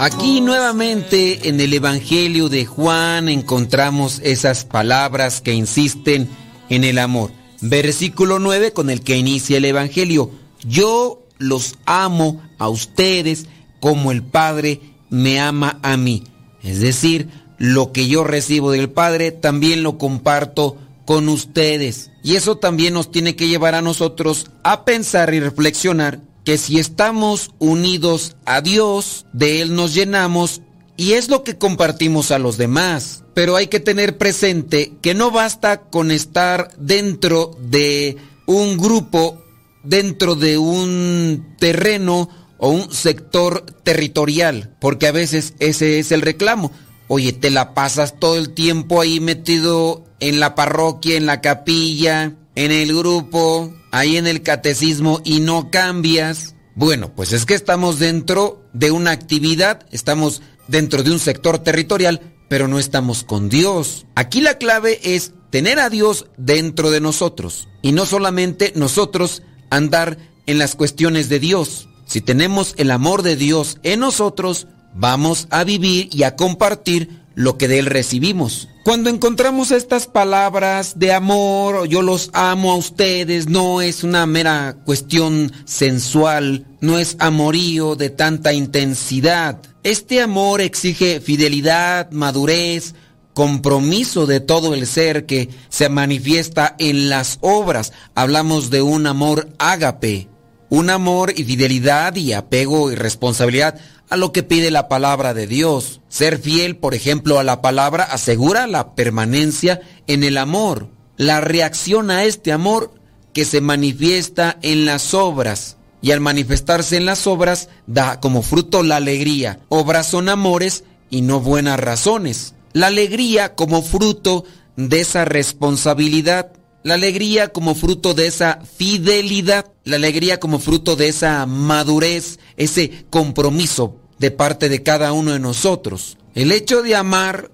Speaker 2: Aquí nuevamente en el Evangelio de Juan encontramos esas palabras que insisten en el amor. Versículo 9 con el que inicia el Evangelio. Yo los amo a ustedes como el Padre me ama a mí. Es decir, lo que yo recibo del Padre también lo comparto con ustedes. Y eso también nos tiene que llevar a nosotros a pensar y reflexionar que si estamos unidos a Dios, de Él nos llenamos y es lo que compartimos a los demás. Pero hay que tener presente que no basta con estar dentro de un grupo, dentro de un terreno o un sector territorial, porque a veces ese es el reclamo. Oye, te la pasas todo el tiempo ahí metido en la parroquia, en la capilla, en el grupo, ahí en el catecismo y no cambias. Bueno, pues es que estamos dentro de una actividad, estamos dentro de un sector territorial, pero no estamos con Dios. Aquí la clave es tener a Dios dentro de nosotros y no solamente nosotros andar en las cuestiones de Dios. Si tenemos el amor de Dios en nosotros, vamos a vivir y a compartir lo que de Él recibimos. Cuando encontramos estas palabras de amor, yo los amo a ustedes, no es una mera cuestión sensual, no es amorío de tanta intensidad. Este amor exige fidelidad, madurez, compromiso de todo el ser que se manifiesta en las obras. Hablamos de un amor ágape, un amor y fidelidad y apego y responsabilidad a lo que pide la palabra de Dios. Ser fiel, por ejemplo, a la palabra asegura la permanencia en el amor, la reacción a este amor que se manifiesta en las obras. y al manifestarse en las obras da como fruto la alegría. Obras son amores y no buenas razones. La alegría como fruto de esa responsabilidad. La alegría como fruto de esa fidelidad. La alegría como fruto de esa madurez, ese compromiso de parte de cada uno de nosotros. El hecho de amar,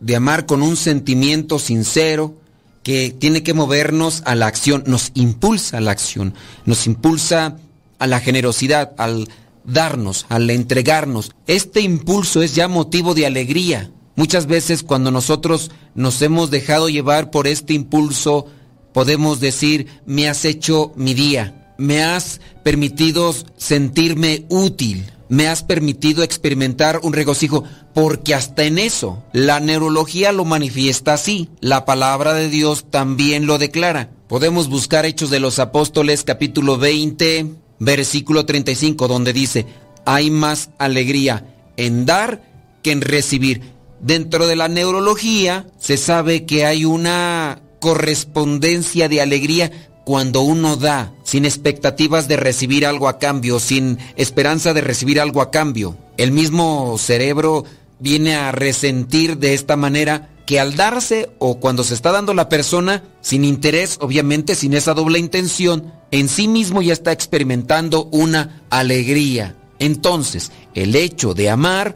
Speaker 2: de amar con un sentimiento sincero, que tiene que movernos a la acción, nos impulsa a la acción, nos impulsa a la generosidad, al darnos, al entregarnos. Este impulso es ya motivo de alegría. Muchas veces cuando nosotros nos hemos dejado llevar por este impulso, podemos decir, me has hecho mi día, me has permitido sentirme útil, me has permitido experimentar un regocijo, porque hasta en eso la neurología lo manifiesta así, la palabra de Dios también lo declara. Podemos buscar Hechos de los Apóstoles capítulo 20, versículo 35, donde dice, hay más alegría en dar que en recibir. Dentro de la neurología se sabe que hay una correspondencia de alegría cuando uno da sin expectativas de recibir algo a cambio, sin esperanza de recibir algo a cambio. El mismo cerebro viene a resentir de esta manera que al darse o cuando se está dando la persona, sin interés, obviamente sin esa doble intención, en sí mismo ya está experimentando una alegría. Entonces, el hecho de amar,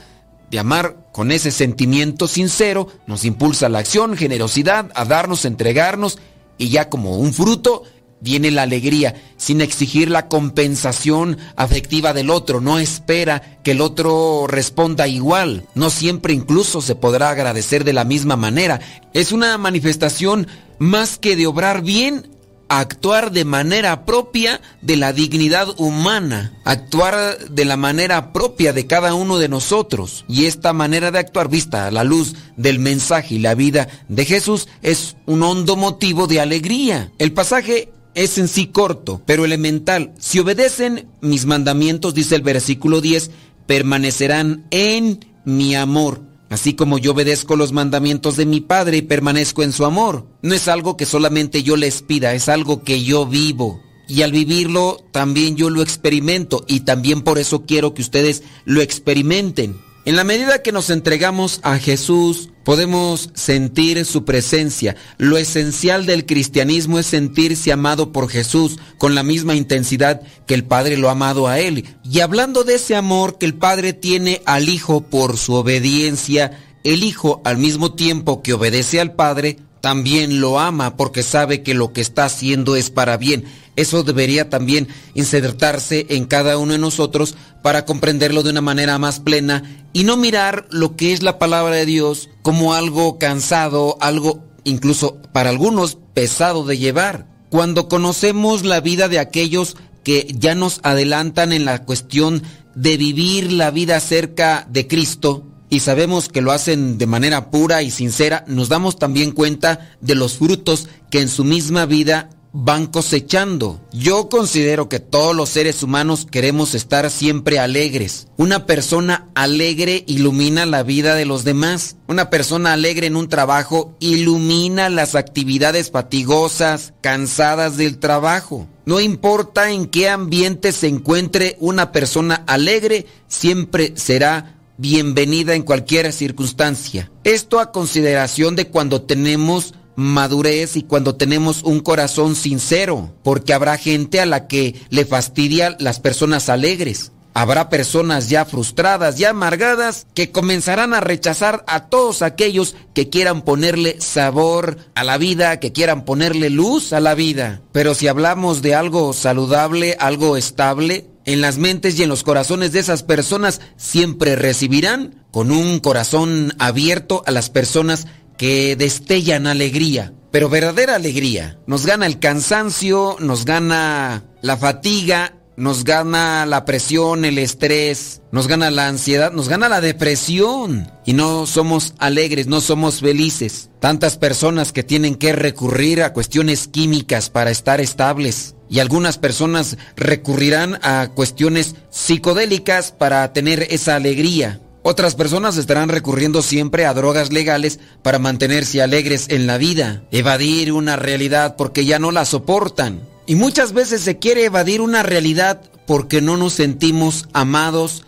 Speaker 2: de amar con ese sentimiento sincero, nos impulsa la acción, generosidad, a darnos, entregarnos, y ya como un fruto viene la alegría, sin exigir la compensación afectiva del otro, no espera que el otro responda igual, no siempre incluso se podrá agradecer de la misma manera. Es una manifestación más que de obrar bien, actuar de manera propia de la dignidad humana, actuar de la manera propia de cada uno de nosotros. Y esta manera de actuar vista a la luz del mensaje y la vida de Jesús es un hondo motivo de alegría. El pasaje es en sí corto, pero elemental. Si obedecen mis mandamientos, dice el versículo 10, permanecerán en mi amor. Así como yo obedezco los mandamientos de mi Padre y permanezco en su amor. No es algo que solamente yo les pida, es algo que yo vivo. Y al vivirlo también yo lo experimento y también por eso quiero que ustedes lo experimenten. En la medida que nos entregamos a Jesús, podemos sentir su presencia. Lo esencial del cristianismo es sentirse amado por Jesús con la misma intensidad que el Padre lo ha amado a Él. Y hablando de ese amor que el Padre tiene al Hijo por su obediencia, el Hijo al mismo tiempo que obedece al Padre, también lo ama porque sabe que lo que está haciendo es para bien. Eso debería también insertarse en cada uno de nosotros para comprenderlo de una manera más plena y no mirar lo que es la palabra de Dios como algo cansado, algo incluso para algunos pesado de llevar. Cuando conocemos la vida de aquellos que ya nos adelantan en la cuestión de vivir la vida cerca de Cristo, y sabemos que lo hacen de manera pura y sincera, nos damos también cuenta de los frutos que en su misma vida van cosechando. Yo considero que todos los seres humanos queremos estar siempre alegres. Una persona alegre ilumina la vida de los demás. Una persona alegre en un trabajo ilumina las actividades fatigosas, cansadas del trabajo. No importa en qué ambiente se encuentre una persona alegre, siempre será bienvenida en cualquier circunstancia. Esto a consideración de cuando tenemos madurez y cuando tenemos un corazón sincero, porque habrá gente a la que le fastidia las personas alegres. Habrá personas ya frustradas, ya amargadas, que comenzarán a rechazar a todos aquellos que quieran ponerle sabor a la vida, que quieran ponerle luz a la vida. Pero si hablamos de algo saludable, algo estable, en las mentes y en los corazones de esas personas siempre recibirán con un corazón abierto a las personas que destellan alegría. Pero verdadera alegría. Nos gana el cansancio, nos gana la fatiga, nos gana la presión, el estrés, nos gana la ansiedad, nos gana la depresión. Y no somos alegres, no somos felices. Tantas personas que tienen que recurrir a cuestiones químicas para estar estables. Y algunas personas recurrirán a cuestiones psicodélicas para tener esa alegría. Otras personas estarán recurriendo siempre a drogas legales para mantenerse alegres en la vida, evadir una realidad porque ya no la soportan. Y muchas veces se quiere evadir una realidad porque no nos sentimos amados,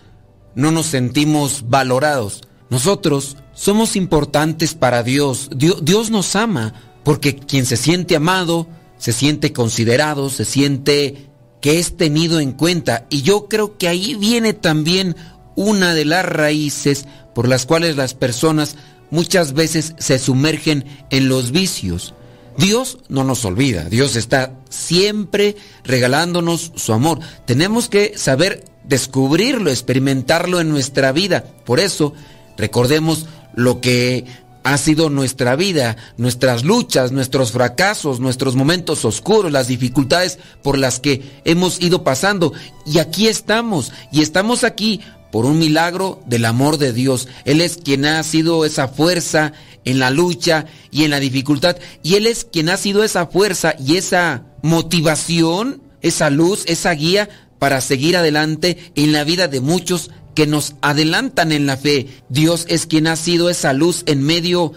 Speaker 2: no nos sentimos valorados. Nosotros somos importantes para Dios. Dios. Nos ama porque quien se siente amado, se siente considerado, se siente que es tenido en cuenta. Y yo creo que ahí viene también una de las raíces por las cuales las personas muchas veces se sumergen en los vicios. Dios no nos olvida, Dios está siempre regalándonos su amor. Tenemos que saber descubrirlo, experimentarlo en nuestra vida. Por eso, recordemos lo que ha sido nuestra vida, nuestras luchas, nuestros fracasos, nuestros momentos oscuros, las dificultades por las que hemos ido pasando. Y aquí estamos, y estamos aquí por un milagro del amor de Dios. Él es quien ha sido esa fuerza en la lucha y en la dificultad. Y Él es quien ha sido esa fuerza y esa motivación, esa luz, esa guía para seguir adelante en la vida de muchos que nos adelantan en la fe. Dios es quien ha sido esa luz en medio de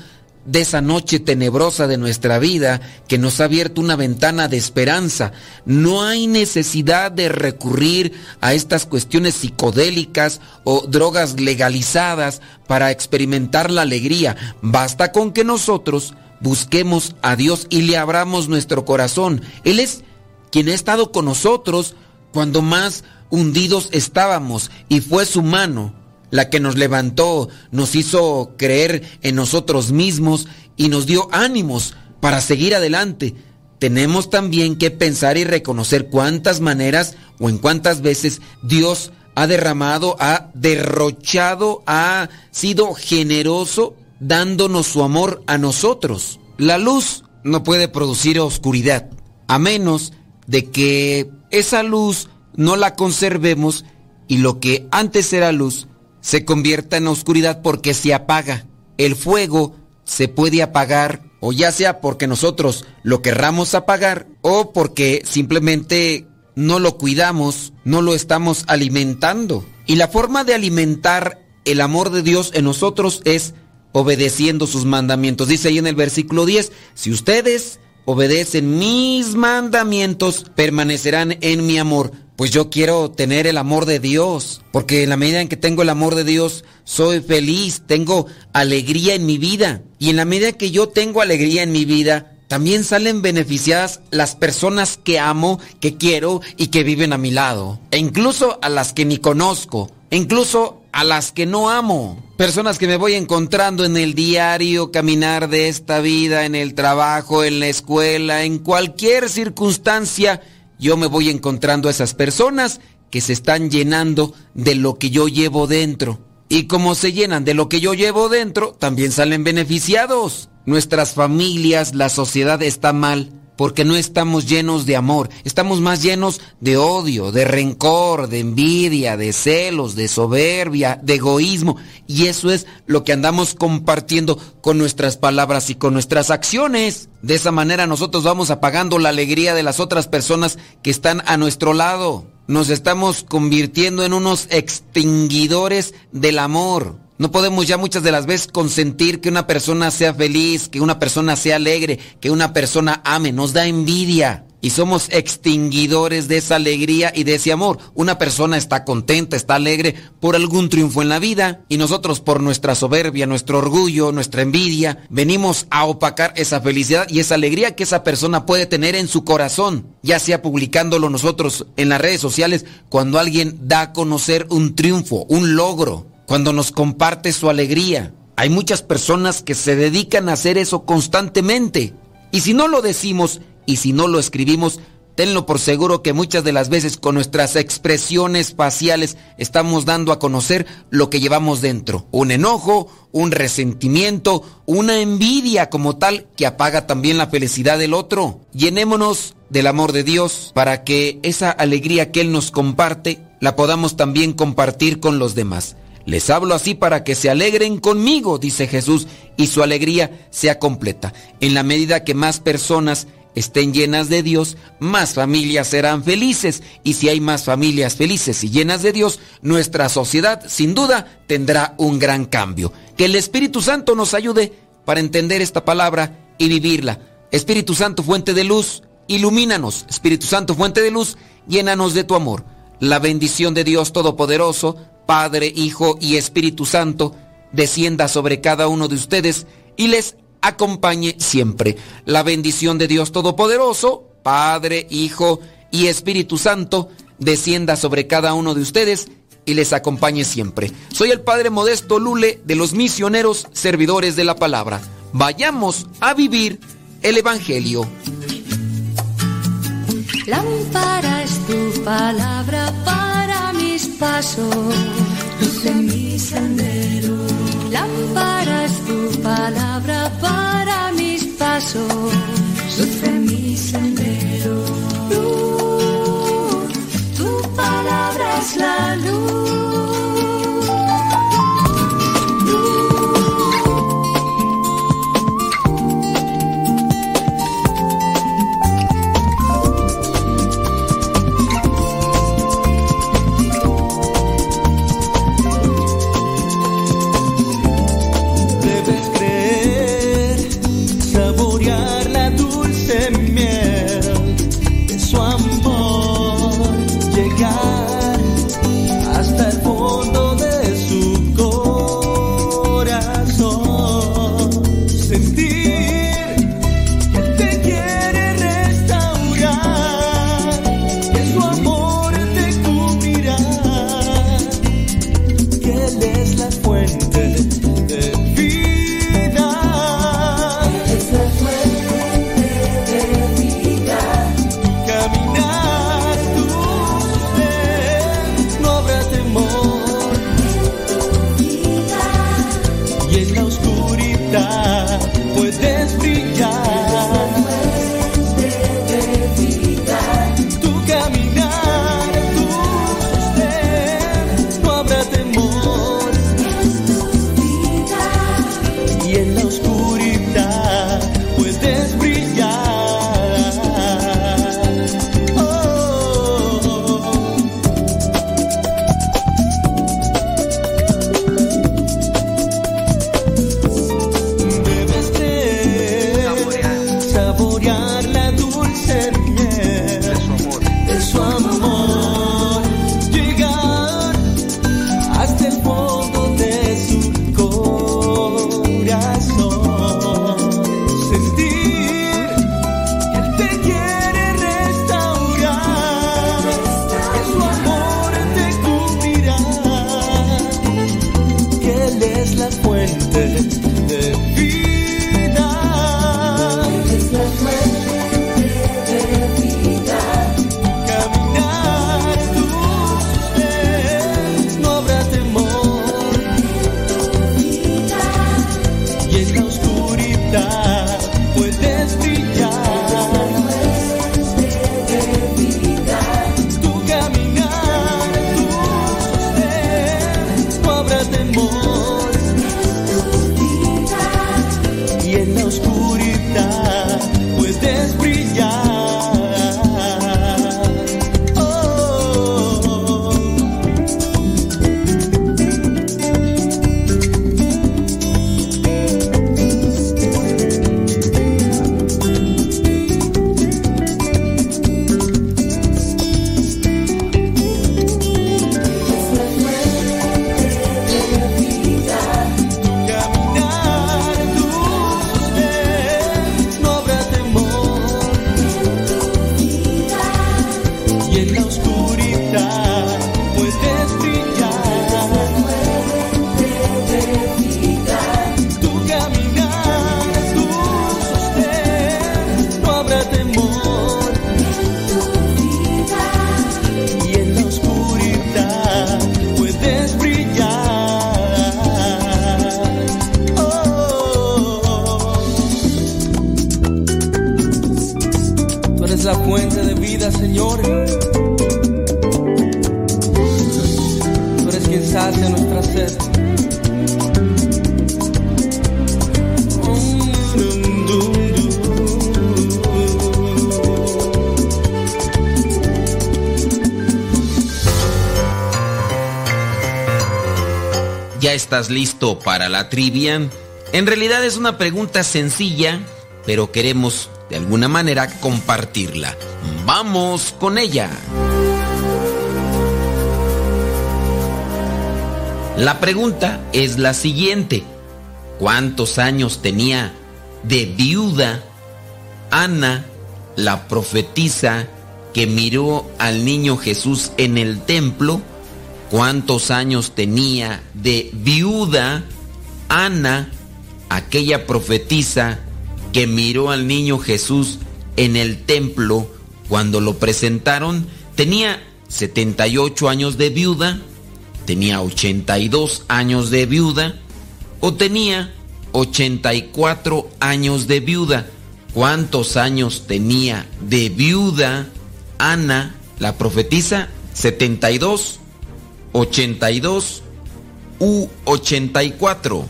Speaker 2: esa noche tenebrosa de nuestra vida que nos ha abierto una ventana de esperanza. No hay necesidad de recurrir a estas cuestiones psicodélicas o drogas legalizadas para experimentar la alegría. Basta con que nosotros busquemos a Dios y le abramos nuestro corazón. Él es quien ha estado con nosotros cuando más hundidos estábamos y fue su mano la que nos levantó, nos hizo creer en nosotros mismos y nos dio ánimos para seguir adelante. Tenemos también que pensar y reconocer cuántas maneras o en cuántas veces Dios ha derramado, ha derrochado, ha sido generoso dándonos su amor a nosotros. La luz no puede producir oscuridad, a menos de que esa luz no la conservemos y lo que antes era luz se convierta en oscuridad porque se apaga. El fuego se puede apagar o ya sea porque nosotros lo querramos apagar o porque simplemente no lo cuidamos, no lo estamos alimentando. Y la forma de alimentar el amor de Dios en nosotros es obedeciendo sus mandamientos. Dice ahí en el versículo 10, si ustedes obedecen mis mandamientos, permanecerán en mi amor pues yo quiero tener el amor de Dios, porque en la medida en que tengo el amor de Dios, soy feliz, tengo alegría en mi vida. Y en la medida que yo tengo alegría en mi vida, también salen beneficiadas las personas que amo, que quiero y que viven a mi lado. E incluso a las que ni conozco, e incluso a las que no amo. Personas que me voy encontrando en el diario caminar de esta vida, en el trabajo, en la escuela, en cualquier circunstancia yo me voy encontrando a esas personas que se están llenando de lo que yo llevo dentro. Y como se llenan de lo que yo llevo dentro, también salen beneficiados. Nuestras familias, la sociedad está mal porque no estamos llenos de amor, estamos más llenos de odio, de rencor, de envidia, de celos, de soberbia, de egoísmo. Y eso es lo que andamos compartiendo con nuestras palabras y con nuestras acciones. De esa manera nosotros vamos apagando la alegría de las otras personas que están a nuestro lado. Nos estamos convirtiendo en unos extinguidores del amor. No podemos ya muchas de las veces consentir que una persona sea feliz, que una persona sea alegre, que una persona ame. Nos da envidia. Y somos extinguidores de esa alegría y de ese amor. Una persona está contenta, está alegre por algún triunfo en la vida y nosotros por nuestra soberbia, nuestro orgullo, nuestra envidia, venimos a opacar esa felicidad y esa alegría que esa persona puede tener en su corazón, ya sea publicándolo nosotros en las redes sociales cuando alguien da a conocer un triunfo, un logro cuando nos comparte su alegría. Hay muchas personas que se dedican a hacer eso constantemente. Y si no lo decimos y si no lo escribimos, tenlo por seguro que muchas de las veces con nuestras expresiones faciales estamos dando a conocer lo que llevamos dentro. Un enojo, un resentimiento, una envidia como tal que apaga también la felicidad del otro. Llenémonos del amor de Dios para que esa alegría que Él nos comparte la podamos también compartir con los demás. Les hablo así para que se alegren conmigo, dice Jesús, y su alegría sea completa. En la medida que más personas estén llenas de Dios, más familias serán felices. Y si hay más familias felices y llenas de Dios, nuestra sociedad sin duda tendrá un gran cambio. Que el Espíritu Santo nos ayude para entender esta palabra y vivirla. Espíritu Santo, fuente de luz, ilumínanos. Espíritu Santo, fuente de luz, llénanos de tu amor. La bendición de Dios Todopoderoso. Padre, Hijo y Espíritu Santo, descienda sobre cada uno de ustedes y les acompañe siempre. La bendición de Dios Todopoderoso, Padre, Hijo y Espíritu Santo, descienda sobre cada uno de ustedes y les acompañe siempre. Soy el Padre Modesto Lule de los misioneros servidores de la palabra. Vayamos a vivir el Evangelio
Speaker 4: paso, luz en mi sendero. Lámpara tu palabra para mis pasos, luz en mi sendero. Luz, tu palabra es la luz.
Speaker 2: ¿Estás listo para la trivia? En realidad es una pregunta sencilla, pero queremos de alguna manera compartirla. ¡Vamos con ella! La pregunta es la siguiente. ¿Cuántos años tenía de viuda Ana, la profetisa que miró al niño Jesús en el templo ¿Cuántos años tenía de viuda Ana, aquella profetisa que miró al niño Jesús en el templo cuando lo presentaron? Tenía 78 años de viuda, tenía 82 años de viuda o tenía 84 años de viuda. ¿Cuántos años tenía de viuda Ana, la profetisa? 72, 82 u 84.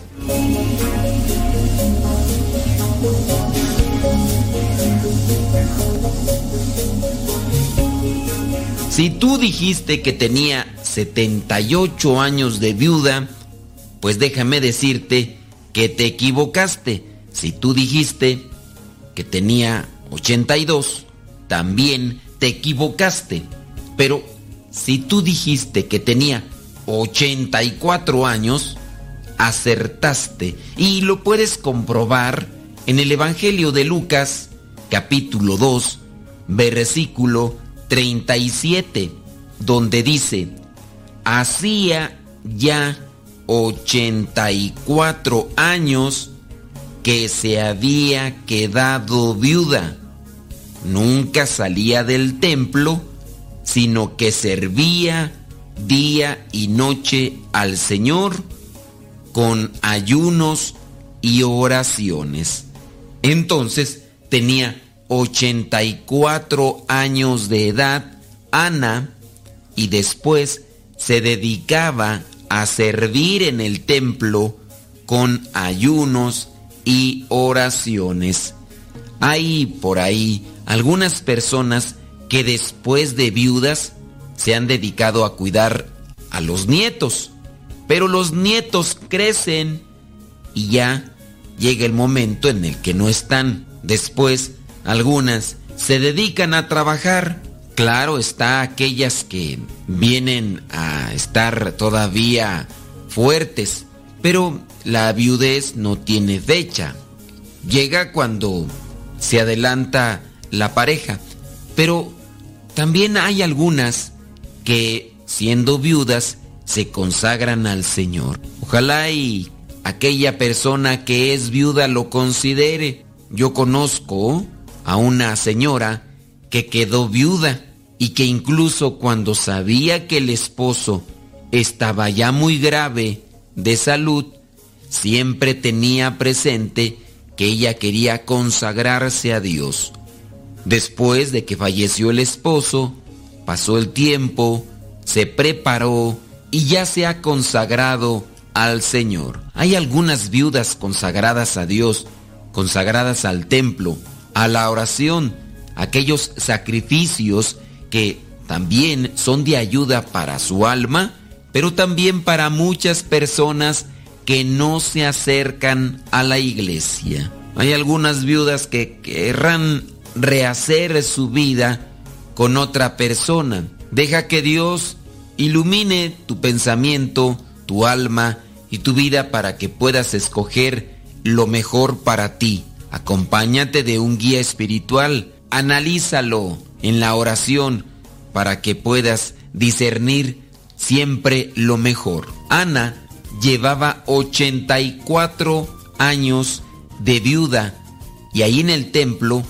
Speaker 2: Si tú dijiste que tenía 78 años de viuda, pues déjame decirte que te equivocaste. Si tú dijiste que tenía 82, también te equivocaste. Pero si tú dijiste que tenía 84 años, acertaste. Y lo puedes comprobar en el Evangelio de Lucas, capítulo 2, versículo 37, donde dice, hacía ya 84 años que se había quedado viuda. Nunca salía del templo, sino que servía día y noche al Señor con ayunos y oraciones. Entonces tenía 84 años de edad Ana y después se dedicaba a servir en el templo con ayunos y oraciones. Hay por ahí algunas personas que después de viudas se han dedicado a cuidar a los nietos, pero los nietos crecen y ya llega el momento en el que no están. Después algunas se dedican a trabajar. Claro está aquellas que vienen a estar todavía fuertes, pero la viudez no tiene fecha. Llega cuando se adelanta la pareja, pero también hay algunas que siendo viudas se consagran al Señor. Ojalá y aquella persona que es viuda lo considere. Yo conozco a una señora que quedó viuda y que incluso cuando sabía que el esposo estaba ya muy grave de salud, siempre tenía presente que ella quería consagrarse a Dios. Después de que falleció el esposo, pasó el tiempo, se preparó y ya se ha consagrado al Señor. Hay algunas viudas consagradas a Dios, consagradas al templo, a la oración, aquellos sacrificios que también son de ayuda para su alma, pero también para muchas personas que no se acercan a la iglesia. Hay algunas viudas que querrán rehacer su vida con otra persona. Deja que Dios ilumine tu pensamiento, tu alma y tu vida para que puedas escoger lo mejor para ti. Acompáñate de un guía espiritual, analízalo en la oración para que puedas discernir siempre lo mejor. Ana llevaba 84 años de viuda y ahí en el templo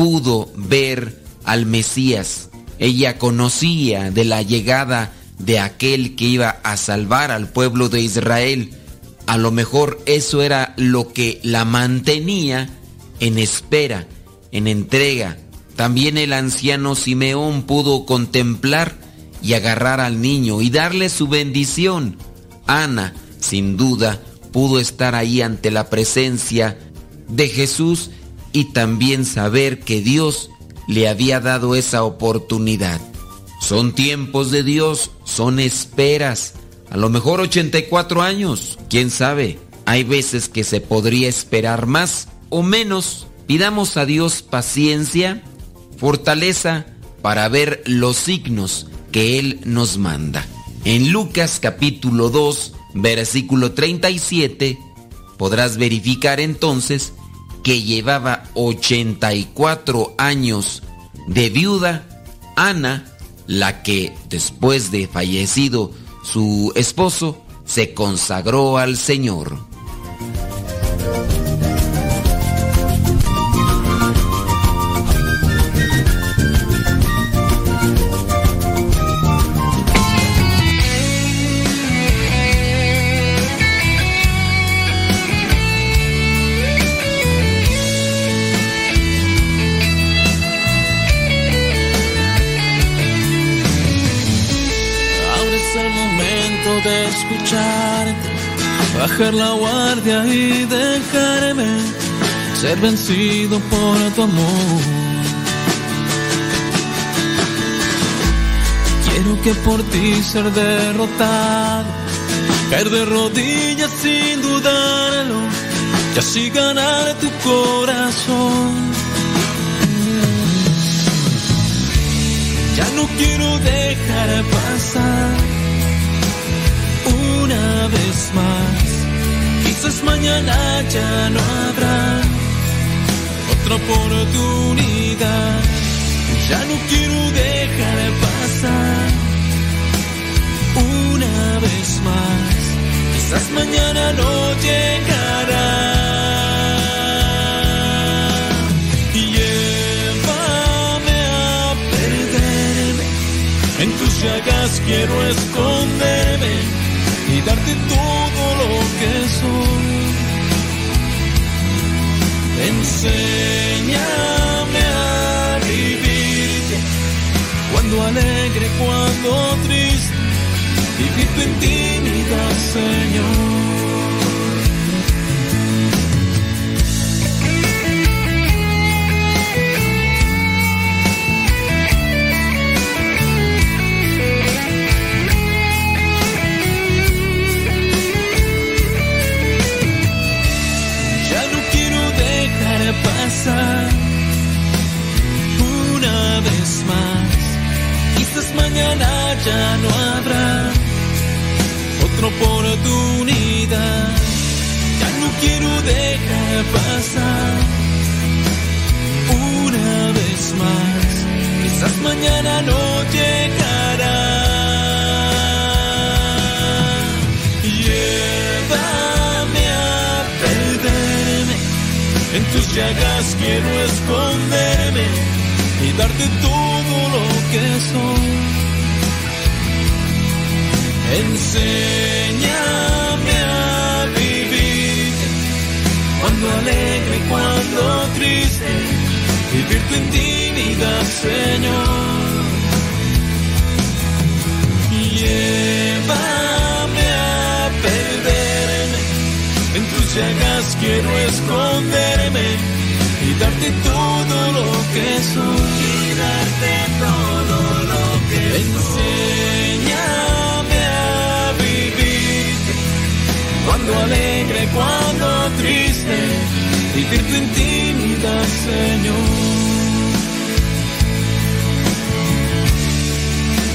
Speaker 2: pudo ver al Mesías. Ella conocía de la llegada de aquel que iba a salvar al pueblo de Israel. A lo mejor eso era lo que la mantenía en espera, en entrega. También el anciano Simeón pudo contemplar y agarrar al niño y darle su bendición. Ana, sin duda, pudo estar ahí ante la presencia de Jesús y también saber que Dios le había dado esa oportunidad. Son tiempos de Dios, son esperas. A lo mejor 84 años, quién sabe. Hay veces que se podría esperar más o menos. Pidamos a Dios paciencia, fortaleza para ver los signos que Él nos manda. En Lucas capítulo 2,
Speaker 15: versículo 37, podrás verificar entonces que llevaba 84 años de viuda Ana, la que después de fallecido su esposo, se consagró al Señor.
Speaker 1: Bajar la guardia y dejarme ser vencido por tu amor. Quiero que por ti ser derrotado, caer de rodillas sin dudarlo, y así ganar tu corazón. Ya no quiero dejar pasar una vez más. Quizás mañana ya no habrá otra oportunidad. Ya no quiero dejar pasar una vez más. Quizás mañana no llegará. En tus llagas quiero esconderme darte todo lo que soy. Enséñame a vivir cuando alegre, cuando triste, vivir tu intimidad, Señor. Mañana ya no habrá otra oportunidad. Ya no quiero dejar pasar una vez más. Quizás mañana no llegará. Llévame a perderme. En tus llagas quiero esconderme y darte todo lo que soy. Enséñame a vivir cuando alegre, cuando triste, vivir tu intimidad, Señor. Llévame a perderme, en tus llagas quiero esconderme y darte todo lo que soy. Y darte todo lo que Enséñame cuando alegre, cuando triste, vivir tu intimidad, Señor.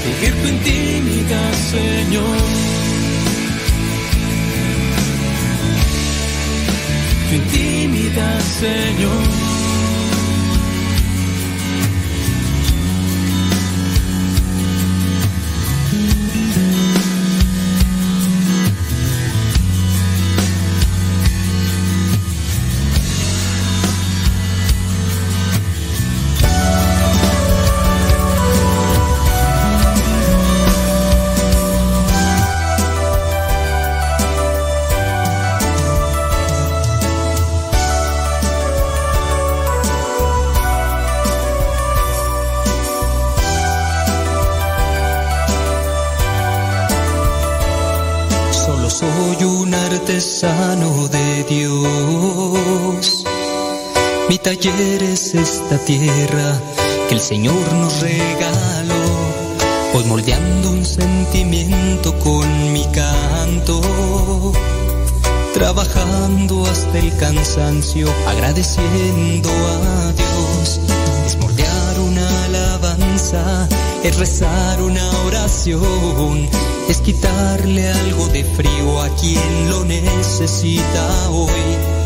Speaker 1: Vivir tu intimidad, Señor. Tu intimidad, Señor.
Speaker 13: Taller es esta tierra que el Señor nos regaló. Voy moldeando un sentimiento con mi canto. Trabajando hasta el cansancio, agradeciendo a Dios. Es moldear una alabanza, es rezar una oración, es quitarle algo de frío a quien lo necesita hoy.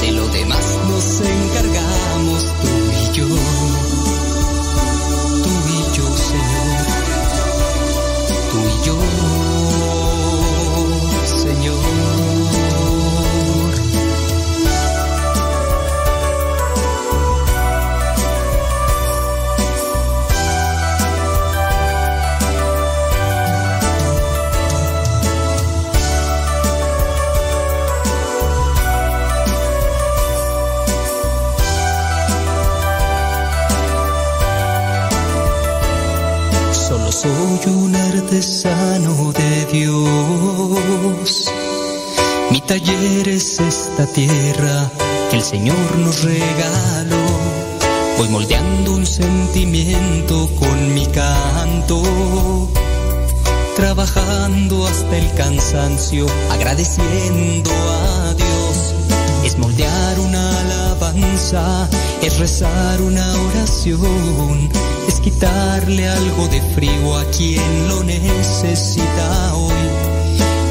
Speaker 13: de lo demás nos encargamos taller es esta tierra que el Señor nos regaló. Voy moldeando un sentimiento con mi canto. Trabajando hasta el cansancio, agradeciendo a Dios. Es moldear una alabanza, es rezar una oración, es quitarle algo de frío a quien lo necesita hoy.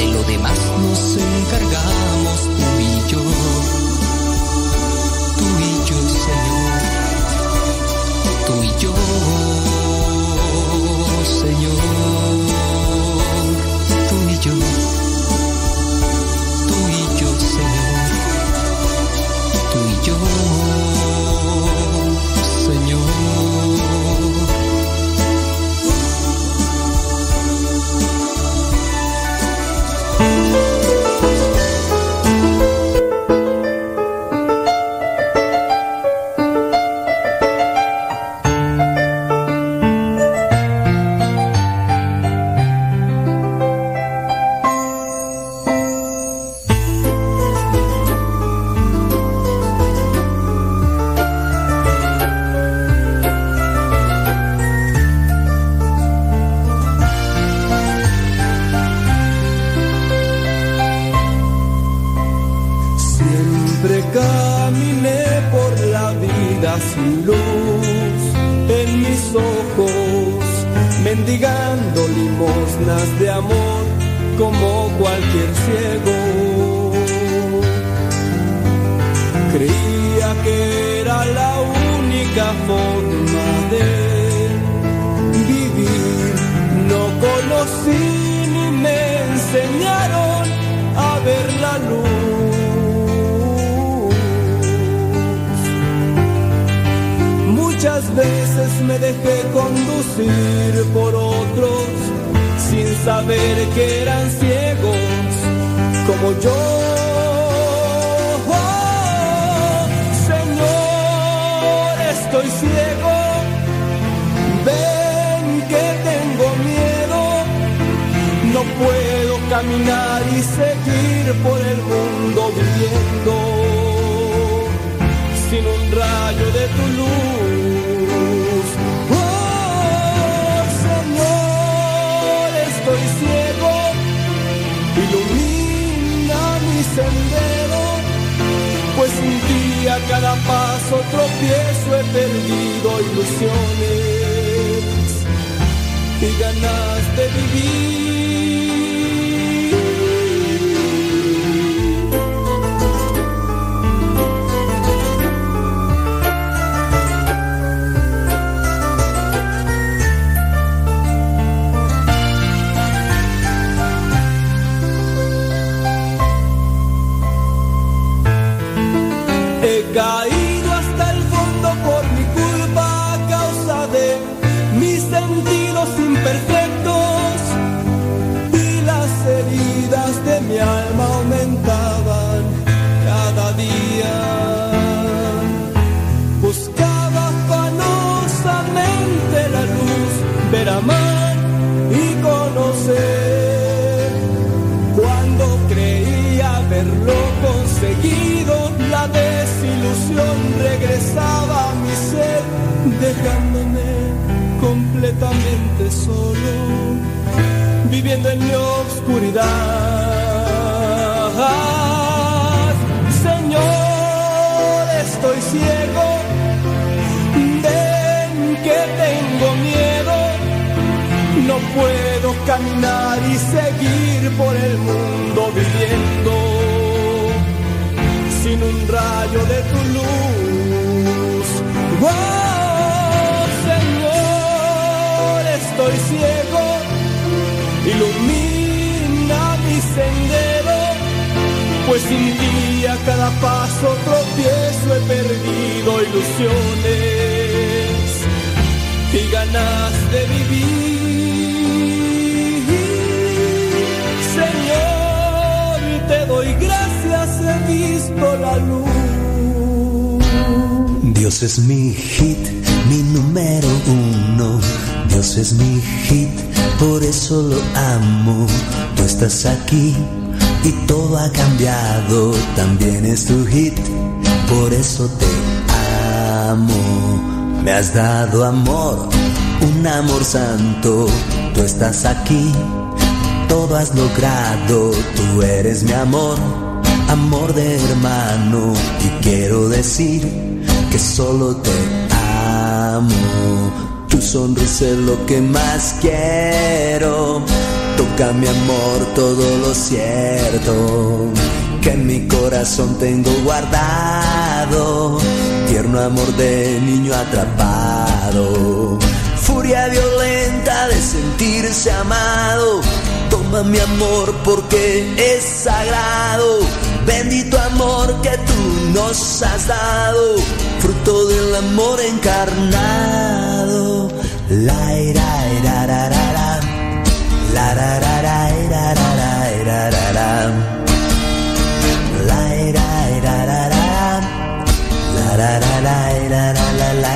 Speaker 13: de lo demás nos encargamos tú y yo. Tú y yo, Señor. Tú y yo, Señor.
Speaker 16: No puedo caminar y seguir por el mundo viviendo sin un rayo de tu luz. Oh, Señor, estoy ciego, ilumina mi sendero, pues sin ti a cada paso tropiezo he perdido ilusiones y ganas de vivir. Gracias, he visto la luz.
Speaker 17: Dios es mi hit, mi número uno. Dios es mi hit, por eso lo amo. Tú estás aquí y todo ha cambiado. También es tu hit, por eso te amo. Me has dado amor, un amor santo. Tú estás aquí, todo has logrado. Tú eres mi amor, amor de hermano. Y quiero decir que solo te amo. Tu sonrisa es lo que más quiero. Toca mi amor todo lo cierto que en mi corazón tengo guardado. Tierno amor de niño atrapado. Furia violenta de sentirse amado. Toma mi amor porque es sagrado. Bendito amor que tú nos has dado. Fruto del amor encarnado. La ira, ira, ra, ra, ra. La ra, ra, ra, ira, ra, ra, ira, ra, ra. La. La la, la, ira, la, la.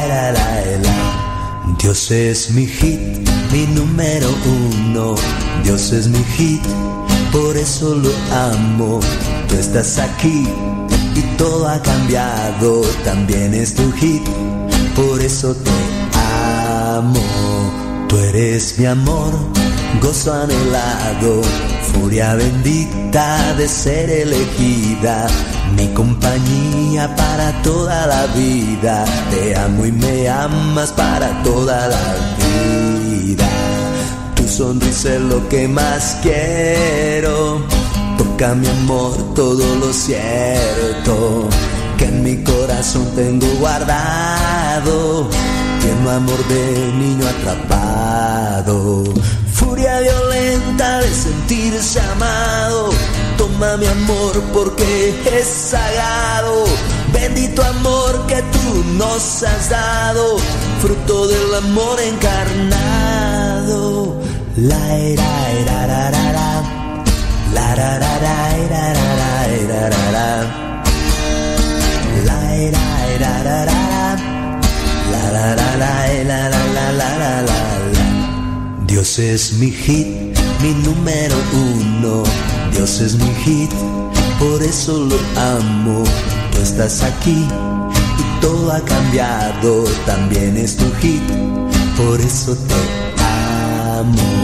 Speaker 17: Dios es mi hit, mi número uno. Dios es mi hit, por eso lo amo. Tú estás aquí y todo ha cambiado. También es tu hit, por eso te amo. Tú eres mi amor, gozo anhelado, furia bendita de ser elegida, mi compañía para toda la vida. Te amo y me amas para toda la vida. Sonrisa lo que más quiero. Toca mi amor todo lo cierto que en mi corazón tengo guardado. Tierno amor de niño atrapado. Furia violenta de sentirse amado. Toma mi amor porque es sagrado. Bendito amor que tú nos has dado. Fruto del amor encarnado. Dios es mi hit, mi número uno. Dios es mi hit, por eso lo amo. Tú estás aquí y todo ha cambiado. También es tu hit, por eso te amo.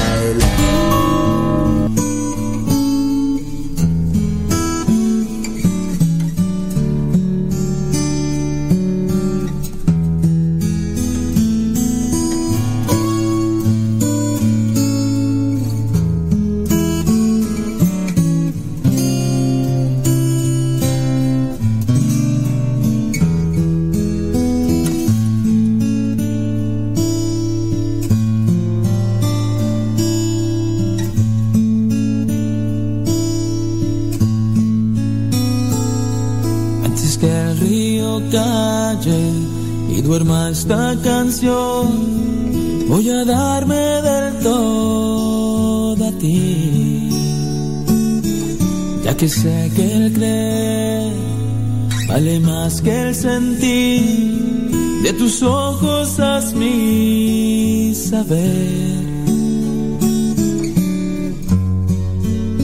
Speaker 1: duerma esta canción, voy a darme del todo a ti. Ya que sé que el creer vale más que el sentir, de tus ojos haz mi saber.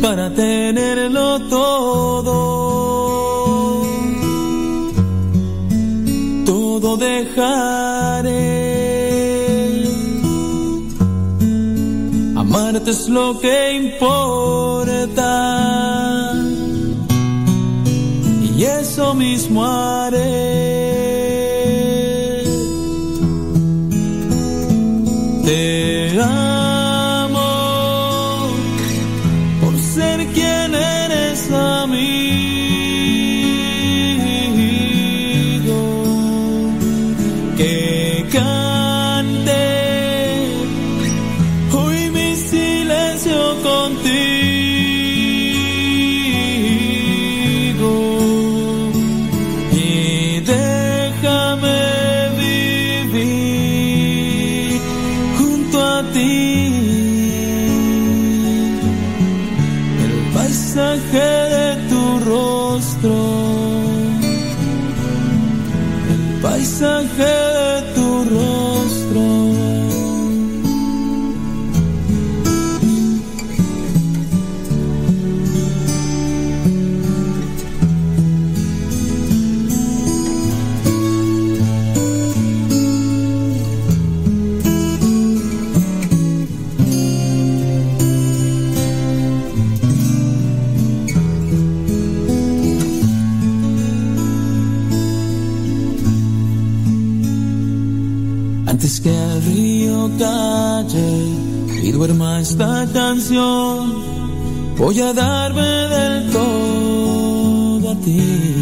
Speaker 1: Para tenerlo todo dejaré. Amarte es lo que importa. Y eso mismo haré. Duerma esta canción, voy a darme del todo a ti.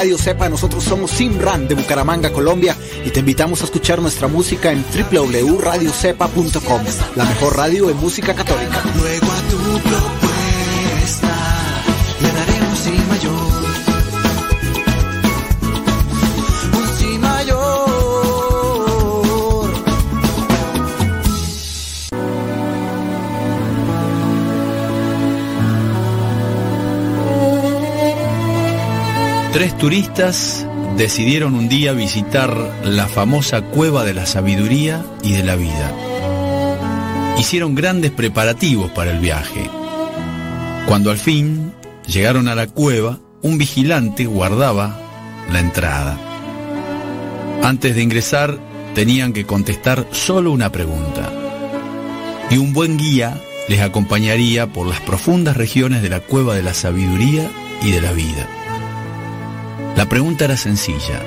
Speaker 18: Radio Cepa, nosotros somos Simran de Bucaramanga, Colombia y te invitamos a escuchar nuestra música en www.radiocepa.com, la mejor radio en música católica.
Speaker 19: Decidieron un día visitar la famosa cueva de la sabiduría y de la vida. Hicieron grandes preparativos para el viaje. Cuando al fin llegaron a la cueva, un vigilante guardaba la entrada. Antes de ingresar, tenían que contestar solo una pregunta. Y un buen guía les acompañaría por las profundas regiones de la cueva de la sabiduría y de la vida. La pregunta era sencilla.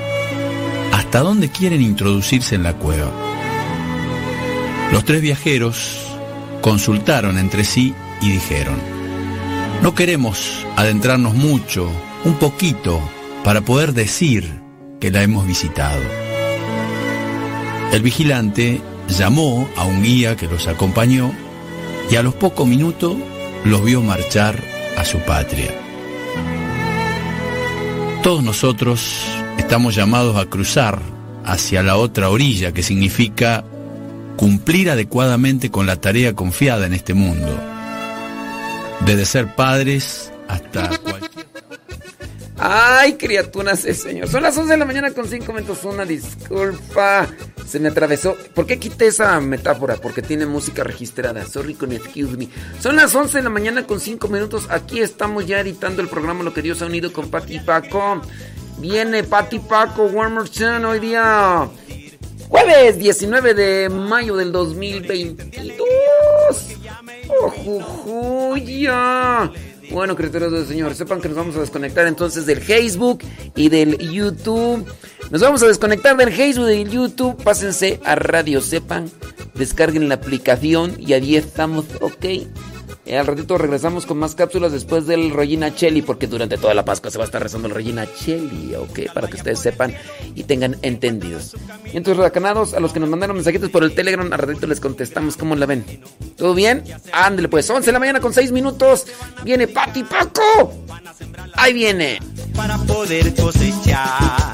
Speaker 19: ¿Hasta dónde quieren introducirse en la cueva? Los tres viajeros consultaron entre sí y dijeron, no queremos adentrarnos mucho, un poquito, para poder decir que la hemos visitado. El vigilante llamó a un guía que los acompañó y a los pocos minutos los vio marchar a su patria. Todos nosotros estamos llamados a cruzar hacia la otra orilla, que significa cumplir adecuadamente con la tarea confiada en este mundo. Desde ser padres hasta cualquier...
Speaker 2: Ay, criaturas del Señor. Son las 11 de la mañana con 5 minutos. Una disculpa. Se me atravesó. ¿Por qué quité esa metáfora? Porque tiene música registrada. Sorry con excuse me. Son las 11 de la mañana con 5 minutos. Aquí estamos ya editando el programa Lo que Dios ha unido con Pati Paco. Viene Pati Paco, Warmer Chan hoy día. Jueves 19 de mayo del 2022. Oh, jujuya. Bueno, criaturas del Señor, sepan que nos vamos a desconectar entonces del Facebook y del YouTube. Nos vamos a desconectar del Facebook y del YouTube. Pásense a Radio Sepan, descarguen la aplicación y ahí estamos, ok. Eh, al ratito regresamos con más cápsulas después del Regina Cheli, porque durante toda la Pascua se va a estar rezando el Regina Cheli, ok, para que ustedes sepan y tengan entendidos. Y entonces, redacanados, a los que nos mandaron mensajitos por el Telegram, al ratito les contestamos cómo la ven. ¿Todo bien? Ándale, pues, 11 de la mañana con 6 minutos. Viene Pati Paco. Ahí viene.
Speaker 7: Para poder cosechar.